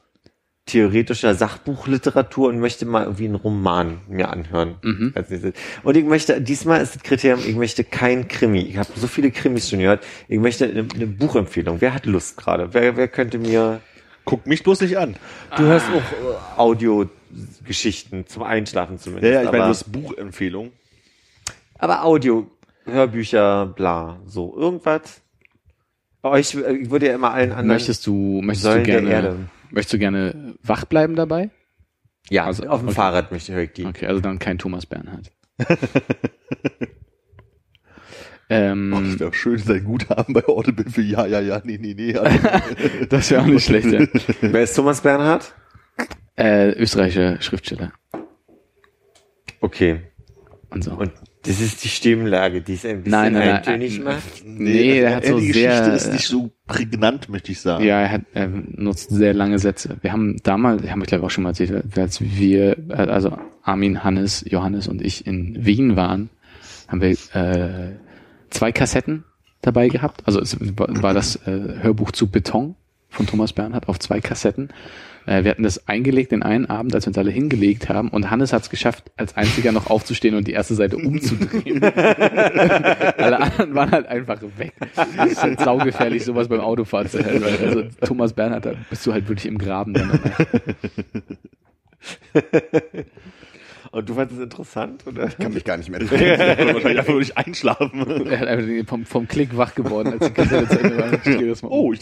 theoretischer Sachbuchliteratur und möchte mal irgendwie einen Roman mir anhören. Mhm. als nächstes. Und ich möchte, diesmal ist das Kriterium, ich möchte kein Krimi. Ich habe so viele Krimis schon gehört. Ich möchte eine, eine Buchempfehlung. Wer hat Lust gerade? Wer, wer könnte mir... Guck mich bloß nicht an. Du hörst auch äh, Audiogeschichten zum Einschlafen Ja, zumindest. ja, ich meine, das Buchempfehlung. aber Audio, Hörbücher, bla, so irgendwas. Bei euch, äh, ich würde ja immer allen anderen... Möchtest du, möchtest du Säulen gerne, Erde. möchtest du gerne wach bleiben dabei? ja, also- auf dem okay. Fahrrad möchte höre ich die. Okay, also dann kein Thomas Bernhard. Oh, das ähm, wäre schön, sein Guthaben bei Audible für ja, ja, ja, nee, nee, nee. das wäre auch nicht schlecht. Ja. Wer ist Thomas Bernhard? Äh, österreichischer Schriftsteller. Okay. Und so. Und das ist die Stimmlage, die es ein bisschen Nein, nein, nein, eintönig äh, macht. Nee, der hat so die sehr- Geschichte ist nicht so prägnant, möchte ich sagen. Ja, er hat er nutzt sehr lange Sätze. Wir haben damals, ich habe ich glaube auch schon mal erzählt, als wir, äh, also Armin, Hannes, Johannes und ich in Wien waren, haben wir äh, zwei Kassetten dabei gehabt. Also es war war das äh, Hörbuch zu Beton von Thomas Bernhard auf zwei Kassetten. Äh, wir hatten das eingelegt den einen Abend, als wir uns alle hingelegt haben und Hannes hat es geschafft, als einziger noch aufzustehen und die erste Seite umzudrehen. alle anderen waren halt einfach weg. Das ist halt saugefährlich, sowas beim Autofahren zu hören. weil Also Thomas Bernhard, da bist du halt wirklich im Graben dann. Und du fandest es interessant, oder? Kann mich gar nicht mehr erinnern. wahrscheinlich einfach nur nicht einschlafen. Er hat einfach vom, vom Klick wach geworden, als die Kassette zu Ende war. Ich drehe das mal um. Oh, ich,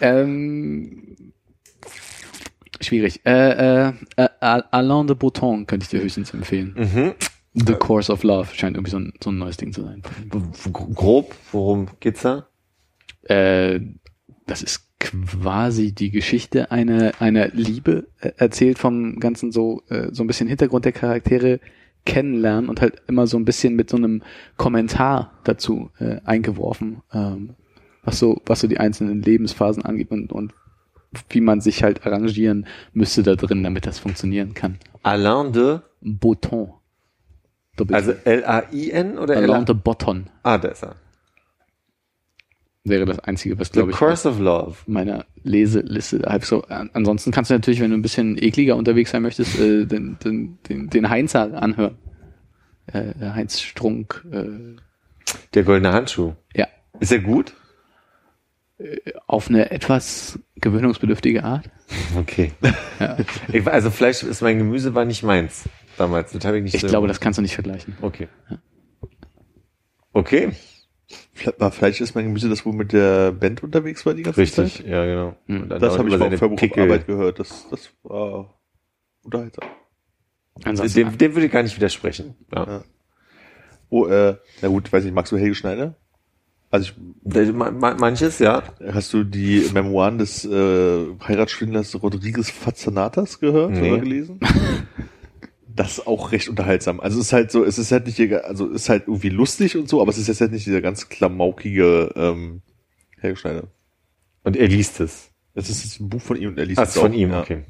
Ähm, schwierig. Äh, äh, äh, Alain de Botton könnte ich dir höchstens empfehlen. Mhm. The Course of Love scheint irgendwie so ein, so ein neues Ding zu sein. Grob, worum geht's da? Äh, das ist quasi die Geschichte einer, einer Liebe, äh, erzählt vom Ganzen so, äh, so ein bisschen Hintergrund der Charaktere kennenlernen und halt immer so ein bisschen mit so einem Kommentar dazu äh, eingeworfen, ähm, was so, was so die einzelnen Lebensphasen angeht und, und wie man sich halt arrangieren müsste da drin, damit das funktionieren kann. Alain de, Botton. Also L-A-I-N oder Alain L-A? de Botton Ah, da ist er. wäre das Einzige, was The glaube ich Course of Love. meiner Leseliste halb so. An- Ansonsten kannst du natürlich, wenn du ein bisschen ekliger unterwegs sein möchtest, äh, den, den, den, den Heinzer anhören. Äh, Heinz Strunk. Äh, Der goldene Handschuh. ja, Ist er gut? Auf eine etwas gewöhnungsbedürftige Art. Okay. Ja. Ich, also Fleisch ist mein Gemüse war nicht meins damals. Das habe ich nicht Ich so- glaube, das kannst du nicht vergleichen. Okay. Okay. war vielleicht ist mein Gemüse das, wo mit der Band unterwegs war die ganze Richtig. Zeit. Ja, genau. Hm. Dann Das habe ich seine Verbucharbeit gehört. Das, das war unterhaltsam. Ansonsten, Dem, dem würde ich gar nicht widersprechen. Ja. Ja. Oh, äh, na gut, weiß nicht, magst du Helge Schneider? Also ich, Ma- ma- Manches, ja. hast du die Memoiren des äh, Heiratsschwindlers Rodriguez Fazanatas gehört Nee. oder gelesen? Das ist auch recht unterhaltsam. Also es ist halt so, es ist halt nicht, also es ist halt irgendwie lustig und so, aber es ist jetzt halt nicht dieser ganz klamaukige ähm, Helge Schneider. Und er liest es. Das ist jetzt ein Buch von ihm und er liest Ach, es von auch, ihm, ja. okay.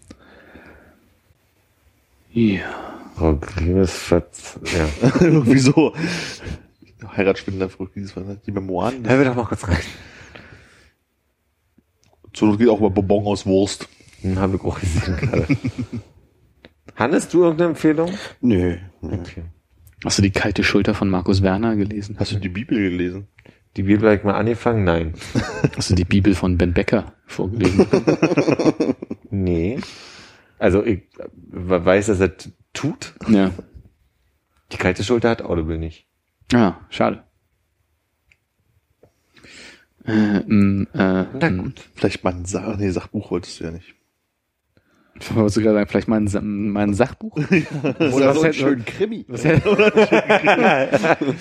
Ja. Grünes Verz ja. irgendwie so. Heiratsspinner, verrückt, dieses die Memoiren. Hör mir doch mal kurz rein. So, das geht auch über Bonbon aus Wurst. Den habe ich auch gesehen gerade. Hannes, du irgendeine Empfehlung? Nö. Okay. Hast du die kalte Schulter von Markus Werner gelesen? Hast du die Bibel gelesen? Die Bibel habe ich mal angefangen? Nein. Hast du die Bibel von Ben Becker vorgelesen? Nee. Also ich äh, weiß, dass er tut. ja. Die kalte Schulter hat Audible nicht. Ja, schade. Äh, mm, äh, Na mm. gut. Vielleicht mal ein Sa nee, Sachbuch wolltest du ja nicht. Wolltest du gerade sagen, vielleicht mein, Sa- mein Sachbuch? Oder was so einen hätte- schönen Krimi. Was hätte-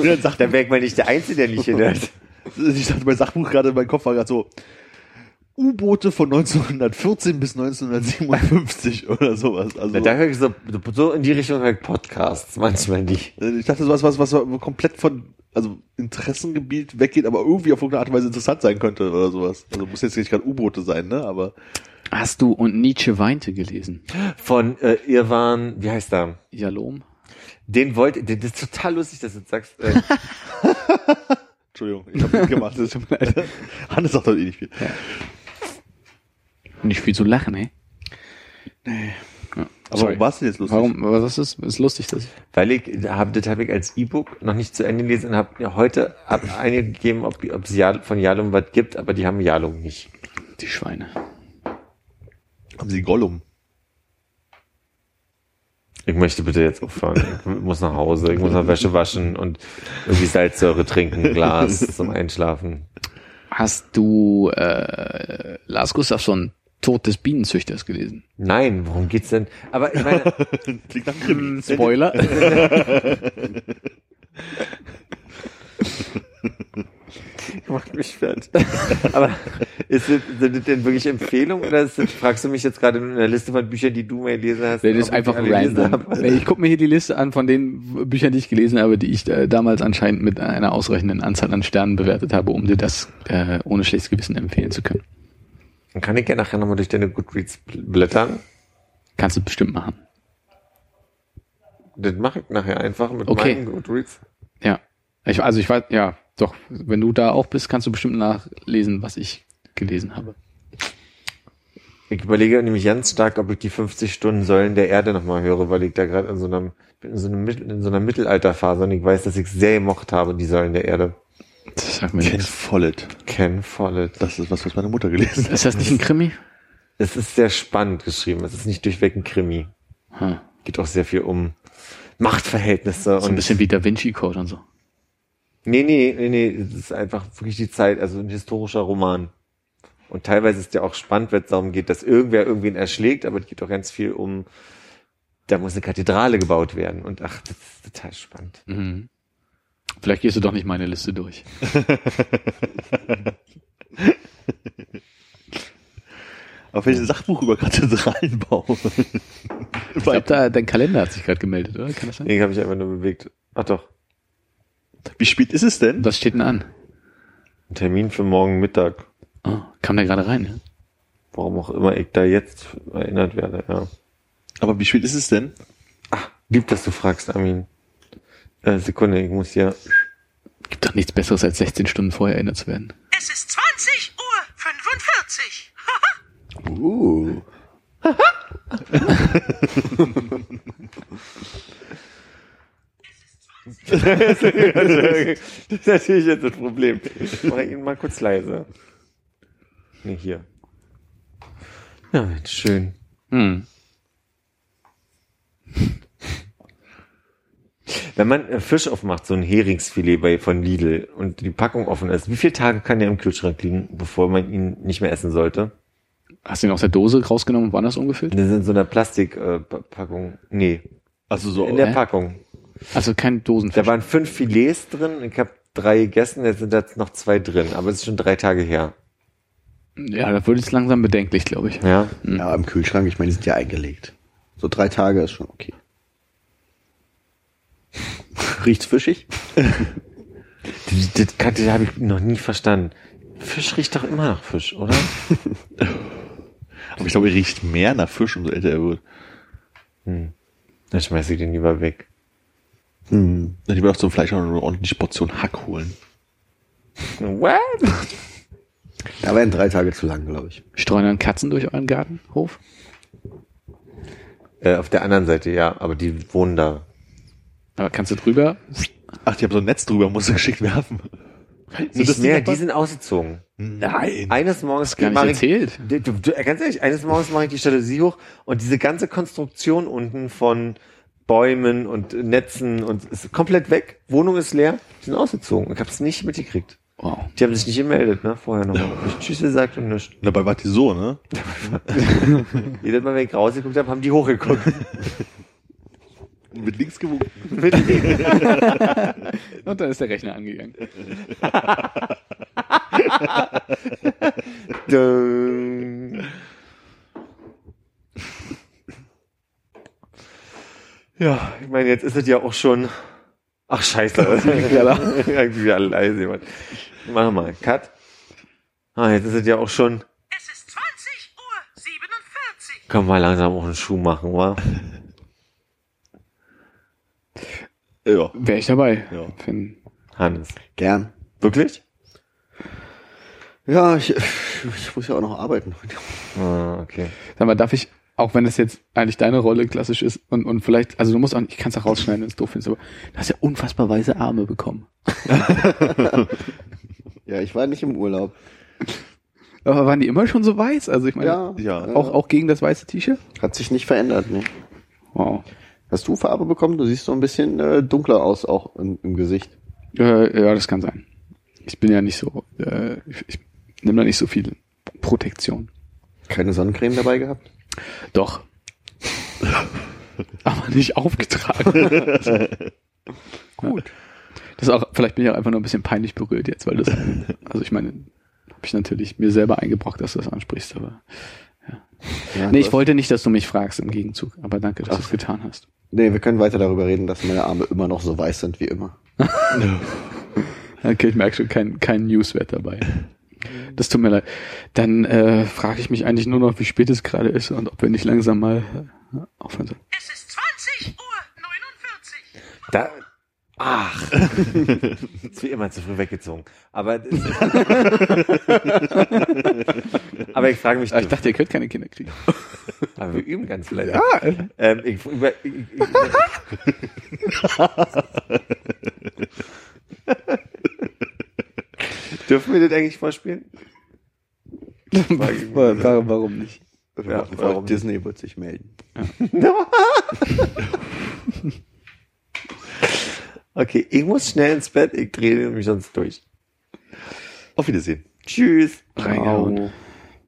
Ja, Sach Dann wäre ich mal nicht der Einzige, der nicht hindert. ich dachte, mein Sachbuch gerade in meinem Kopf war gerade so U-Boote von 1914 bis 1957 oder sowas. Also Da höre ich so, so in die Richtung ich Podcasts, manchmal nicht. ich dachte, so was, was, was komplett von also Interessengebiet weggeht, aber irgendwie auf irgendeine Art und Weise interessant sein könnte oder sowas. Also muss jetzt nicht gerade U-Boote sein, ne? Aber Hast du und Nietzsche weinte gelesen? Von äh, Irwan, wie heißt er? Jalom? Den wollte, den- das ist total lustig, dass du jetzt sagst. Äh, Entschuldigung, ich habe mitgemacht. Das. Hannes sagt heute eh nicht viel. Nicht viel zu lachen, ey. Aber Sorry. warum war es denn jetzt lustig? Warum? Aber das ist, ist lustig, dass ich. weil ich habe das habe ich als E-Book noch nicht zu Ende gelesen und habe mir heute ab eingegeben, ob ob es Jal- von Jalum was gibt, aber die haben Jalum nicht. Die Schweine. Haben Sie Gollum? Ich möchte bitte jetzt aufhören. Ich muss nach Hause, ich muss noch Wäsche waschen und irgendwie Salzsäure trinken, Glas zum Einschlafen. Hast du äh, Lars Gustafsson Tod des Bienenzüchters gelesen? Nein, worum geht's denn? Aber ich meine, Krimi. Spoiler. macht mich fertig. Aber ist das, sind das denn wirklich Empfehlungen oder ist das, fragst du mich jetzt gerade in der Liste von Büchern, die du mal gelesen hast? Das ist einfach random. Nee, Ich gucke mir hier die Liste an von den Büchern, die ich gelesen habe, die ich äh, damals anscheinend mit einer ausreichenden Anzahl an Sternen bewertet habe, um dir das äh, ohne schlechtes Gewissen empfehlen zu können. Dann kann ich gerne nachher nochmal durch deine Goodreads bl- blättern. Kannst du bestimmt machen. Das mache ich nachher einfach mit Okay. meinen Goodreads. Ja. Ich, also ich weiß, ja, doch, wenn du da auch bist, kannst du bestimmt nachlesen, was ich gelesen habe. Ich überlege nämlich ganz stark, ob ich die 50 Stunden Säulen der Erde nochmal höre, weil ich da gerade in so einem, bin in so, einem, in so einer Mittelalterphase und ich weiß, dass ich sehr gemocht habe, die Säulen der Erde. Das sagt mir Ken nichts. Follett. Ken Follett. Das ist was, was meine Mutter gelesen hat. Ist das nicht ein Krimi? Es ist sehr spannend geschrieben. Es ist nicht durchweg ein Krimi. Hm. Geht auch sehr viel um Machtverhältnisse So ein bisschen wie Da Vinci Code und so. Nee, nee, nee, nee, es ist einfach wirklich die Zeit, also ein historischer Roman. Und teilweise ist ja auch spannend, wenn es darum geht, dass irgendwer irgendwen erschlägt, aber es geht auch ganz viel um, da muss eine Kathedrale gebaut werden. Und ach, das ist total spannend. Mhm. Vielleicht gehst du doch nicht meine Liste durch. Auf welches Sachbuch über Kathedralenbau? Ich glaube, da dein Kalender hat sich gerade gemeldet, oder? Kann das sein? Nee, habe ich einfach nur bewegt. Ach doch, Wie spät ist es denn? Was steht denn an? ein Termin für morgen Mittag. Oh, kam der gerade rein? Ne? Warum auch immer ich da jetzt erinnert werde, ja. Aber wie spät ist es denn? Ach, lieb, dass du fragst, Armin. Äh, Sekunde, ich muss hier. Gibt doch nichts Besseres, als 16 Stunden vorher erinnert zu werden. Es ist 20 Uhr 45. Uh. das ist natürlich jetzt das Problem. Ich mache ihn mal kurz leise. Nee, hier. Ja, schön. Hm. Wenn man äh, Fisch aufmacht, so ein Heringsfilet bei, von Lidl und die Packung offen ist, wie viele Tage kann der im Kühlschrank liegen, bevor man ihn nicht mehr essen sollte? Hast du ihn aus der Dose rausgenommen und woanders umgefüllt? Das ist in so einer Plastikpackung. Äh, nee, Also so, in der Hä? Packung. Also kein Dosenfisch. Da waren fünf Filets drin, ich habe drei gegessen, jetzt sind jetzt noch zwei drin, aber es ist schon drei Tage her. ja, da wurde es langsam bedenklich, glaube ich. Ja, Ja, im Kühlschrank, ich meine, die sind ja eingelegt. So drei Tage ist schon okay. Riecht's fischig? Das, das, kann- das habe ich noch nie verstanden. Fisch riecht doch immer nach Fisch, oder? Aber ich glaube, er riecht mehr nach Fisch, umso älter er wird. Dann schmeiß ich den lieber weg. Hm. Dann lieber noch zum Fleisch noch eine ordentliche Portion Hack holen. What? Da wären drei Tage zu lang, glaube ich. Streuen dann Katzen durch euren Gartenhof? Äh, auf der anderen Seite, ja, aber die wohnen da. Aber kannst du drüber? Ach, die haben so ein Netz drüber, musst du geschickt werfen. Nicht das die mehr, die sind ausgezogen. Nein. Eines Morgens Gar nicht mach ich, erzählt. Du, du, du, ganz ehrlich, eines Morgens mache ich die Jalousie hoch und diese ganze Konstruktion unten von Bäumen und Netzen und ist komplett weg. Wohnung ist leer, die sind ausgezogen. Ich habe es nicht mitgekriegt. Wow. Die haben sich nicht gemeldet, ne? Vorher noch. Hab Ich Tschüss gesagt und nichts. Dabei war die so, ne? Jedes Mal, wenn ich rausgeguckt habe, haben die hochgeguckt. Mit links gewunken. Und dann ist der Rechner angegangen. Ja, ich meine, jetzt ist es ja auch schon. Ach scheiße, irgendwie wieder leise. Mann. Mach mal, Cut. Ah, jetzt ist es ja auch schon. Es ist 20 Uhr 47. Komm mal langsam auch einen Schuh machen, wa? Ja. Wäre ich dabei. Ja. Wenn, Hannes. Gern. Wirklich? Ja, ich, ich muss ja auch noch arbeiten. Ah, okay. sag mal, darf ich, auch wenn das jetzt eigentlich deine Rolle klassisch ist und, und vielleicht, also du musst auch, ich kann es auch rausschneiden, wenn es doof ist, aber du hast ja unfassbar weiße Arme bekommen. Ja, ich war nicht im Urlaub. Aber waren die immer schon so weiß? Also ich meine, Ja, Ja. auch, auch gegen das weiße T-Shirt? Hat sich nicht verändert, ne? Wow. Hast du Farbe bekommen? Du siehst so ein bisschen äh, dunkler aus, auch im, im Gesicht. Äh, ja, das kann sein. Ich bin ja nicht so, äh, ich, ich nehme da nicht so viel Protektion. Keine Sonnencreme dabei gehabt? Doch. Aber nicht aufgetragen. Gut. Das ist auch, vielleicht bin ich auch einfach nur ein bisschen peinlich berührt jetzt, weil das, also ich meine, habe ich natürlich mir selber eingebrockt, dass du das ansprichst, aber Ja, nee, du ich wollte nicht, dass du mich fragst im Gegenzug, aber danke, dass du es getan hast. Nee, wir können weiter darüber reden, dass meine Arme immer noch so weiß sind wie immer. Okay, ich merke schon, kein, kein Newswert dabei. Das tut mir leid. Dann äh, frage ich mich eigentlich nur noch, wie spät es gerade ist und ob wir nicht langsam mal äh, aufhören sollen. Es ist 20 Uhr 49. Da. Ach. ist wie immer zu früh weggezogen. Aber, aber ich frage mich, Ah, ich dachte, ihr könnt keine Kinder kriegen. aber wir üben ganz vielleicht. Ja, Ähm, ich, über, ich, ich, Dürfen wir das eigentlich vorspielen? warum, warum nicht? Ja, Warum warum? Disney wird sich melden. Okay, ich muss schnell ins Bett, ich drehe mich sonst durch. Auf Wiedersehen. Tschüss. Reingehauen. Au.